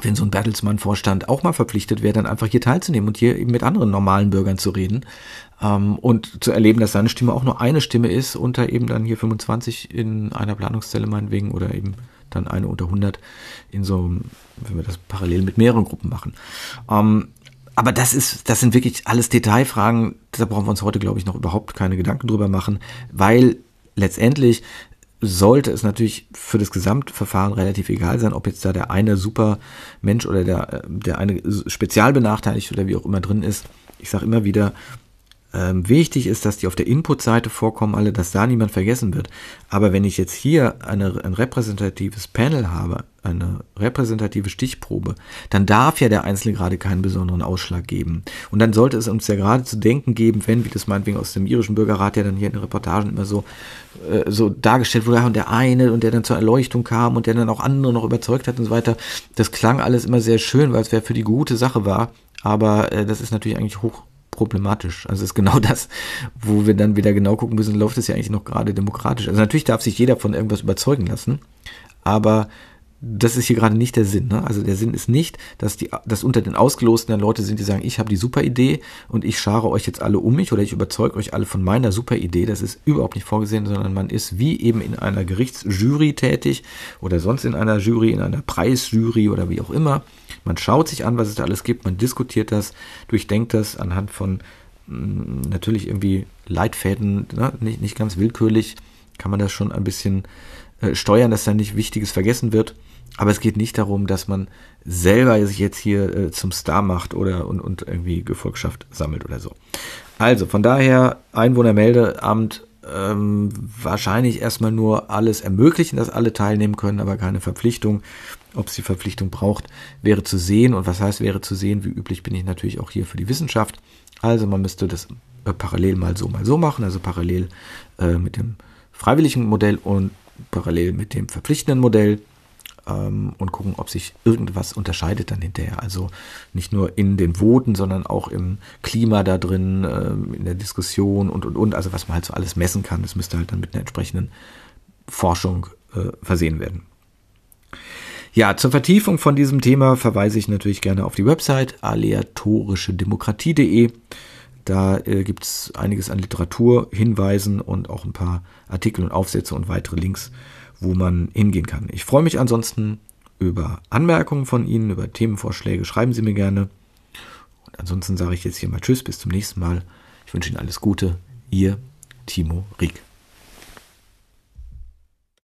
wenn so ein Bertelsmann-Vorstand auch mal verpflichtet wäre, dann einfach hier teilzunehmen und hier eben mit anderen normalen Bürgern zu reden ähm, und zu erleben, dass seine Stimme auch nur eine Stimme ist, unter eben dann hier 25 in einer Planungszelle meinetwegen oder eben dann eine unter 100 in so, wenn wir das parallel mit mehreren Gruppen machen. Ähm, aber das ist, das sind wirklich alles Detailfragen, da brauchen wir uns heute, glaube ich, noch überhaupt keine Gedanken drüber machen, weil letztendlich sollte es natürlich für das Gesamtverfahren relativ egal sein, ob jetzt da der eine Supermensch oder der, der eine spezialbenachteiligt oder wie auch immer drin ist. Ich sage immer wieder, ähm, wichtig ist, dass die auf der Input-Seite vorkommen, alle, dass da niemand vergessen wird. Aber wenn ich jetzt hier eine, ein repräsentatives Panel habe, eine repräsentative Stichprobe, dann darf ja der Einzelne gerade keinen besonderen Ausschlag geben. Und dann sollte es uns ja gerade zu denken geben, wenn, wie das meinetwegen aus dem irischen Bürgerrat ja dann hier in den Reportagen immer so, äh, so dargestellt wurde, und der eine und der dann zur Erleuchtung kam und der dann auch andere noch überzeugt hat und so weiter. Das klang alles immer sehr schön, weil es wer für die gute Sache war. Aber äh, das ist natürlich eigentlich hoch problematisch. Also ist genau *laughs* das, wo wir dann wieder genau gucken müssen, läuft es ja eigentlich noch gerade demokratisch. Also natürlich darf sich jeder von irgendwas überzeugen lassen, aber das ist hier gerade nicht der Sinn. Ne? Also der Sinn ist nicht, dass, die, dass unter den Ausgelosten dann Leute sind, die sagen, ich habe die super Idee und ich schare euch jetzt alle um mich oder ich überzeuge euch alle von meiner super Idee. Das ist überhaupt nicht vorgesehen, sondern man ist wie eben in einer Gerichtsjury tätig oder sonst in einer Jury, in einer Preisjury oder wie auch immer. Man schaut sich an, was es da alles gibt, man diskutiert das, durchdenkt das anhand von mm, natürlich irgendwie Leitfäden, ne? nicht, nicht ganz willkürlich, kann man das schon ein bisschen äh, steuern, dass da nicht Wichtiges vergessen wird. Aber es geht nicht darum, dass man selber sich jetzt hier äh, zum Star macht oder und, und irgendwie Gefolgschaft sammelt oder so. Also von daher Einwohnermeldeamt ähm, wahrscheinlich erstmal nur alles ermöglichen, dass alle teilnehmen können, aber keine Verpflichtung. Ob es die Verpflichtung braucht, wäre zu sehen. Und was heißt wäre zu sehen? Wie üblich bin ich natürlich auch hier für die Wissenschaft. Also man müsste das äh, parallel mal so, mal so machen. Also parallel äh, mit dem freiwilligen Modell und parallel mit dem verpflichtenden Modell ähm, und gucken, ob sich irgendwas unterscheidet dann hinterher. Also nicht nur in den Voten, sondern auch im Klima da drin, ähm, in der Diskussion und und und. Also was man halt so alles messen kann, das müsste halt dann mit einer entsprechenden Forschung äh, versehen werden. Ja, zur Vertiefung von diesem Thema verweise ich natürlich gerne auf die Website aleatorischedemokratie.de. Da äh, gibt es einiges an Literatur, Hinweisen und auch ein paar Artikel und Aufsätze und weitere Links wo man hingehen kann. Ich freue mich ansonsten über Anmerkungen von Ihnen, über Themenvorschläge. Schreiben Sie mir gerne. Und ansonsten sage ich jetzt hier mal Tschüss, bis zum nächsten Mal. Ich wünsche Ihnen alles Gute. Ihr Timo Rieck.